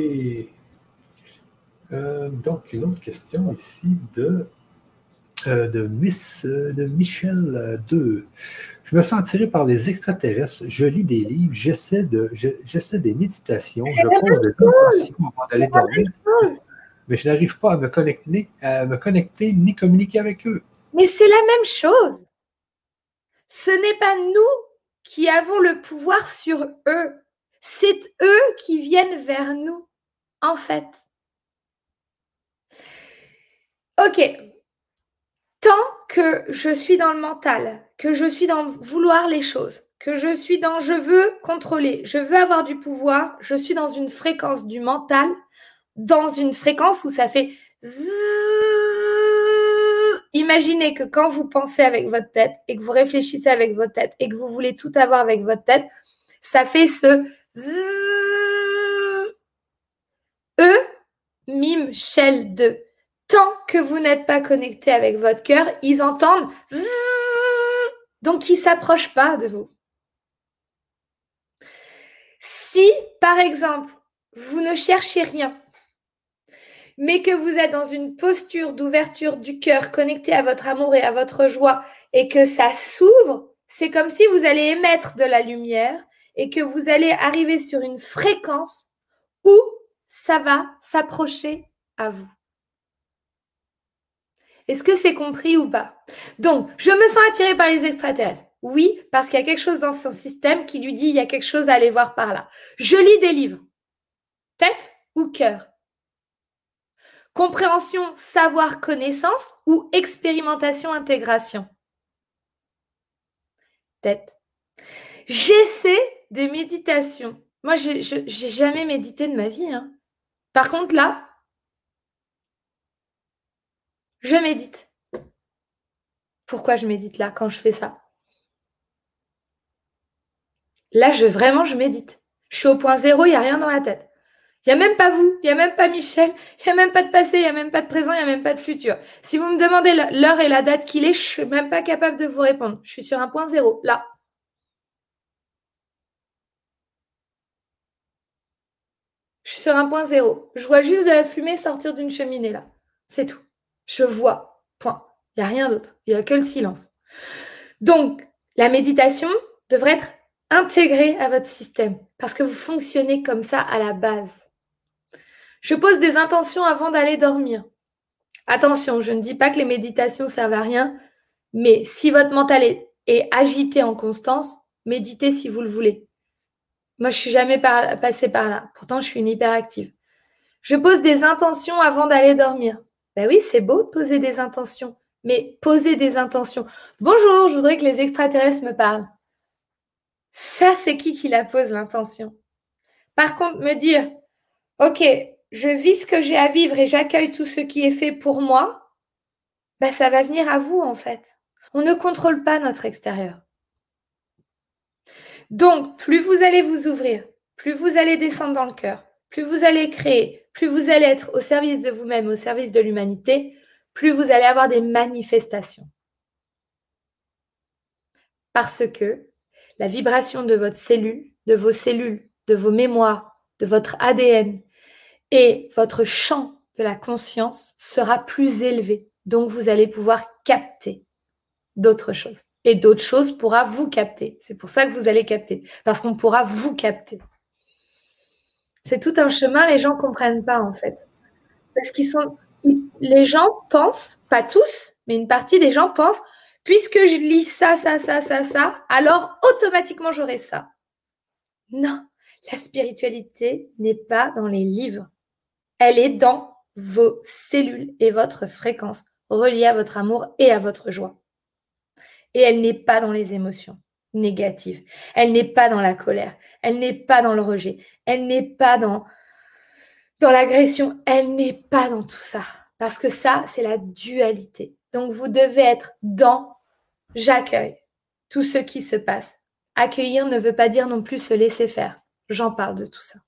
Euh, donc, une autre question ici de, euh, de, Miss, euh, de Michel 2. Je me sens attiré par les extraterrestres. Je lis des livres, j'essaie de, j'essaie des méditations, je pose des intentions avant d'aller dormir. Mais je n'arrive pas à me connecter, ni communiquer avec eux. Mais c'est la même chose. Ce n'est pas nous qui avons le pouvoir sur eux. C'est eux qui viennent vers nous, en fait. Ok. Tant que je suis dans le mental, que je suis dans vouloir les choses, que je suis dans je veux contrôler, je veux avoir du pouvoir, je suis dans une fréquence du mental, dans une fréquence où ça fait Imaginez que quand vous pensez avec votre tête et que vous réfléchissez avec votre tête et que vous voulez tout avoir avec votre tête, ça fait ce E, mime, shell de. Tant que vous n'êtes pas connecté avec votre cœur, ils entendent donc ils ne s'approchent pas de vous. Si, par exemple, vous ne cherchez rien, mais que vous êtes dans une posture d'ouverture du cœur connecté à votre amour et à votre joie et que ça s'ouvre, c'est comme si vous allez émettre de la lumière et que vous allez arriver sur une fréquence où ça va s'approcher à vous. Est-ce que c'est compris ou pas? Donc, je me sens attirée par les extraterrestres. Oui, parce qu'il y a quelque chose dans son système qui lui dit il y a quelque chose à aller voir par là. Je lis des livres. Tête ou cœur? Compréhension, savoir, connaissance ou expérimentation, intégration Tête. J'essaie des méditations. Moi, je n'ai jamais médité de ma vie. Hein. Par contre, là, je médite. Pourquoi je médite là quand je fais ça? Là, je vraiment, je médite. Je suis au point zéro, il n'y a rien dans la tête. Il n'y a même pas vous, il n'y a même pas Michel, il n'y a même pas de passé, il n'y a même pas de présent, il n'y a même pas de futur. Si vous me demandez l'heure et la date qu'il est, je ne suis même pas capable de vous répondre. Je suis sur un point zéro, là. Je suis sur un point zéro. Je vois juste de la fumée sortir d'une cheminée, là. C'est tout. Je vois. Point. Il n'y a rien d'autre. Il n'y a que le silence. Donc, la méditation devrait être intégrée à votre système parce que vous fonctionnez comme ça à la base. Je pose des intentions avant d'aller dormir. Attention, je ne dis pas que les méditations servent à rien, mais si votre mental est, agité en constance, méditez si vous le voulez. Moi, je suis jamais passée par là. Pourtant, je suis une hyperactive. Je pose des intentions avant d'aller dormir. Ben oui, c'est beau de poser des intentions, mais poser des intentions. Bonjour, je voudrais que les extraterrestres me parlent. Ça, c'est qui qui la pose l'intention? Par contre, me dire, OK, je vis ce que j'ai à vivre et j'accueille tout ce qui est fait pour moi, bah, ça va venir à vous en fait. On ne contrôle pas notre extérieur. Donc, plus vous allez vous ouvrir, plus vous allez descendre dans le cœur, plus vous allez créer, plus vous allez être au service de vous-même, au service de l'humanité, plus vous allez avoir des manifestations. Parce que la vibration de votre cellule, de vos cellules, de vos mémoires, de votre ADN, et votre champ de la conscience sera plus élevé. Donc, vous allez pouvoir capter d'autres choses. Et d'autres choses pourra vous capter. C'est pour ça que vous allez capter. Parce qu'on pourra vous capter. C'est tout un chemin, les gens ne comprennent pas en fait. Parce qu'ils sont. Les gens pensent, pas tous, mais une partie des gens pensent, puisque je lis ça, ça, ça, ça, ça, alors automatiquement j'aurai ça. Non, la spiritualité n'est pas dans les livres elle est dans vos cellules et votre fréquence reliée à votre amour et à votre joie. Et elle n'est pas dans les émotions. négative. Elle n'est pas dans la colère. Elle n'est pas dans le rejet. Elle n'est pas dans, dans l'agression. Elle n'est pas dans tout ça. Parce que ça, c'est la dualité. Donc, vous devez être dans j'accueille tout ce qui se passe. Accueillir ne veut pas dire non plus se laisser faire. J'en parle de tout ça.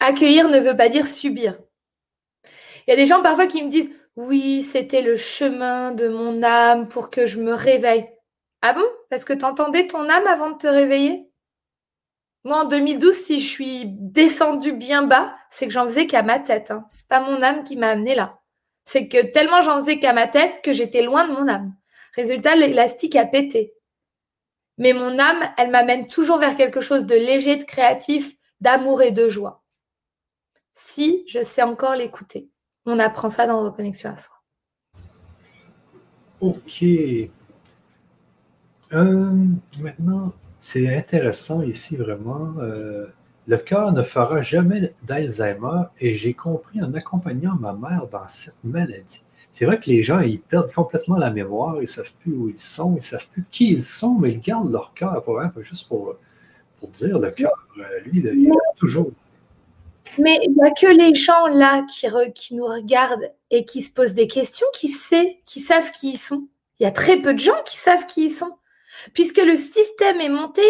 Accueillir ne veut pas dire subir. Il y a des gens parfois qui me disent oui, c'était le chemin de mon âme pour que je me réveille. Ah bon? Parce que tu entendais ton âme avant de te réveiller? Moi, en 2012, si je suis descendue bien bas, c'est que j'en faisais qu'à ma tête. Hein. C'est pas mon âme qui m'a amené là. C'est que tellement j'en faisais qu'à ma tête que j'étais loin de mon âme. Résultat, l'élastique a pété. Mais mon âme, elle m'amène toujours vers quelque chose de léger, de créatif, d'amour et de joie. Si je sais encore l'écouter. On apprend ça dans Reconnexion à soi. Ok. Euh, maintenant, c'est intéressant ici vraiment. Euh, le cœur ne fera jamais d'Alzheimer et j'ai compris en accompagnant ma mère dans cette maladie. C'est vrai que les gens, ils perdent complètement la mémoire, ils ne savent plus où ils sont, ils ne savent plus qui ils sont, mais ils gardent leur cœur, pour, peu juste pour, pour dire, le cœur, euh, lui, il est toujours. Mais il n'y a que les gens là qui, nous regardent et qui se posent des questions, qui savent qui ils sont. Il y a très peu de gens qui savent qui ils sont. Puisque le système est monté,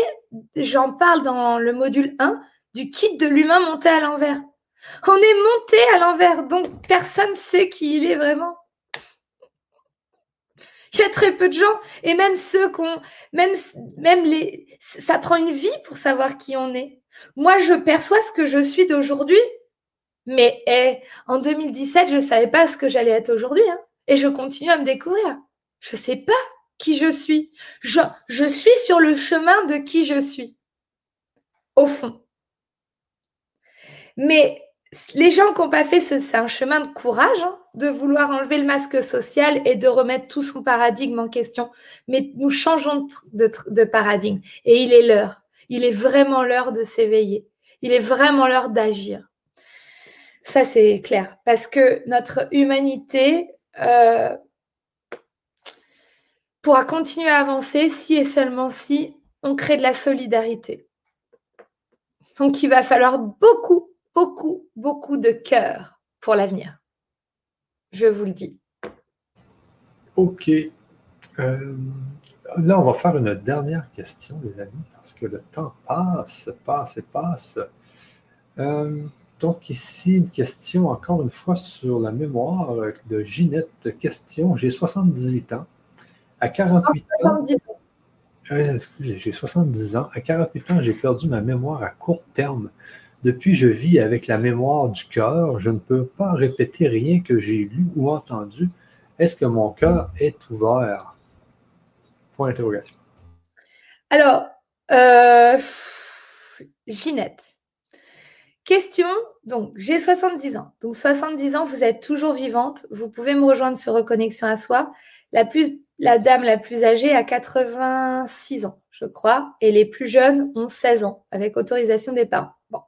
j'en parle dans le module 1, du kit de l'humain monté à l'envers. On est monté à l'envers, donc personne ne sait qui il est vraiment. Il y a très peu de gens, et même ceux qu'on, même, même les, ça prend une vie pour savoir qui on est. Moi, je perçois ce que je suis d'aujourd'hui, mais eh, en 2017, je ne savais pas ce que j'allais être aujourd'hui, hein, et je continue à me découvrir. Je ne sais pas qui je suis. Je, suis sur le chemin de qui je suis, au fond. Mais les gens qui n'ont pas fait ce, c'est un chemin de courage, hein, de vouloir enlever le masque social et de remettre tout son paradigme en question. Mais nous changeons de paradigme et il est l'heure. Il est vraiment l'heure de s'éveiller. Il est vraiment l'heure d'agir. Ça, c'est clair. Parce que notre humanité euh, pourra continuer à avancer si et seulement si on crée de la solidarité. Donc, il va falloir beaucoup, beaucoup, beaucoup de cœur pour l'avenir. Je vous le dis. OK. Euh, là, on va faire une dernière question, les amis, parce que le temps passe, passe et passe. Euh, donc ici, une question encore une fois sur la mémoire de Ginette. Question, j'ai 78 ans. À 48 ans, euh, j'ai 70 ans. À 48 ans, j'ai perdu ma mémoire à court terme. Depuis, je vis avec la mémoire du cœur. Je ne peux pas répéter rien que j'ai lu ou entendu. Est-ce que mon cœur est ouvert? Point d'interrogation. Alors, euh, Ginette. Question, donc j'ai 70 ans. Donc 70 ans, vous êtes toujours vivante. Vous pouvez me rejoindre sur Reconnexion à soi. La, la dame la plus âgée a 86 ans, je crois, et les plus jeunes ont 16 ans, avec autorisation des parents. Bon.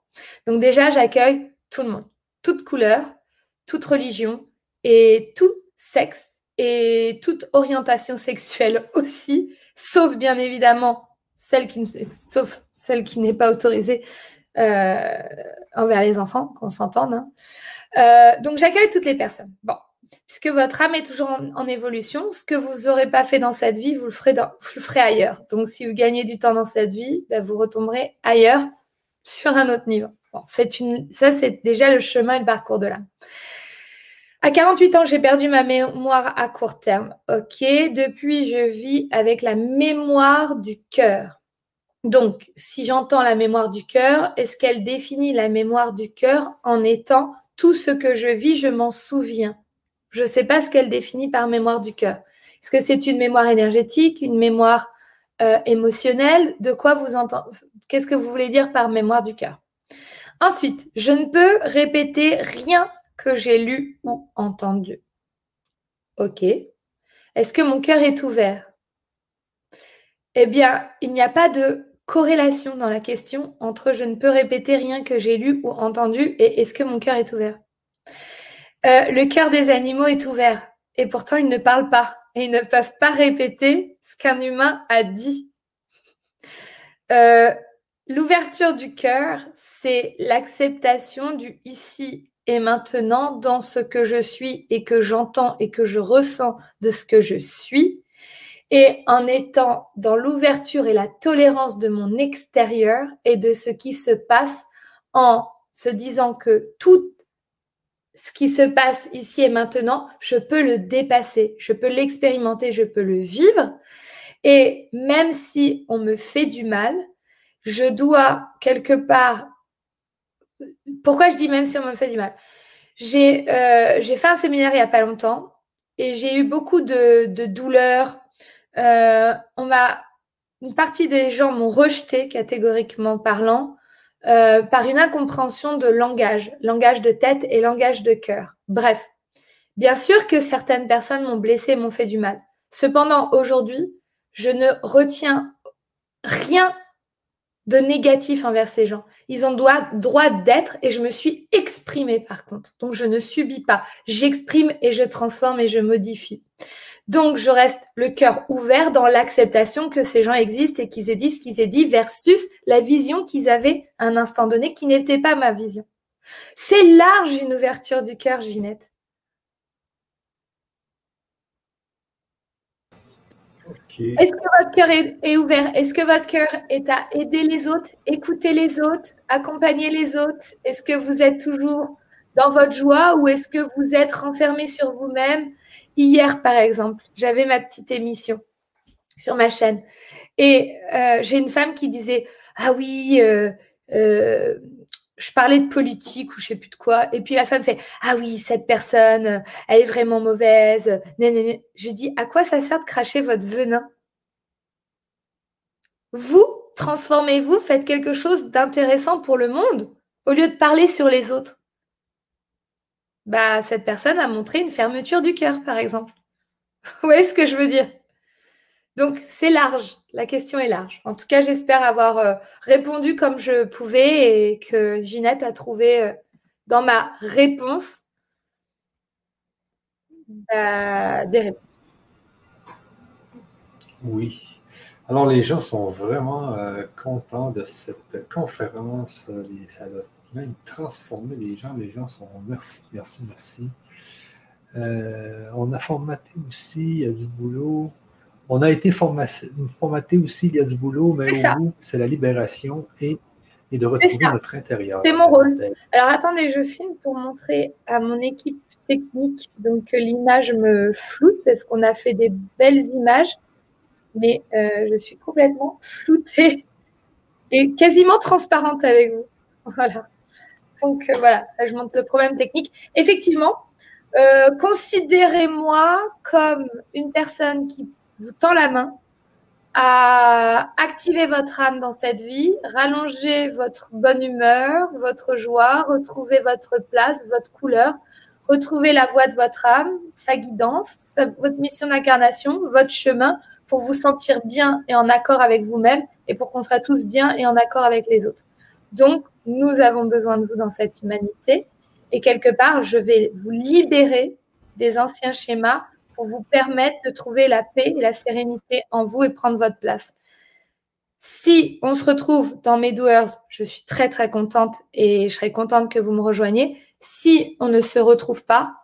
Donc déjà, j'accueille tout le monde, toute couleur, toute religion et tout sexe et toute orientation sexuelle aussi, sauf bien évidemment celle qui, n'est pas autorisée euh, envers les enfants, qu'on s'entende. Hein. Euh, donc j'accueille toutes les personnes. Bon, puisque votre âme est toujours en, évolution, ce que vous n'aurez pas fait dans cette vie, vous le, ferez ailleurs. Donc si vous gagnez du temps dans cette vie, ben, vous retomberez ailleurs sur un autre niveau. Bon, ça, c'est déjà le chemin et le parcours de l'âme. À 48 ans, j'ai perdu ma mémoire à court terme. OK? Depuis, je vis avec la mémoire du cœur. Donc, si j'entends la mémoire du cœur, est-ce qu'elle définit la mémoire du cœur en étant tout ce que je vis, je m'en souviens Je ne sais pas ce qu'elle définit par mémoire du cœur. Est-ce que c'est une mémoire énergétique, une mémoire euh, émotionnelle? De quoi vous entendez Qu'est-ce que vous voulez dire par mémoire du cœur? Ensuite, je ne peux répéter rien que j'ai lu ou entendu. OK. Est-ce que mon cœur est ouvert? Eh bien, il n'y a pas de corrélation dans la question entre je ne peux répéter rien que j'ai lu ou entendu et est-ce que mon cœur est ouvert? Euh, le cœur des animaux est ouvert et pourtant ils ne parlent pas. et ils ne peuvent pas répéter ce qu'un humain a dit. Euh, l'ouverture du cœur, c'est l'acceptation du ici et maintenant dans ce que je suis et que j'entends et que je ressens de ce que je suis. Et en étant dans l'ouverture et la tolérance de mon extérieur et de ce qui se passe en se disant que tout ce qui se passe ici et maintenant, je peux le dépasser, je peux l'expérimenter, je peux le vivre. Et même si on me fait du mal, je dois quelque part... Pourquoi je dis même si on me fait du mal? J'ai euh, fait un séminaire il n'y a pas longtemps et j'ai eu beaucoup de, de douleurs. Euh, on m'a, une partie des gens m'ont rejeté catégoriquement parlant euh, par une incompréhension de langage, langage de tête et langage de cœur. Bref, bien sûr que certaines personnes m'ont blessé, m'ont fait du mal. Cependant, aujourd'hui, je ne retiens rien de négatif envers ces gens. Ils ont droit, d'être et je me suis exprimée par contre. Donc je ne subis pas. J'exprime et je transforme et je modifie. Donc, je reste le cœur ouvert dans l'acceptation que ces gens existent et qu'ils aient dit ce qu'ils aient dit versus la vision qu'ils avaient à un instant donné qui n'était pas ma vision. C'est large une ouverture du cœur, Ginette. Est-ce que votre cœur est, ouvert? Est-ce que votre cœur est à aider les autres, écouter les autres, accompagner les autres? Est-ce que vous êtes toujours dans votre joie ou est-ce que vous êtes renfermé sur vous-même? Hier, par exemple, j'avais ma petite émission sur ma chaîne et euh, j'ai une femme qui disait Ah oui, euh, euh, je parlais de politique ou je sais plus de quoi. Et puis la femme fait Ah oui, cette personne, elle est vraiment mauvaise. Je dis À quoi ça sert de cracher votre venin? Vous, transformez-vous, faites quelque chose d'intéressant pour le monde au lieu de parler sur les autres bah, cette personne a montré une fermeture du cœur, par exemple. Vous voyez ce que je veux dire? Donc, c'est large. La question est large. En tout cas, j'espère avoir euh, répondu comme je pouvais et que Ginette a trouvé euh, dans ma réponse bah, des réponses. Oui. Alors, les gens sont vraiment euh, contents de cette conférence. Ça même transformer les gens. Les gens sont merci, merci, merci. Euh, on a formaté aussi, il y a du boulot. On a été formaté, aussi, il y a du boulot, mais c'est la libération et, et de retrouver notre intérieur. C'est mon rôle. Alors attendez, je filme pour montrer à mon équipe technique donc que l'image me floute parce qu'on a fait des belles images, mais euh, je suis complètement floutée et quasiment transparente avec vous. Voilà. Donc euh, voilà, ça je montre le problème technique. Effectivement, euh, considérez-moi comme une personne qui vous tend la main à activer votre âme dans cette vie, rallonger votre bonne humeur, votre joie, retrouver votre place, votre couleur, retrouver la voix de votre âme, sa guidance, votre mission d'incarnation, votre chemin pour vous sentir bien et en accord avec vous-même et pour qu'on soit tous bien et en accord avec les autres. Donc, nous avons besoin de vous dans cette humanité. Et quelque part, je vais vous libérer des anciens schémas pour vous permettre de trouver la paix et la sérénité en vous et prendre votre place. Si on se retrouve dans mes doers, je suis très très contente et je serais contente que vous me rejoigniez. Si on ne se retrouve pas,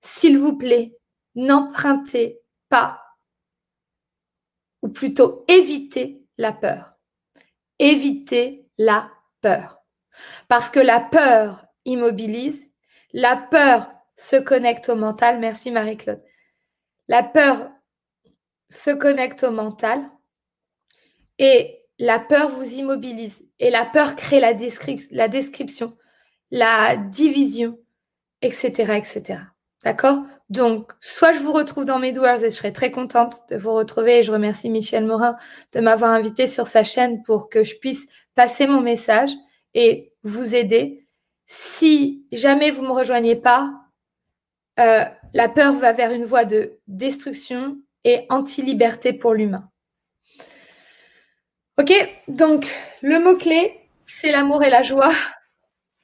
s'il vous plaît, n'empruntez pas, ou plutôt évitez la peur. Évitez la peur. Parce que la peur immobilise, la peur se connecte au mental. Merci Marie-Claude. La peur se connecte au mental et la peur vous immobilise. Et la peur crée la, description, la division, etc. etc. D'accord? Donc, soit je vous retrouve dans mes doers et je serai très contente de vous retrouver. Et je remercie Michel Morin de m'avoir invité sur sa chaîne pour que je puisse passer mon message et vous aider. Si jamais vous ne me rejoignez pas, euh, la peur va vers une voie de destruction et anti-liberté pour l'humain. Ok Donc, le mot-clé, c'est l'amour et la joie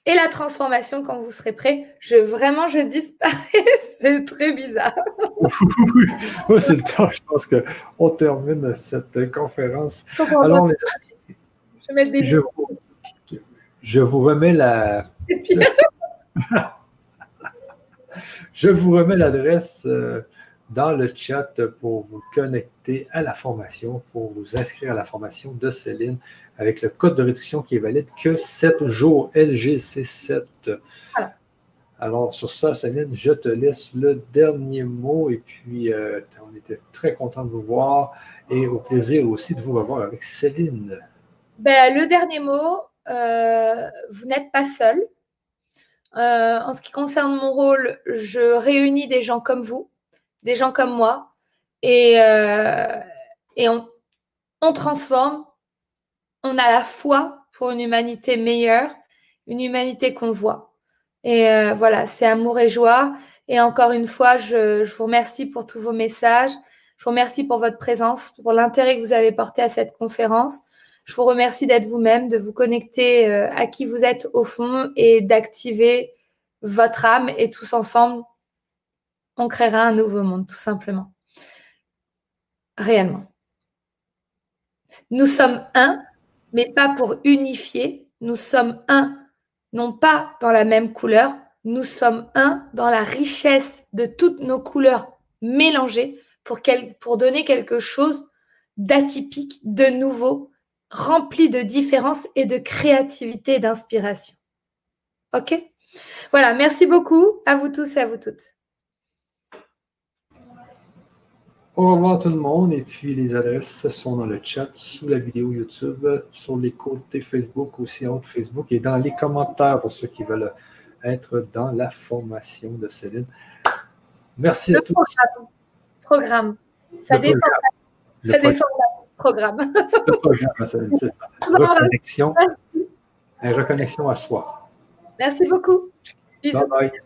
et la transformation quand vous serez prêt. Je vraiment, je disparais c'est très bizarre. oui, c'est le temps. Je pense qu'on termine cette conférence. Alors, je, je, vous, je vous remets la. je vous remets l'adresse. Euh, dans le chat pour vous connecter à la formation, pour vous inscrire à la formation de Céline avec le code de réduction qui est valide que 7 jours, LGC7. Alors, sur ça, Céline, je te laisse le dernier mot et puis euh, on était très content de vous voir et au plaisir aussi de vous revoir avec Céline. Ben, le dernier mot, euh, vous n'êtes pas seul. Euh, en ce qui concerne mon rôle, je réunis des gens comme vous des gens comme moi, et, euh, on, transforme, on a la foi pour une humanité meilleure, une humanité qu'on voit. Et euh, voilà, c'est amour et joie. Et encore une fois, je, vous remercie pour tous vos messages. Je vous remercie pour votre présence, pour l'intérêt que vous avez porté à cette conférence. Je vous remercie d'être vous-même, de vous connecter euh, à qui vous êtes au fond et d'activer votre âme. Et tous ensemble, on créera un nouveau monde, tout simplement. Réellement. Nous sommes un, mais pas pour unifier. Nous sommes un, non pas dans la même couleur, nous sommes un dans la richesse de toutes nos couleurs mélangées pour, pour donner quelque chose d'atypique, de nouveau, rempli de différence et de créativité et d'inspiration. OK? Voilà, merci beaucoup à vous tous et à vous toutes. Au revoir tout le monde. Et puis les adresses sont dans le chat, sous la vidéo YouTube, sur les côtés Facebook, aussi entre Facebook et dans les commentaires pour ceux qui veulent être dans la formation de Céline. Merci à tous. Programme. Ça dépend. Ça dépend programme. Le programme, c'est ça. Reconnexion. reconnexion à soi. Merci beaucoup. Bisous. Bye bye.